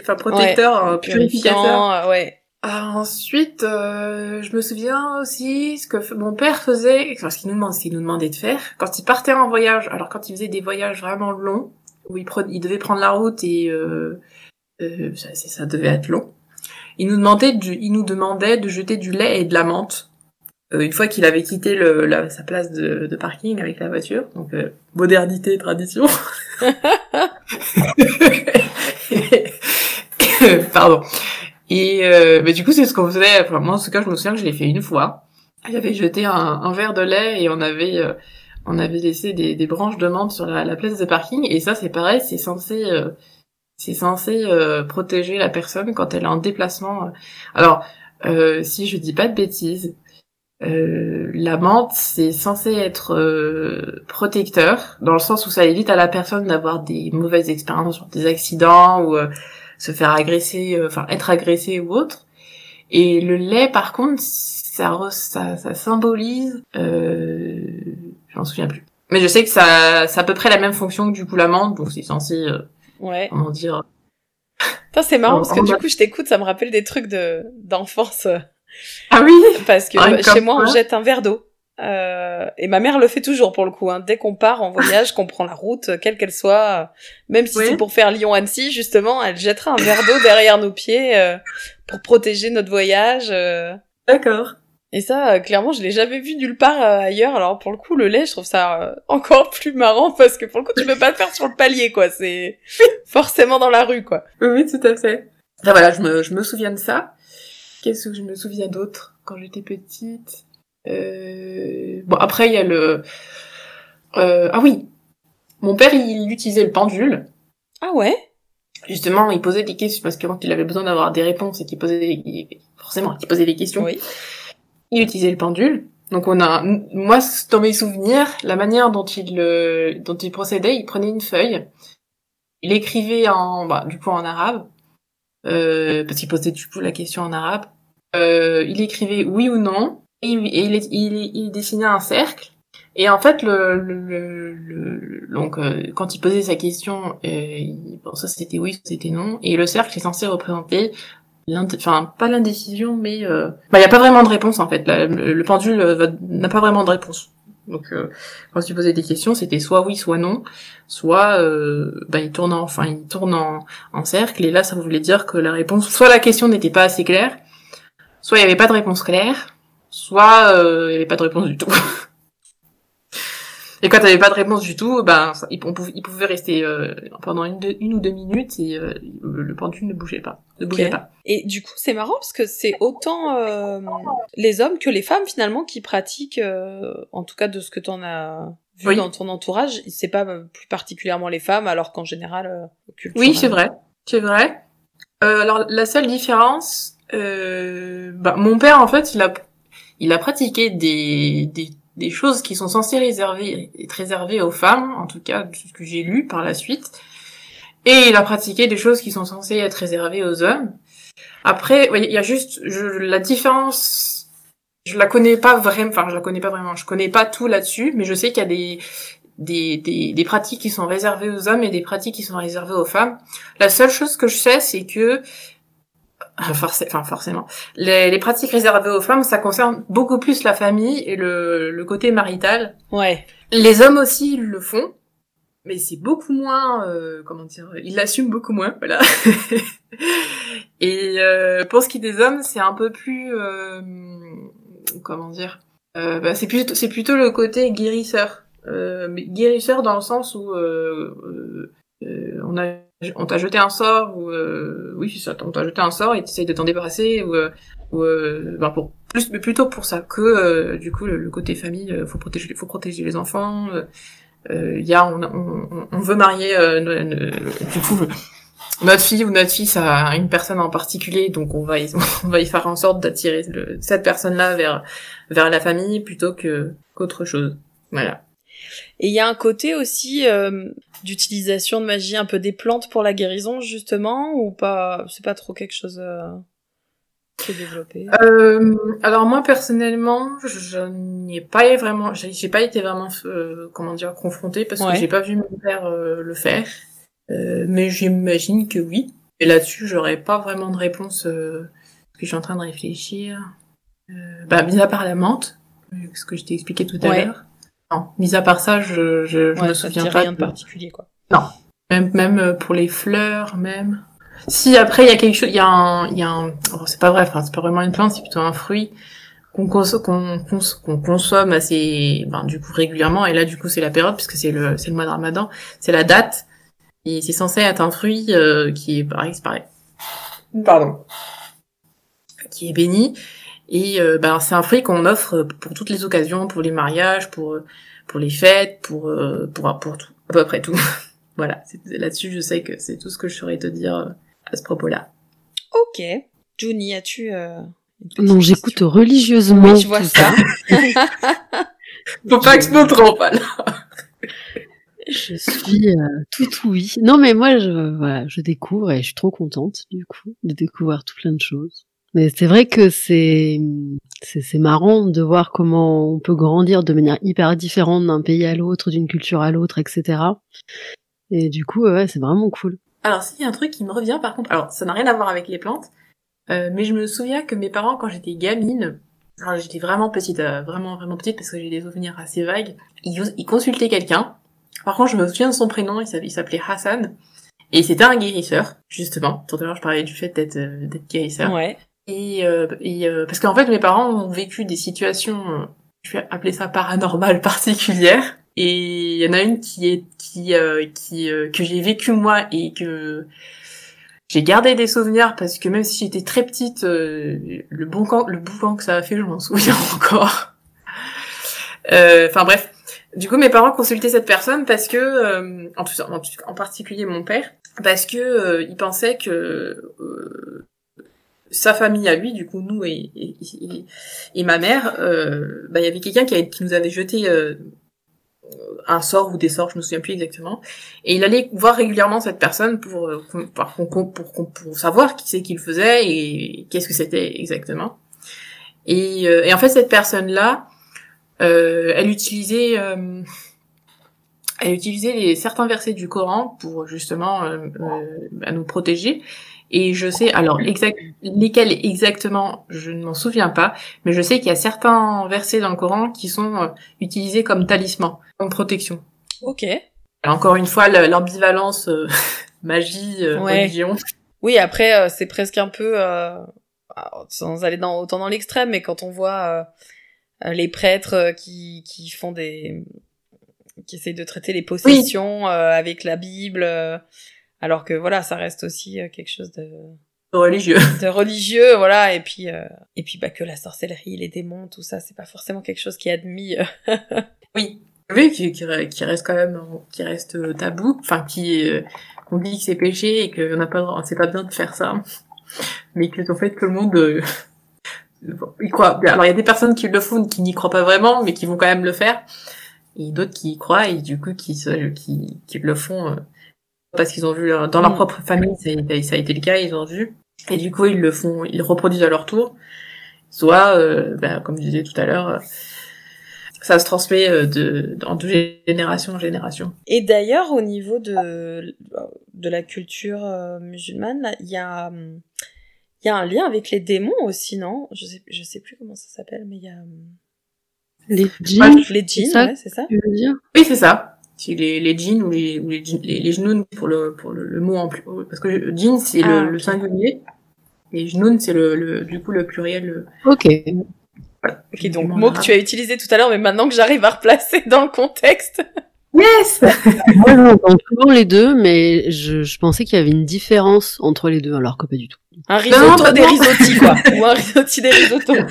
enfin, protecteur, purifiant, ouais. Ah, ensuite, euh, je me souviens aussi ce que mon père faisait, ce qu'il nous demandait, ce nous demandait de faire quand il partait en voyage. Alors quand il faisait des voyages vraiment longs, où il, il devait prendre la route et euh, euh, ça, ça, devait être long, il nous demandait, de, il nous demandait de jeter du lait et de la menthe euh, une fois qu'il avait quitté le, la, sa place de, de, parking avec la voiture. Donc euh, modernité, tradition. Pardon. Et euh, mais du coup, c'est ce qu'on faisait. Enfin, moi, en tout cas, je me souviens que je l'ai fait une fois. J'avais jeté un, verre de lait et on avait euh, on avait laissé des, branches de menthe sur la, la, place de parking. Et ça, c'est pareil, c'est censé euh, c'est censé euh, protéger la personne quand elle est en déplacement. Alors, si je dis pas de bêtises, la menthe, c'est censé être protecteur dans le sens où ça évite à la personne d'avoir des mauvaises expériences, des accidents ou se faire agresser, euh, enfin être agressé ou autre. Et le lait, par contre, ça, ça, ça symbolise, euh, j'en souviens plus. Mais je sais que ça, ça à peu près la même fonction que du coup l'amande, donc c'est censé, euh, ouais. comment dire. c'est marrant parce que du coup je t'écoute, ça me rappelle des trucs de d'enfance. Ah oui. Parce que chez moi on jette un verre d'eau. Euh, et ma mère le fait toujours pour le coup. Hein. Dès qu'on part en voyage, qu'on prend la route, quelle qu'elle soit, même si c'est pour faire Lyon-Annecy, justement, elle jettera un verre d'eau derrière nos pieds euh, pour protéger notre voyage. Euh. D'accord. Et ça, clairement, je l'ai jamais vu nulle part ailleurs. Alors pour le coup, le lait, je trouve ça encore plus marrant parce que pour le coup, tu peux pas le faire sur le palier, quoi. C'est forcément dans la rue, quoi. Oui, tout à fait. Enfin, voilà, je me, je me souviens de ça. Qu'est-ce que je me souviens d'autre quand j'étais petite? euh... Bon, après, il y a le... Euh... Ah oui, mon père, il utilisait le pendule. Ah ouais? Justement, il posait des questions, parce que quand il avait besoin d'avoir des réponses et qu'il posait des... forcément, il posait des questions. Oui. Il utilisait le pendule. Donc on a, moi, dans mes souvenirs, la manière dont il, euh, dont il procédait, il prenait une feuille, il écrivait en, bah, du coup en arabe, euh, parce qu'il posait du coup la question en arabe. Euh, il écrivait oui ou non, et, il, il, il, dessinait un cercle. Et en fait, le, le, le, donc euh, quand il posait sa question, euh, bon, ça c'était oui, c'était non, et le cercle est censé représenter enfin pas l'indécision, mais euh, bah il a pas vraiment de réponse en fait. le, pendule n'a pas vraiment de réponse. Donc euh, quand tu posais des questions, c'était soit oui, soit non, soit euh, bah, il tourne en, enfin il tourne en, en, cercle et là ça voulait dire que la réponse, soit la question n'était pas assez claire, soit il y avait pas de réponse claire, soit euh, il y avait pas de réponse du tout. Et quand t'avais pas de réponse du tout, ben il, pouvait, rester euh, pendant une, une, ou deux minutes et euh, le pendule ne bougeait pas, ne bougeait pas. Et du coup, c'est marrant parce que c'est autant euh, les hommes que les femmes finalement qui pratiquent, en tout cas de ce que t'en as vu dans ton entourage, c'est pas plus particulièrement les femmes, alors qu'en général. oui, c'est vrai, c'est vrai. alors la seule différence, bah, mon père en fait, il a il a pratiqué des, des des choses qui sont censées réserver, être réservées aux femmes, en tout cas ce que j'ai lu par la suite, et il a pratiqué des choses qui sont censées être réservées aux hommes. Après, il y a juste je, la différence, je la connais pas vraiment, enfin je la connais pas vraiment, je connais pas tout là-dessus, mais je sais qu'il y a des, des, des, des, pratiques qui sont réservées aux hommes et des pratiques qui sont réservées aux femmes. La seule chose que je sais, c'est que enfin forcément. Les, les, pratiques réservées aux femmes, ça concerne beaucoup plus la famille et le, le côté marital. Ouais. Les hommes aussi le font, mais c'est beaucoup moins, euh, comment dire, ils l'assument beaucoup moins, voilà. et euh, pour ce qui est des hommes, c'est un peu plus, euh, comment dire, euh, bah, c'est plutôt, c'est plutôt le côté guérisseur. Euh, mais guérisseur dans le sens où on a on t'a jeté un sort ou euh, oui c'est ça on t'a jeté un sort et t'essayes de t'en débarrasser ou, euh, ou euh, ben pour plus mais plutôt pour ça que euh, du coup le, côté famille faut protéger faut protéger les enfants il y a on, on, on, veut marier du coup notre fille ou notre fils à une personne en particulier donc on va y, on va y faire en sorte d'attirer cette personne là vers vers la famille plutôt que qu'autre chose. Voilà. Et il y a un côté aussi euh, d'utilisation de magie un peu des plantes pour la guérison justement ou pas C'est pas trop quelque chose euh, qui est développé? Euh, alors moi personnellement, je n'y ai pas vraiment, j'ai pas été vraiment euh, comment dire confrontée parce que j'ai pas vu mon père euh, le faire, mais j'imagine que oui. Et là-dessus, j'aurais pas vraiment de réponse. parce que je suis en train de réfléchir. bah, mis à part la menthe, ce que je t'ai expliqué tout à l'heure. Non, mis à part ça, je, je, je me souviens pas rien de particulier quoi. Non, même même euh, pour les fleurs, même. Si après il y a quelque chose, il y a un, il y a un, oh, c'est pas vrai, enfin c'est pas vraiment une plante, c'est plutôt un fruit qu'on consomme, qu'on consomme assez, ben, du coup régulièrement. Et là du coup c'est la période puisque c'est le c'est le mois de Ramadan, c'est la date. Et c'est censé être un fruit euh, qui est pareil, c'est pareil. Pardon. Qui est béni et euh, ben, c'est un fruit qu'on offre pour toutes les occasions, pour les mariages, pour pour les fêtes, pour euh, pour pour tout, à peu près tout. voilà, là-dessus, je sais que c'est tout ce que je saurais te dire euh, à ce propos-là. Ok. Juni, as-tu Non, j'écoute religieusement. Oui, je vois ça. Faut pas que je me trompe alors. Je suis tout oui. Non, mais moi, je, voilà, je découvre et je suis trop contente, du coup, de découvrir tout plein de choses. Mais c'est vrai que c'est c'est marrant de voir comment on peut grandir de manière hyper différente d'un pays à l'autre, d'une culture à l'autre, etc. Et du coup, ouais, c'est vraiment cool. Alors, s'il y a un truc qui me revient, par contre, alors ça n'a rien à voir avec les plantes, euh, mais je me souviens que mes parents, quand j'étais gamine, alors j'étais vraiment petite, euh, vraiment vraiment petite parce que j'ai des souvenirs assez vagues, ils, ils consultaient quelqu'un. Par contre, je me souviens de son prénom, il s'appelait Hassan. Et c'était un guérisseur, justement. Tout à l'heure, je parlais du fait d'être euh, d'être guérisseur. Ouais. Et, euh, et euh, parce qu'en fait, mes parents ont vécu des situations, je vais appeler ça paranormales particulières. Et il y en a une qui est qui qui que j'ai vécu moi et que j'ai gardé des souvenirs parce que même si j'étais très petite, le bon camp, le boucan que ça a fait, je m'en souviens encore. Enfin bref, du coup, mes parents consultaient cette personne parce que, euh, en, tout, en, en, particulier mon père, parce que euh, il pensait que euh, sa famille à lui, du coup nous et, et, ma mère, euh, bah, il y avait quelqu'un qui, nous avait jeté un sort ou des sorts, je me souviens plus exactement, et il allait voir régulièrement cette personne pour pour, pour, pour, pour savoir qui c'est qu'il faisait et qu'est-ce que c'était exactement. Et, en fait, cette personne-là, euh, elle utilisait euh, elle utilisait certains versets du Coran pour justement euh, euh nous protéger. Et je sais, alors exact, lesquels exactement, je ne m'en souviens pas, mais je sais qu'il y a certains versets dans le Coran qui sont euh, utilisés comme talisman, comme protection. Ok. encore une fois, l'ambivalence magie, religion. Oui, après, c'est presque un peu, sans aller dans, autant dans l'extrême, mais quand on voit euh, les prêtres euh, qui, qui font des qui essayent de traiter les possessions euh, avec la Bible, alors que voilà, ça reste aussi quelque chose de religieux, de religieux, voilà, et puis et puis bah que la sorcellerie, les démons, tout ça, c'est pas forcément quelque chose qui est admis. oui, oui, qui, qui, reste quand même, qui reste tabou, enfin qui on dit que c'est péché et que n'a pas, c'est pas bien de faire ça, mais que en fait que le monde ils croient. Alors il y a des personnes qui le font, qui n'y croient pas vraiment, mais qui vont quand même le faire, et d'autres qui y croient et du coup qui qui, qui le font euh, parce qu'ils ont vu dans leur mm. propre famille, ça a, ça a, été le cas, ils ont vu, et du coup ils le font, ils le reproduisent à leur tour. Soit, euh, bah, comme je disais tout à l'heure, euh, ça se transmet de, de génération en génération. Et d'ailleurs, au niveau de, de la culture musulmane, il y a il y a un lien avec les démons aussi, non? Je sais, je sais plus comment ça s'appelle, mais il y a... Euh, les djinns Les djinns, ouais, c'est ça Oui, c'est ça. C'est les, les djinns ou les, ou les, les, les pour le, pour le, mot en plus. Parce que djinn, c'est le, ah, le, singulier. Et jnoun, c'est le, le, du coup le pluriel. Ok. Ok, donc mot que tu as utilisé tout à l'heure, mais maintenant que j'arrive à replacer dans le contexte. Yes Moi, j'entends toujours les deux, mais je, je pensais qu'il y avait une différence entre les deux, alors que pas du tout. Un risotto des risottis, quoi. Ou un risotto des risottos.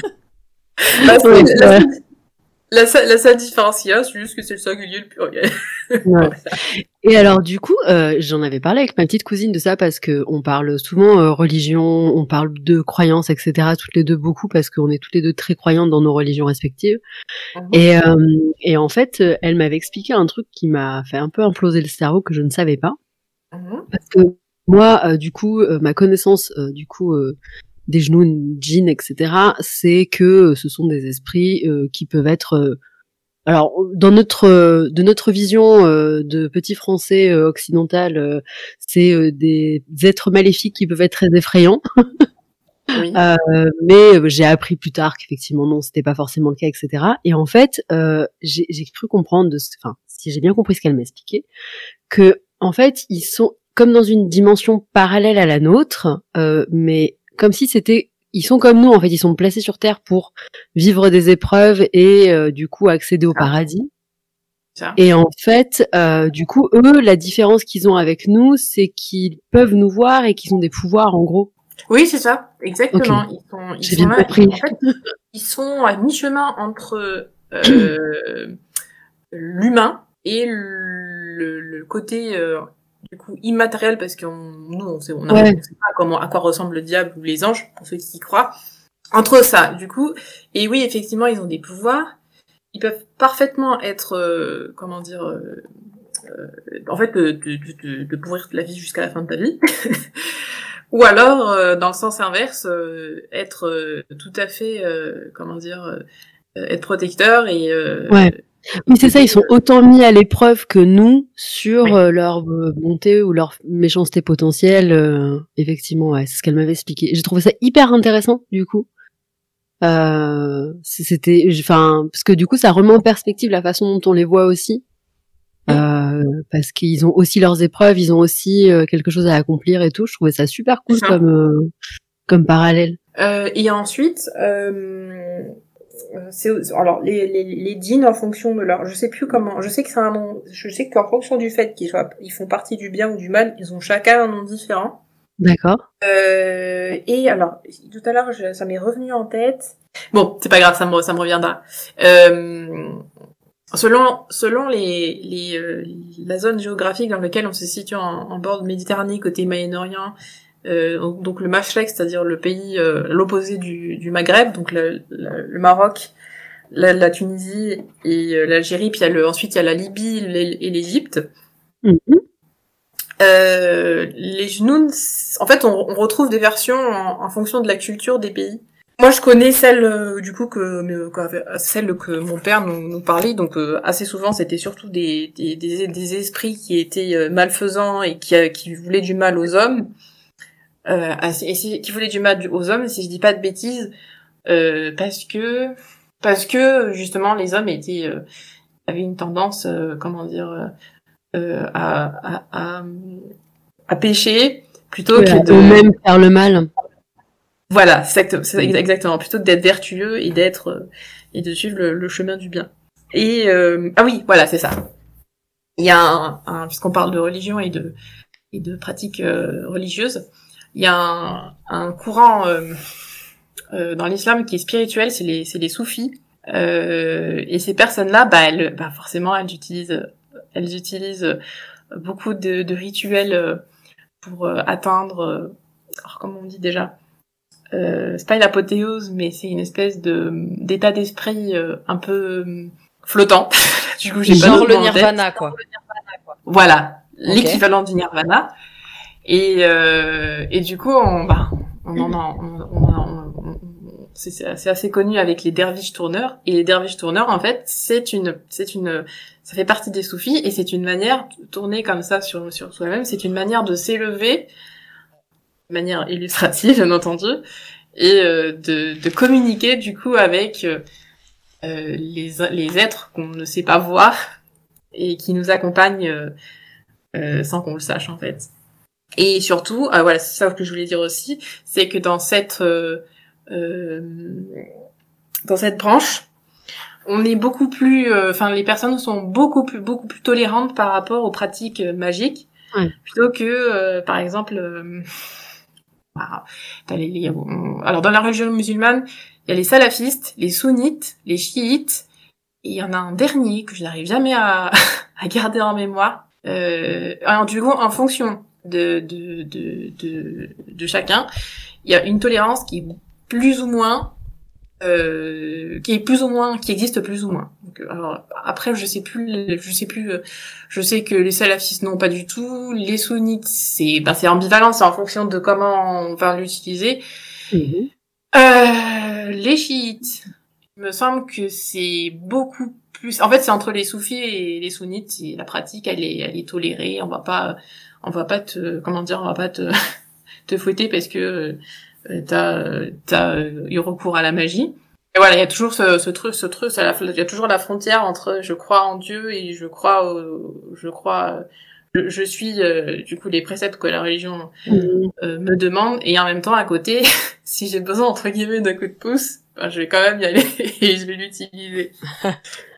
Bah, la, la, seule différence qu'il y a, c'est juste que c'est le singulier le pluriel. Ouais. Et alors du coup, euh, j'en avais parlé avec ma petite cousine de ça parce que on parle souvent euh, religion, on parle de croyances, etc. Toutes les deux beaucoup parce qu'on est toutes les deux très croyantes dans nos religions respectives. Mhm. Et, euh, et en fait, elle m'avait expliqué un truc qui m'a fait un peu imploser le cerveau que je ne savais pas. Mhm. Parce que moi, euh, du coup, euh, ma connaissance, euh, du coup, des genoux, djinns, etc., c'est que ce sont des esprits qui peuvent être alors, dans notre de notre vision de petit français occidental, c'est des êtres maléfiques qui peuvent être très effrayants. mais j'ai appris plus tard qu'effectivement non, c'était pas forcément le cas, etc. Et en fait, j'ai cru comprendre, de, enfin, si j'ai bien compris ce qu'elle m'expliquait, que en fait, ils sont comme dans une dimension parallèle à la nôtre, euh, mais comme si c'était ils sont comme nous en fait, ils sont placés sur terre pour vivre des épreuves et euh, du coup accéder au paradis. Et en fait, euh, du coup, eux, la différence qu'ils ont avec nous, c'est qu'ils peuvent nous voir et qu'ils ont des pouvoirs, en gros. Oui, c'est ça, exactement. Ils sont, ils sont, En fait, ils sont à mi-chemin entre euh, l'humain et le, le côté euh, du coup immatériel parce que nous on sait, on, a, sait pas comment à quoi ressemble le diable ou les anges pour ceux qui y croient. Entre ça du coup et oui effectivement ils ont des pouvoirs. Ils peuvent parfaitement être euh, comment dire euh, euh, en fait de, de, de, de pourrir la vie jusqu'à la fin de ta vie. Ou alors dans le sens inverse être tout à fait comment dire être protecteur et ouais oui, c'est ça, ils sont autant mis à l'épreuve que nous sur euh, leur euh, bonté ou leur méchanceté potentielle. Euh, effectivement, ouais, c'est ce qu'elle m'avait expliqué. J'ai trouvé ça hyper intéressant, du coup. c'était, enfin, parce que du coup, ça remet en perspective la façon dont on les voit aussi. parce qu'ils ont aussi leurs épreuves, ils ont aussi quelque chose à accomplir et tout. Je trouvais ça super cool comme comme parallèle. Euh, et ensuite, euh, alors les, les, les djinns en fonction de leur, je sais plus comment, je sais que c'est un nom, je sais qu'en fonction du fait qu'ils soient, ils font partie du bien ou du mal, ils ont chacun un nom différent. D'accord. Euh, et alors, tout à l'heure, ça m'est revenu en tête. Bon, c'est pas grave, ça me, ça me reviendra. Euh, selon selon les, les euh, la zone géographique dans laquelle on se situe en, en bord de Méditerranée, côté Moyen-Orient, euh, donc le Mashrek, c'est-à-dire le pays euh, l'opposé du, du Maghreb, donc le, le, Maroc, la, la, Tunisie et euh, l'Algérie, puis il y a le, ensuite il y a la Libye et l'Égypte. Mm les genoux, en fait, on, on, retrouve des versions en, en, fonction de la culture des pays. Moi, je connais celle du coup que, celle que mon père nous, nous parlait. Donc assez souvent, c'était surtout des, des, des, des, esprits qui étaient malfaisants et qui, qui voulaient du mal aux hommes euh, et qui voulait du mal aux hommes, si je dis pas de bêtises, euh, parce que parce que justement les hommes étaient euh, avaient une tendance, euh, comment dire, euh, à, à, à, à, pécher plutôt que de même faire le mal. Voilà, c'est exactement, plutôt que d'être vertueux et d'être et de suivre le, chemin du bien. Et ah oui, voilà, c'est ça. Il y a un, un puisqu'on parle de religion et de et de pratiques religieuses, il y a un, un courant euh, euh, dans l'islam qui est spirituel, c'est les, c'est les soufis. Euh, et ces personnes-là, bah, elles, bah, forcément, elles utilisent, elles utilisent beaucoup de, de rituels pour atteindre, alors comment on dit déjà, euh, c'est pas une apothéose, mais c'est une espèce de d'état d'esprit un peu flottant. du coup, j'ai pas le nirvana, quoi. Voilà, l'équivalent du nirvana. Et, euh, et du coup, on, bah, on en a, on, on, c'est assez connu avec les derviches tourneurs. Et les derviches tourneurs, en fait, c'est une, c'est une, ça fait partie des soufis et c'est une manière de tourner comme ça sur, sur soi-même. C'est une manière de s'élever, manière illustrative, bien entendu, et euh, de, de communiquer du coup avec euh, les, les êtres qu'on ne sait pas voir et qui nous accompagnent euh, euh sans qu'on le sache en fait. Et surtout, euh, voilà, c'est ça que je voulais dire aussi, c'est que dans cette euh, euh dans cette branche, on est beaucoup plus, euh, enfin les personnes sont beaucoup plus beaucoup plus tolérantes par rapport aux pratiques magiques, plutôt que par exemple, bah, les, alors dans la religion musulmane, il y a les salafistes, les sunnites, les chiites, et il y en a un dernier que je n'arrive jamais à, à garder en mémoire. Euh, alors du coup, en fonction de, de, de, de, de chacun, il y a une tolérance qui est plus ou moins euh, qui est plus ou moins qui existe plus ou moins. Donc, euh, alors après je sais plus je sais plus euh, je sais que les salafistes non pas du tout, les sunnites c'est ben c'est ambivalent, c'est en fonction de comment on va l'utiliser. Mhm. Euh, les chiites, il me semble que c'est beaucoup plus en fait c'est entre les soufis et les sunnites, la pratique elle est elle est tolérée, on va pas on va pas te comment dire on va pas te te fouetter parce que euh, t'as t'as eu recours à la magie. Et voilà il y a toujours ce, ce truc ce truc il y a toujours la frontière entre je crois en Dieu et je crois je crois je, suis euh, du coup les préceptes que la religion mmh. euh, me demande. Et en même temps à côté si j'ai besoin entre guillemets d'un coup de pouce ben, je vais quand même y aller et je vais l'utiliser.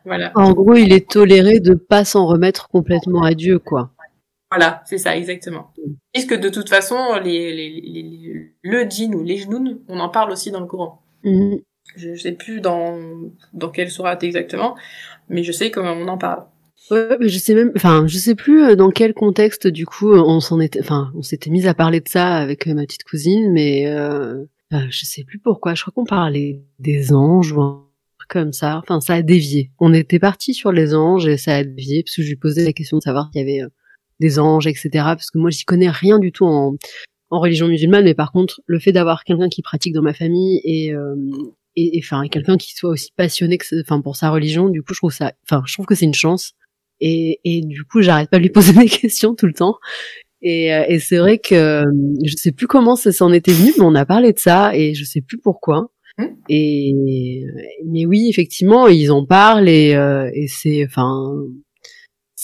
Voilà. En gros il est toléré de pas s'en remettre complètement à Dieu quoi voilà, c'est ça, exactement. Est-ce que de toute façon, les, les, les, le djinn ou les genoux, on en parle aussi dans le Coran. Mhm. Je, ne sais plus dans, dans quelle sourate exactement, mais je sais comment on en parle. Ouais, mais je sais même, enfin, je sais plus euh, dans quel contexte du coup on s'en était, enfin, on s'était mis à parler de ça avec euh, ma petite cousine, mais euh, euh, je sais plus pourquoi. Je crois qu'on parlait des anges ou un truc comme ça. Enfin, ça a dévié. On était parti sur les anges et ça a dévié parce que je lui posais la question de savoir qu'il y avait des anges, etc. Parce que moi, j'y connais rien du tout en, en religion musulmane, mais par contre, le fait d'avoir quelqu'un qui pratique dans ma famille et euh, et enfin quelqu'un qui soit aussi passionné que enfin pour sa religion, du coup, je trouve ça, enfin, je trouve que c'est une chance. Et, et du coup, j'arrête pas de lui poser des questions tout le temps. Et, euh, et c'est vrai que je sais plus comment ça s'en était venu, mais on a parlé de ça et je sais plus pourquoi. Mmh. Et mais oui, effectivement, ils en parlent et, euh, et c'est, enfin,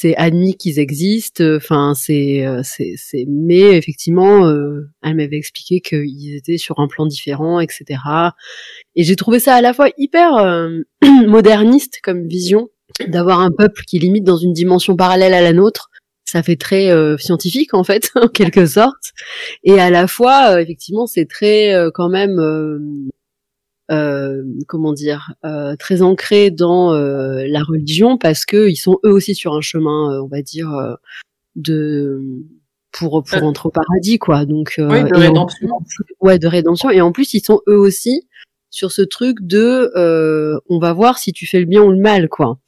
c'est admis qu'ils existent. Enfin, c'est, c'est, c'est. Mais effectivement, elle m'avait expliqué qu'ils étaient sur un plan différent, etc. Et j'ai trouvé ça à la fois hyper moderniste comme vision d'avoir un peuple qui limite dans une dimension parallèle à la nôtre. Ça fait très scientifique en fait, en quelque sorte. Et à la fois, effectivement, c'est très quand même euh, comment dire, euh, très ancrés dans euh, la religion parce que ils sont eux aussi sur un chemin, on va dire, de pour pour entrer au paradis, quoi. Donc oui, de rédemption. ouais, de rédemption. Et en plus, ils sont eux aussi sur ce truc de, on va voir si tu fais le bien ou le mal, quoi.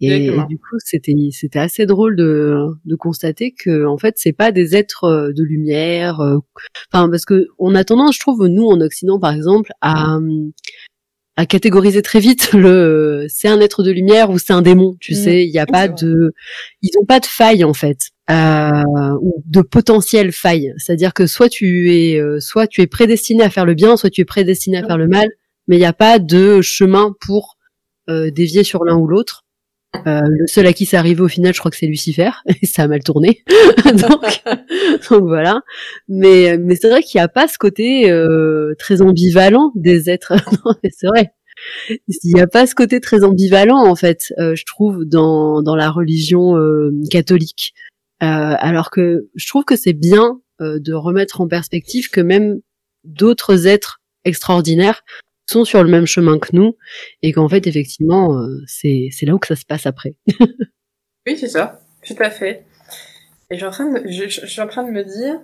Et, du coup, c'était c'était assez drôle de, de constater que en fait, c'est pas des êtres euh, de lumière. Euh, enfin, parce que on a tendance, je trouve, nous en Occident, par exemple, à à catégoriser très vite le c'est un être de lumière ou c'est un démon. Tu mmh. sais, il n'y a pas de, ils ont pas de faille en fait. Euh, ou de potentiel faille, c'est-à-dire que soit tu es, euh, soit tu es prédestiné à faire le bien, soit tu es prédestiné à faire le mal, mais il n'y a pas de chemin pour euh, dévier sur l'un ou l'autre. Euh, le seul à qui c'est arrivé au final, je crois que c'est Lucifer, et ça a mal tourné. donc, donc, voilà. Mais, mais c'est vrai qu'il n'y a pas ce côté euh, très ambivalent des êtres. c'est vrai. Il n'y a pas ce côté très ambivalent en fait, euh, je trouve, dans, dans la religion catholique. alors que je trouve que c'est bien de remettre en perspective que même d'autres êtres extraordinaires sont sur le même chemin que nous et qu'en fait effectivement euh, c'est là où que ça se passe après. oui c'est ça, tout à fait. Et j'ai en train de, je, je, suis en train de me dire,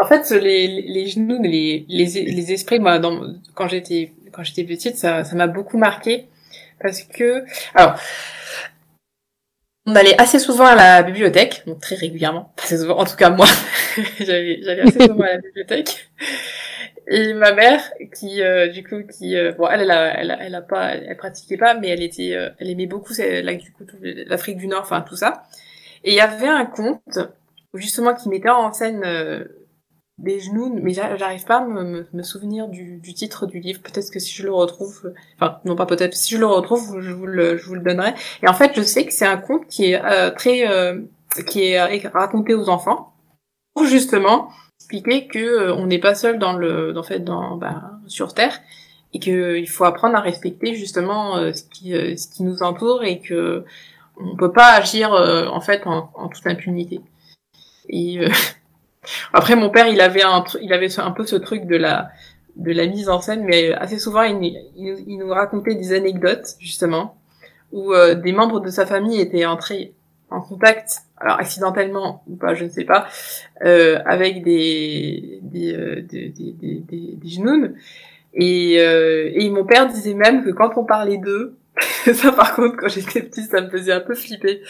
en fait les les genoux, les les les esprits moi dans, quand j'étais quand j'étais petite ça ça m'a beaucoup marqué parce que alors on allait assez souvent à la bibliothèque, donc très régulièrement, assez souvent, en tout cas moi, j'allais assez souvent à la bibliothèque. Et ma mère, qui euh, du coup, qui euh, bon, elle, elle a, elle a, pas, elle pratiquait pas, mais elle était, euh, elle aimait beaucoup là, du coup, l'Afrique du Nord, enfin tout ça. Et il y avait un conte justement qui mettait en scène des genoux, mais j'arrive pas à me, me, souvenir du, du, titre du livre. Peut-être que si je le retrouve, enfin non pas peut-être, si je le retrouve, je vous le, je vous le donnerai. Et en fait, je sais que c'est un conte qui est très, qui est raconté aux enfants pour justement expliquer que euh, on n'est pas seul dans le, en fait, dans, bah, sur Terre, et que il faut apprendre à respecter justement euh, ce qui, euh, ce qui nous entoure et que on peut pas agir en fait en, en, toute impunité. Et après mon père, il avait un, il avait un peu ce truc de la, de la mise en scène, mais assez souvent il, il, nous racontait des anecdotes justement où des membres de sa famille étaient entrés en contact alors accidentellement ou pas, je ne sais pas, euh, avec des des, euh, des, des, des, des, genoux. Et, euh, et mon père disait même que quand on parlait d'eux, ça par contre quand j'étais petite ça me faisait un peu flipper.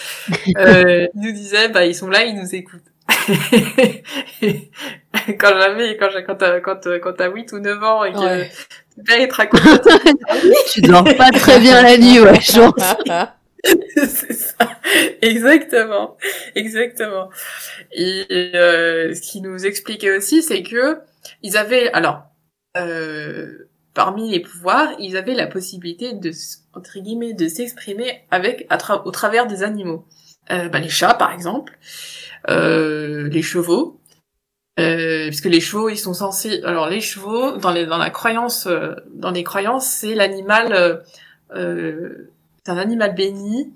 Euh, il nous disait bah ils sont là, ils nous écoutent. quand j'avais quand quand t'as quand, quand t'as 8 ou 9 ans et que ouais. ton père il te raconte tu dors pas très bien la nuit ouais je exactement, exactement. Et euh, ce qui nous expliquait aussi, c'est que ils avaient, alors, euh, parmi les pouvoirs, ils avaient la possibilité de entre guillemets de s'exprimer avec au travers des animaux. Euh, bah, les chats, par exemple, euh, les chevaux, euh, puisque les chevaux, ils sont censés. Alors les chevaux, dans les la croyance, euh, dans les croyances, c'est l'animal euh, c'est un animal béni.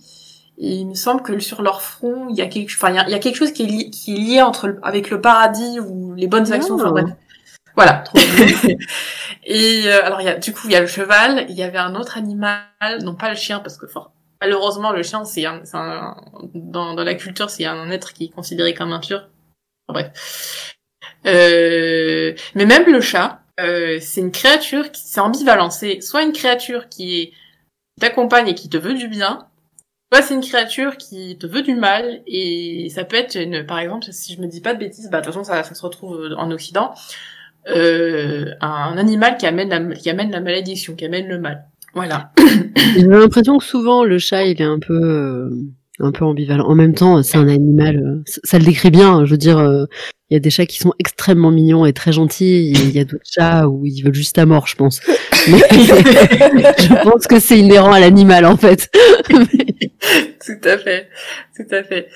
Et il me semble que sur leur front, il y a quelque, enfin, il y, a quelque chose qui est, lié, qui est lié entre avec le paradis ou les bonnes actions. Enfin, bref. Voilà. et euh, alors, il y a, du coup, il y a le cheval. Il y avait un autre animal, non pas le chien, parce que fort, malheureusement, le chien, c'est un, un, dans, dans la culture, c'est un être qui est considéré comme impur. Enfin, bref. Euh, mais même le chat, euh, c'est une créature qui, c'est ambivalent. C'est soit une créature qui est t'accompagne et qui te veut du bien, soit c'est une créature qui te veut du mal, et ça peut être une, par exemple, si je me dis pas de bêtises, bah de toute façon ça, se retrouve en Occident, euh, un animal qui amène la, qui amène la malédiction, qui amène le mal. Voilà. J'ai l'impression que souvent le chat il est un peu euh, un peu ambivalent. En même temps, c'est un animal, euh, ça, le décrit bien. Je veux dire, euh, il y a des chats qui sont extrêmement mignons et très gentils. Il y a d'autres chats où ils veulent juste la mort, je pense. Mais je pense que c'est inhérent à l'animal, en fait. tout à fait, tout à fait.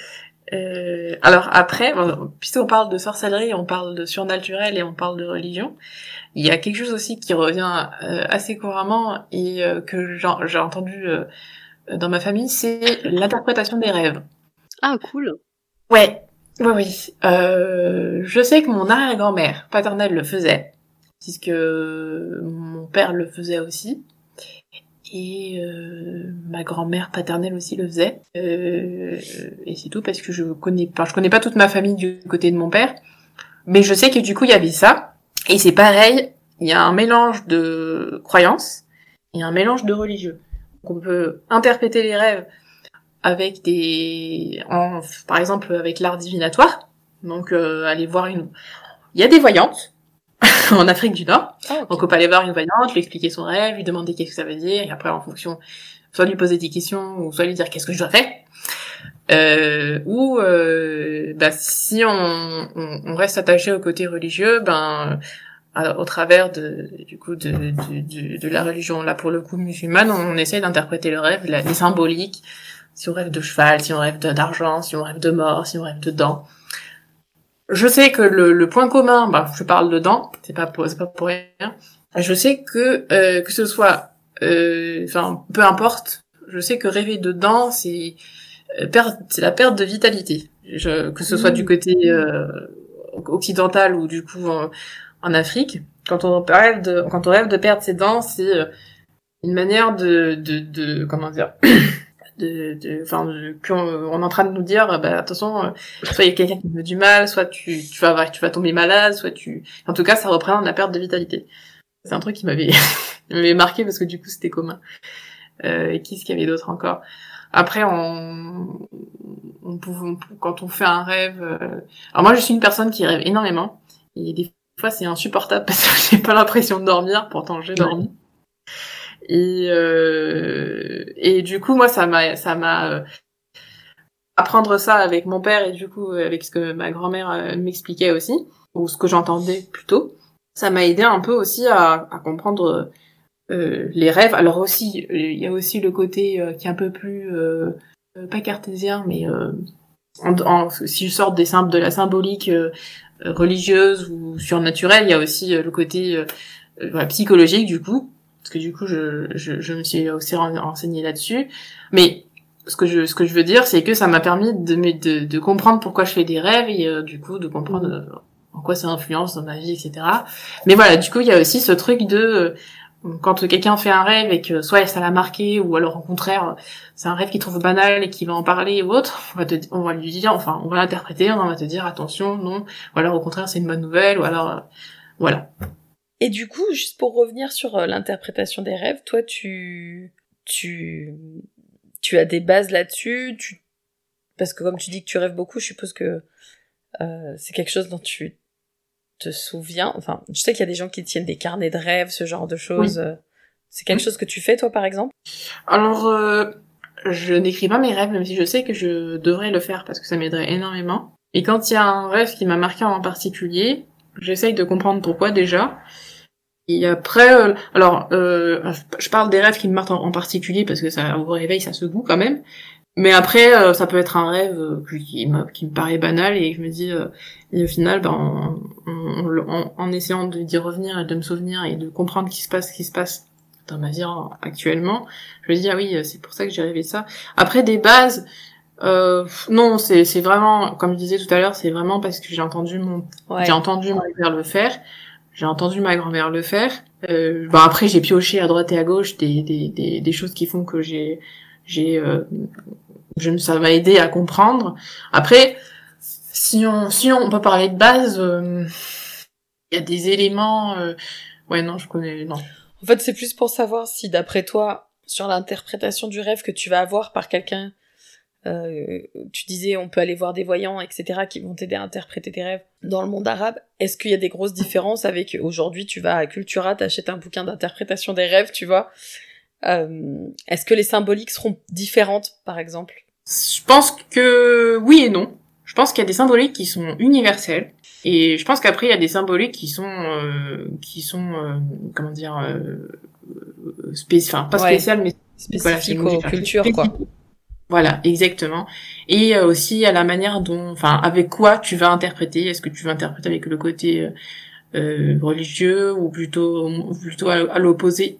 Euh, alors après, puisqu'on parle de sorcellerie, on parle de surnaturel et on parle de religion, il y a quelque chose aussi qui revient assez couramment et que j'ai entendu dans ma famille, c'est l'interprétation des rêves. Ah, cool. Ouais, oui, oui. Euh, je sais que mon arrière-grand-mère paternelle le faisait, puisque mon père le faisait aussi. Et euh, ma grand-mère paternelle aussi le faisait. Euh, et c'est tout parce que je connais, enfin, je connais pas toute ma famille du côté de mon père, mais je sais que du coup il y avait ça. Et c'est pareil, il y a un mélange de croyances et un mélange de religieux on peut interpréter les rêves avec des, en, par exemple avec l'art divinatoire. Donc euh, aller voir une, il y a des voyantes en Afrique du Nord. Ah, Donc on peut aller voir une voyante, lui expliquer son rêve, lui demander qu'est-ce que ça veut dire, et après en fonction, soit lui poser des questions ou soit lui dire qu'est-ce que je dois faire. Euh, ou euh, bah, si on, on, on, reste attaché au côté religieux, ben au travers de, du coup de, de, de, la religion là pour le coup musulmane, on essaye d'interpréter le rêve, les symboliques. Si on rêve de cheval, si on rêve d'argent, si on rêve de mort, si on rêve de dents. Je sais que le, le point commun, bah, je parle de dents, c'est pas pour, c'est pas pour rien. Je sais que euh, que ce soit, euh, enfin, peu importe. Je sais que rêver de dents, c'est euh, c'est la perte de vitalité. Je, que ce soit du mmh. côté euh, occidental ou du coup en Afrique, quand on rêve de, quand on rêve de perdre ses dents, c'est euh, une manière de, de, de comment dire, de, de, enfin, qu'on on est en train de nous dire, bah attention, euh, soit il y a quelqu'un qui veut du mal, soit tu, tu vas, tu vas tomber malade, soit tu, en tout cas, ça représente la perte de vitalité. C'est un truc qui m'avait, m'avait marqué parce que du coup, c'était commun. Euh, et qu'est-ce qu'il y avait d'autre encore? Après, on, on, on, quand on fait un rêve, euh, alors moi, je suis une personne qui rêve énormément. Et des fois c'est insupportable parce que j'ai pas l'impression de dormir, pourtant j'ai dormi. Et euh, et du coup moi ça m'a ça m'a euh, apprendre ça avec mon père et du coup avec ce que ma grand-mère euh, m'expliquait aussi ou ce que j'entendais plutôt, ça m'a aidé un peu aussi à, à comprendre euh, les rêves. Alors aussi il y a aussi le côté euh, qui est un peu plus pas cartésien mais en, en, si je sors des simples de la symbolique religieuse ou surnaturelle, il y a aussi euh, le côté euh, psychologique du coup, parce que du coup je, je, je me suis aussi renseignée là-dessus. Mais ce que je ce que je veux dire, c'est que ça m'a permis de, de, de comprendre pourquoi je fais des rêves et euh, du coup de comprendre en quoi ça influence dans ma vie, etc. Mais voilà, du coup il y a aussi ce truc de quand quelqu'un fait un rêve et que soit ça l'a marqué ou alors au contraire c'est un rêve qu'il trouve banal et qu'il va en parler ou autre, on va, lui dire, enfin on va l'interpréter, on va te dire attention, non, ou alors au contraire c'est une bonne nouvelle, ou alors voilà. Et du coup, juste pour revenir sur euh, l'interprétation des rêves, toi tu tu tu as des bases là-dessus, tu parce que comme tu dis que tu rêves beaucoup, je suppose que euh, c'est quelque chose dont tu te souviens Enfin, je sais qu'il y a des gens qui tiennent des carnets de rêves, ce genre de choses. Euh, c'est quelque chose que tu fais, toi, par exemple? Alors, euh, je n'écris pas mes rêves, même si je sais que je devrais le faire parce que ça m'aiderait énormément. Et quand il y a un rêve qui m'a marqué en particulier, j'essaye de comprendre pourquoi déjà. Et après, euh, alors, je parle des rêves qui me marquent en, particulier parce que ça, au réveil, ça se goût quand même. Mais après, euh, ça peut être un rêve euh, qui, me, qui me paraît banal et je me dis, euh, et au final, ben, en, en, essayant d'y revenir et de me souvenir et de comprendre ce qui se passe, ce qui se passe dans ma vie actuellement, je me dis, ah oui, c'est pour ça que j'ai rêvé ça. Après, des bases, non, c'est, vraiment, comme je disais tout à l'heure, c'est vraiment parce que j'ai entendu mon, j'ai entendu mon père le faire, j'ai entendu ma grand-mère le faire. Euh, ben après, j'ai pioché à droite et à gauche des, des, des, des choses qui font que j'ai j'ai je, ça m'a aidé à comprendre. Après, si on, si on peut parler de base, euh, il y a des éléments. Euh, ouais, non, je connais. Non. En fait, c'est plus pour savoir si, d'après toi, sur l'interprétation du rêve que tu vas avoir par quelqu'un, euh, tu disais on peut aller voir des voyants, etc., qui vont t'aider à interpréter tes rêves dans le monde arabe. Est-ce qu'il y a des grosses différences avec aujourd'hui tu vas à Cultura, t'achètes un bouquin d'interprétation des rêves, tu vois, euh, est-ce que les symboliques seront différentes, par exemple, Je pense que oui et non. Je pense qu'il y a des symboliques qui sont universelles. Et je pense qu'après il y a des symboliques qui sont euh, qui sont euh, comment dire euh, enfin pas spéciales mais spécifiques voilà, aux cultures quoi. Voilà, exactement. Et euh, aussi à la manière dont, enfin, avec quoi tu vas interpréter? Est-ce que tu vas interpréter avec le côté euh, religieux ou plutôt plutôt à, l'opposé?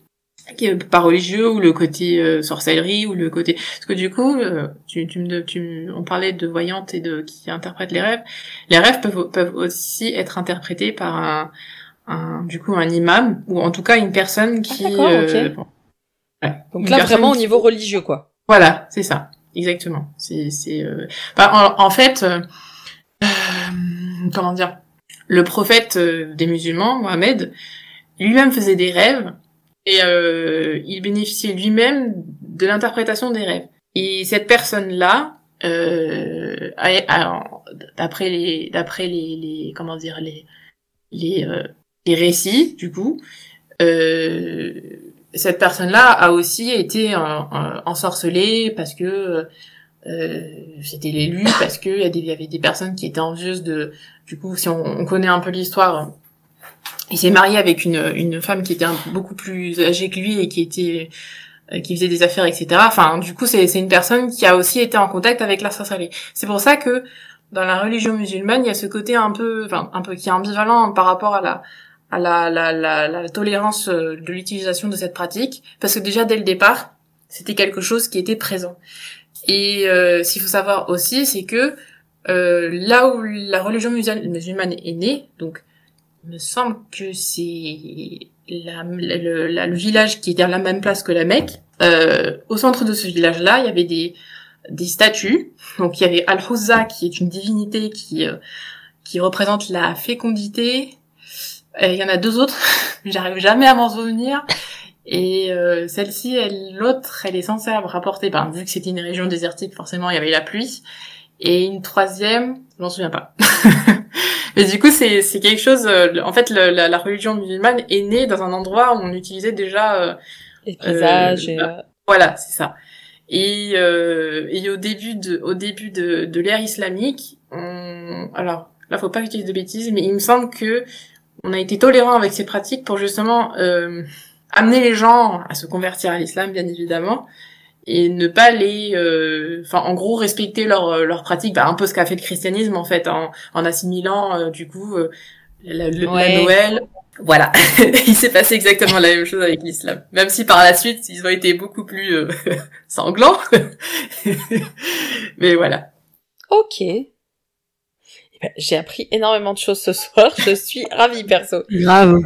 Pas religieux ou le côté euh, sorcellerie ou le côté parce que du coup euh, tu, tu me tu on parlait de voyantes et de qui interprètent les rêves. Les rêves peuvent peuvent aussi être interprétés par un, un du coup un imam ou en tout cas une personne qui ah, ouais, donc là vraiment au niveau religieux quoi. Voilà c'est ça. Exactement. C'est c'est bah, en, en, fait comment dire? Le prophète euh, des musulmans, Mohamed, lui-même faisait des rêves et euh, il bénéficiait lui-même de l'interprétation des rêves. Et cette personne-là, euh, d'après les, d'après les, les, comment dire, les, les, euh, les récits, du coup, euh, cette personne-là a aussi été ensorcelée parce que euh, c'était l'élu parce que il y, avait des personnes qui étaient envieuses de du coup si on connaît un peu l'histoire il s'est marié avec une, une femme qui était beaucoup plus âgée que lui et qui était euh, qui faisait des affaires etc enfin du coup c'est une personne qui a aussi été en contact avec la sorcellerie c'est pour ça que dans la religion musulmane il y a ce côté un peu enfin un peu qui est ambivalent par rapport à la à la, la, la, la tolérance euh, de l'utilisation de cette pratique. Parce que déjà dès le départ c'était quelque chose qui était présent. Et euh, ce qu'il faut savoir aussi, c'est que euh, là où la religion musulmane est née, donc me semble que c'est la, le, le, village qui était à la même place que la Mecque. Euh, au centre de ce village-là, il y avait des, des statues. Donc il y avait Al-Huzza, qui est une divinité qui, euh, qui représente la fécondité. il y en a deux autres, j'arrive jamais à m'en souvenir. Et euh, celle-ci, elle, l'autre, elle est censée rapporter, ben, vu que c'était une région désertique, forcément, il y avait la pluie. Et une troisième, je m'en souviens pas. Mais du coup, c'est, c'est quelque chose. Euh, en fait, la, la, religion musulmane est née dans un endroit où on utilisait déjà euh, les paysages. et, Voilà, c'est ça. Et, et au début de, au début de, de l'ère islamique, on... alors là, faut pas que de bêtises, mais il me semble que on a été tolérant avec ces pratiques pour justement amener les gens à se convertir à l'islam, bien évidemment, et ne pas les, euh, enfin, en gros, respecter leur euh, leur pratique, bah, un peu ce qu'a fait le christianisme en fait, en, en assimilant euh, du coup la, Noël. Voilà, il s'est passé exactement la même chose avec l'islam, même si par la suite ils ont été beaucoup plus sanglants. Mais voilà. Ok. Eh ben, j'ai appris énormément de choses ce soir. Je suis ravie perso. Grave.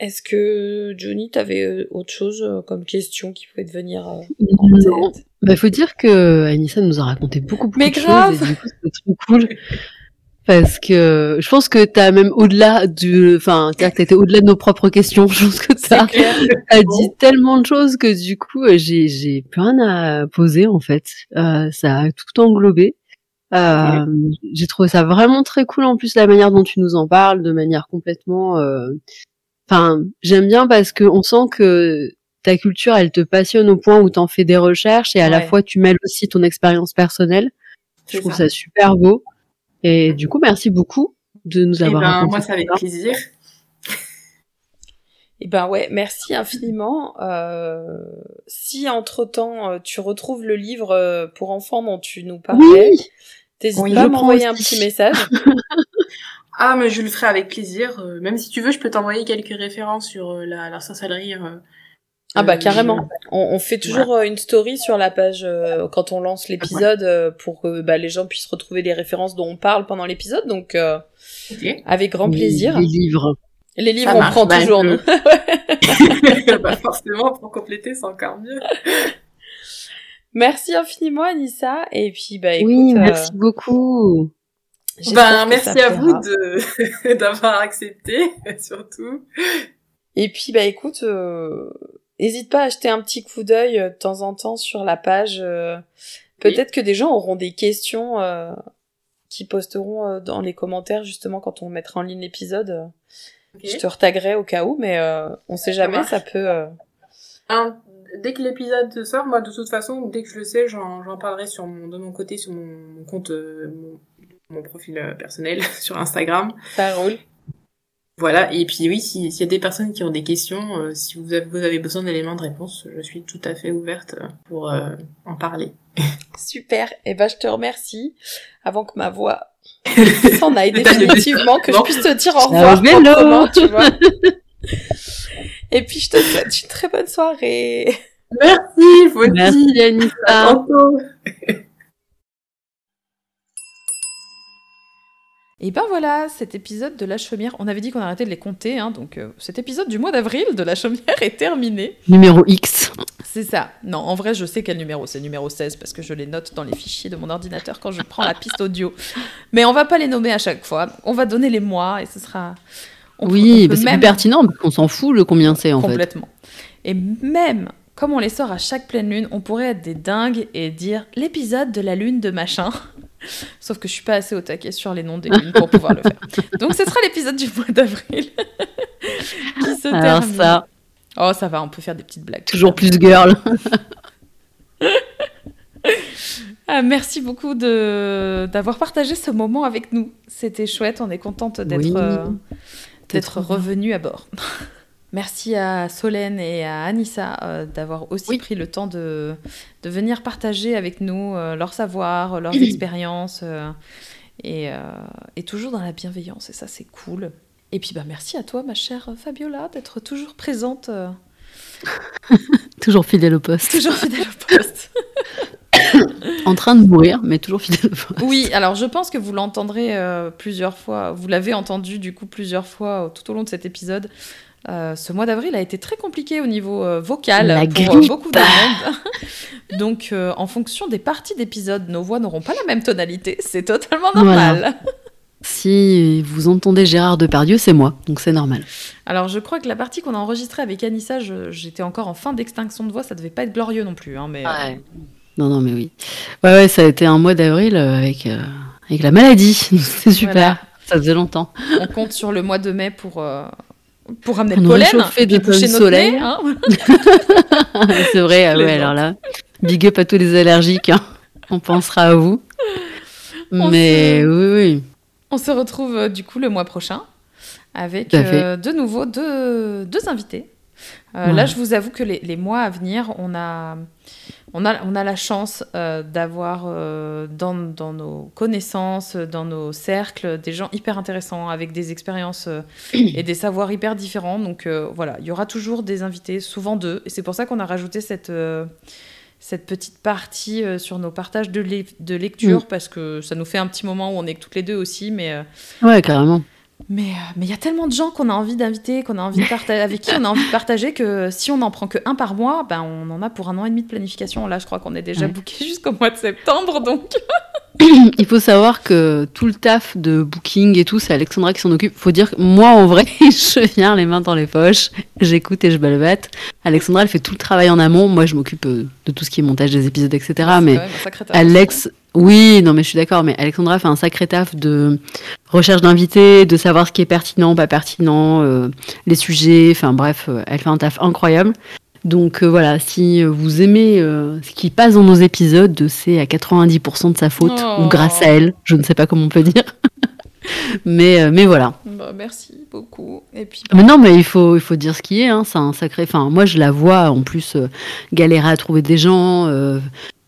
Est-ce que Johnny, t'avais euh, autre chose euh, comme question qui pouvait te venir euh, en tête? Bah, faut dire que Anissa nous a raconté beaucoup, Mais de grave. choses et du coup, c'est trop cool. Parce que je pense que t'as même au-delà du, enfin, t'as été au-delà de nos propres questions. Je pense que t'as, as dit tellement de choses que du coup, j'ai, j'ai plus rien à poser en fait. Euh, ça a tout englobé. Euh, J'ai trouvé ça vraiment très cool en plus la manière dont tu nous en parles, de manière complètement euh, Enfin, j'aime bien parce que on sent que ta culture, elle te passionne au point où t'en fais des recherches et à la fois tu mêles aussi ton expérience personnelle. Je trouve ça. super beau. Et du coup, merci beaucoup de nous eh avoir. ben, moi, ça avec plaisir. Eh ben ouais, merci infiniment. Euh, si entre temps euh, tu retrouves le livre euh, pour enfants dont tu nous parlais, oui. t'hésites pas à m'envoyer un petit message. Ah, mais je le ferai avec plaisir. Euh, même si tu veux, je peux t'envoyer quelques références sur euh, la, la sorcellerie. Euh, ah bah carrément. On, fait toujours une story sur la page quand on lance l'épisode pour que bah, les gens puissent retrouver les références dont on parle pendant l'épisode. Donc avec grand plaisir. Les, livres. Les livres, on prend bah, toujours nous. bah, forcément, pour compléter, c'est encore mieux. Merci infiniment Anissa. Et puis bah écoute. Oui, merci beaucoup. Ben, merci à vous d'avoir accepté, surtout. Et puis, bah écoute, euh... hésite pas à acheter un petit coup d'œil euh, de temps en temps sur la page. Euh, peut-être que des gens auront des questions euh, qui posteront dans les commentaires justement quand on mettra en ligne l'épisode. Je te retaguerai au cas où, mais on sait jamais, ça, peut. Un, dès que l'épisode sort, moi de toute façon, dès que je le sais, j'en parlerai sur mon, de mon côté sur mon, compte, mon, profil euh, personnel sur Instagram. Ça roule. Voilà, et puis oui, s'il y a des personnes qui ont des questions, euh, si vous avez, vous avez besoin d'éléments de réponse, je suis tout à fait ouverte pour en parler. Super, et eh ben je te remercie. Avant que ma voix s'en aille définitivement, que je puisse te dire au revoir tu vois. Et puis je te souhaite une très bonne soirée. Merci, vous Merci Anissa. Et ben voilà, cet épisode de La Chaumière, on avait dit qu'on arrêtait de les compter, hein, donc euh, cet épisode du mois d'avril de La Chaumière est terminé. Numéro X. C'est ça. Non, en vrai, je sais quel numéro, c'est numéro 16, parce que je les note dans les fichiers de mon ordinateur quand je prends la piste audio. Mais on va pas les nommer à chaque fois, on va donner les mois et ce sera oui, c'est même... pertinent parce qu'on s'en fout le combien c'est en fait. Complètement. Et même comme on les sort à chaque pleine lune, on pourrait être des dingues et dire l'épisode de la lune de machin. Sauf que je suis pas assez au taquet sur les noms des lunes pour pouvoir le faire. Donc ce sera l'épisode du mois d'avril qui se Alors termine. ça. Oh, ça va, on peut faire des petites blagues. Toujours plus girl. Ah, merci beaucoup de d'avoir partagé ce moment avec nous. C'était chouette, on est contente d'être euh, d'être revenu à bord. Merci à Solène et à Anissa euh, d'avoir aussi pris le temps de, de, venir partager avec nous euh, leur savoir, leurs expériences euh, et, et, toujours dans la bienveillance. Et ça, c'est cool. Et puis, bah, merci à toi, ma chère Fabiola, d'être toujours présente. toujours fidèle au poste. Toujours fidèle au poste. en train de mourir, mais toujours fidèle au poste. Oui, alors je pense que vous l'entendrez plusieurs fois. Vous l'avez entendu du coup plusieurs fois tout au long de cet épisode. Euh, ce mois d'avril a été très compliqué au niveau euh, vocal pour euh, beaucoup de monde. Donc, en fonction des parties d'épisode, nos voix n'auront pas la même tonalité. C'est totalement normal. Si vous entendez Gérard Depardieu, c'est moi, donc c'est normal. Alors, je crois que la partie qu'on a enregistrée avec Anissa, j'étais encore en fin d'extinction de voix, ça devait pas être glorieux non plus. Hein, mais, Non, non, mais oui. Ouais, ouais, ça a été un mois d'avril avec, avec la maladie. c'est super. Ça faisait longtemps. On compte sur le mois de mai pour, pour ramener le pollen et puis boucher notre soleil. Hein c'est vrai, ouais, alors là, big up à tous les allergiques, hein. on pensera à vous. Mais oui, oui. On se retrouve euh, du coup le mois prochain avec euh, de nouveau deux, deux invités. Euh, là, je vous avoue que les, les, mois à venir, on a, on a, on a la chance euh, d'avoir euh, dans, dans, nos connaissances, dans nos cercles, des gens hyper intéressants avec des expériences euh, et des savoirs hyper différents. Donc voilà, il y aura toujours des invités, souvent deux. Et c'est pour ça qu'on a rajouté cette, cette petite partie sur nos partages de, de lecture, mm. parce que ça nous fait un petit moment où on est toutes les deux aussi. Mais, ouais, carrément. Mais euh, mais il y a tellement de gens qu'on a envie d'inviter, qu'on a envie de partager, avec qui on a envie de partager que si on n'en prend que un par mois, ben on en a pour un an et demi de planification. Là, je crois qu'on est déjà booké jusqu'au mois de septembre, donc. Il faut savoir que tout le taf de booking et tout, c'est Alexandra qui s'en occupe. Faut dire que moi, en vrai, je viens les mains dans les poches, j'écoute et je balbate. Alexandra, elle fait tout le travail en amont. Moi, je m'occupe euh, de tout ce qui est montage des épisodes, etc. mais Alex, oui, non, mais je suis d'accord. Mais Alexandra fait un sacré taf de recherche d'invités, de savoir ce qui est pertinent, pas pertinent, euh, les sujets. Enfin bref, euh, elle fait un taf incroyable. Donc euh, voilà, si vous aimez ce qui passe dans nos épisodes, c'est à 90% de sa faute ou oh. grâce à elle. Je ne sais pas comment on peut dire. mais, mais voilà. Bah, merci beaucoup. Et puis, Mais non, mais il faut, il faut dire ce qui est. Hein. C'est un sacré. Enfin, moi, je la vois en plus galérer à trouver des gens,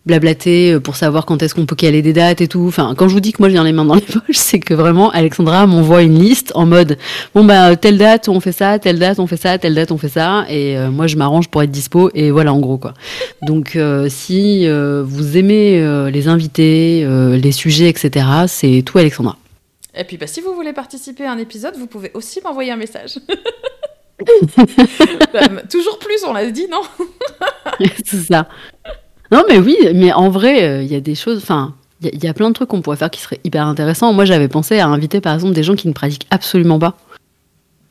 blablater euh, pour savoir quand est-ce qu'on peut caler des dates et tout. Enfin, quand je vous dis que moi je viens les mains dans les poches, c'est que vraiment Alexandra m'envoie une liste en mode bon bah telle date on fait ça, telle date on fait ça, telle date on fait ça, et euh, moi je m'arrange pour être dispo et voilà en gros quoi. Donc euh, si vous aimez les invités, les sujets, etc., c'est tout Alexandra. Et puis bah, si vous voulez participer à un épisode, vous pouvez aussi m'envoyer un message. Bah, toujours plus, on l'a dit, non? C'est ça. Non, mais oui, mais en vrai, euh, il y a des choses. Enfin, il y, a plein de trucs qu'on pourrait faire qui seraient hyper intéressants. Moi, j'avais pensé à inviter, par exemple, des gens qui ne pratiquent absolument pas.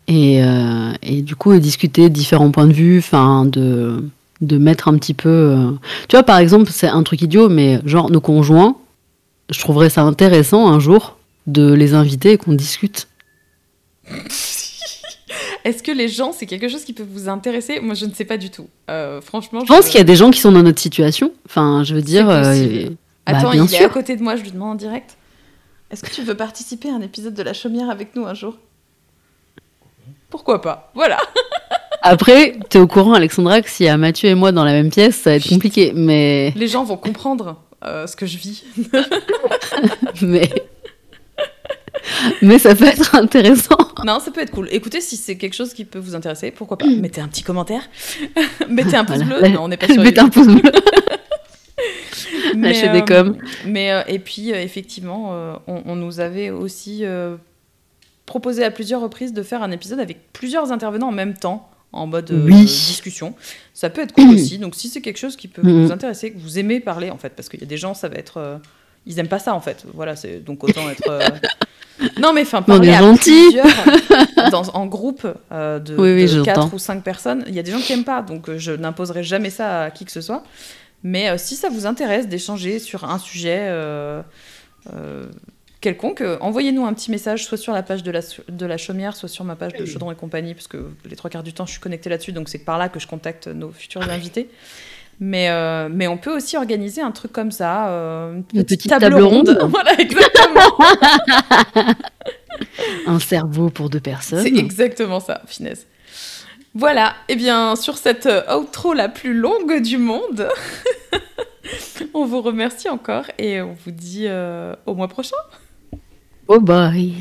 Et, euh, et du coup, discuter différents points de vue, enfin, de, de mettre un petit peu. Euh, tu vois, par exemple, c'est un truc idiot, mais genre, nos conjoints, je trouverais ça intéressant un jour de les inviter et qu'on discute. Est-ce que les gens, c'est quelque chose qui peut vous intéresser? Moi, je ne sais pas du tout. Euh, franchement, je pense qu'il y a des gens qui sont dans notre situation. Enfin, je veux dire. Euh, bah, Attends, il est à côté de moi, je lui demande en direct. Est-ce que tu veux participer à un épisode de La Chaumière avec nous un jour? Pourquoi pas? Voilà. Après, t'es au courant, Alexandra, que s'il y a Mathieu et moi dans la même pièce, ça va être compliqué. Mais les gens vont comprendre euh, ce que je vis. mais mais ça peut être intéressant. Non, ça peut être cool. Écoutez, si c'est quelque chose qui peut vous intéresser, pourquoi pas? Mettez un petit commentaire. Mettez un pouce bleu. Non, on n'est pas sur Mettez un pouce bleu. Lâchez des coms. Mais euh, et puis euh, effectivement, euh, on, nous avait aussi proposé à plusieurs reprises de faire un épisode avec plusieurs intervenants en même temps en mode discussion. Ça peut être cool aussi. Donc si c'est quelque chose qui peut vous intéresser, que vous aimez parler en fait, parce qu'il y a des gens, ça va être, ils aiment pas ça en fait. Voilà, c'est donc autant être. Non mais enfin parler à plusieurs dans, en groupe de, 4 ou 5 personnes, il y a des gens qui aiment pas, donc je n'imposerai jamais ça à qui que ce soit. Mais euh, si ça vous intéresse d'échanger sur un sujet euh, euh, quelconque, envoyez-nous un petit message, soit sur la page de la, de la chaumière, soit sur ma page de Chaudron et compagnie, parce que les trois quarts du temps, je suis connectée là-dessus, donc c'est par là que je contacte nos futurs invités. Mais, mais on peut aussi organiser un truc comme ça, une petite, table, ronde. voilà, exactement. un cerveau pour deux personnes. C'est exactement ça, finesse. Voilà, et eh bien sur cette euh, outro la plus longue du monde, on vous remercie encore et on vous dit euh, au mois prochain. Oh bye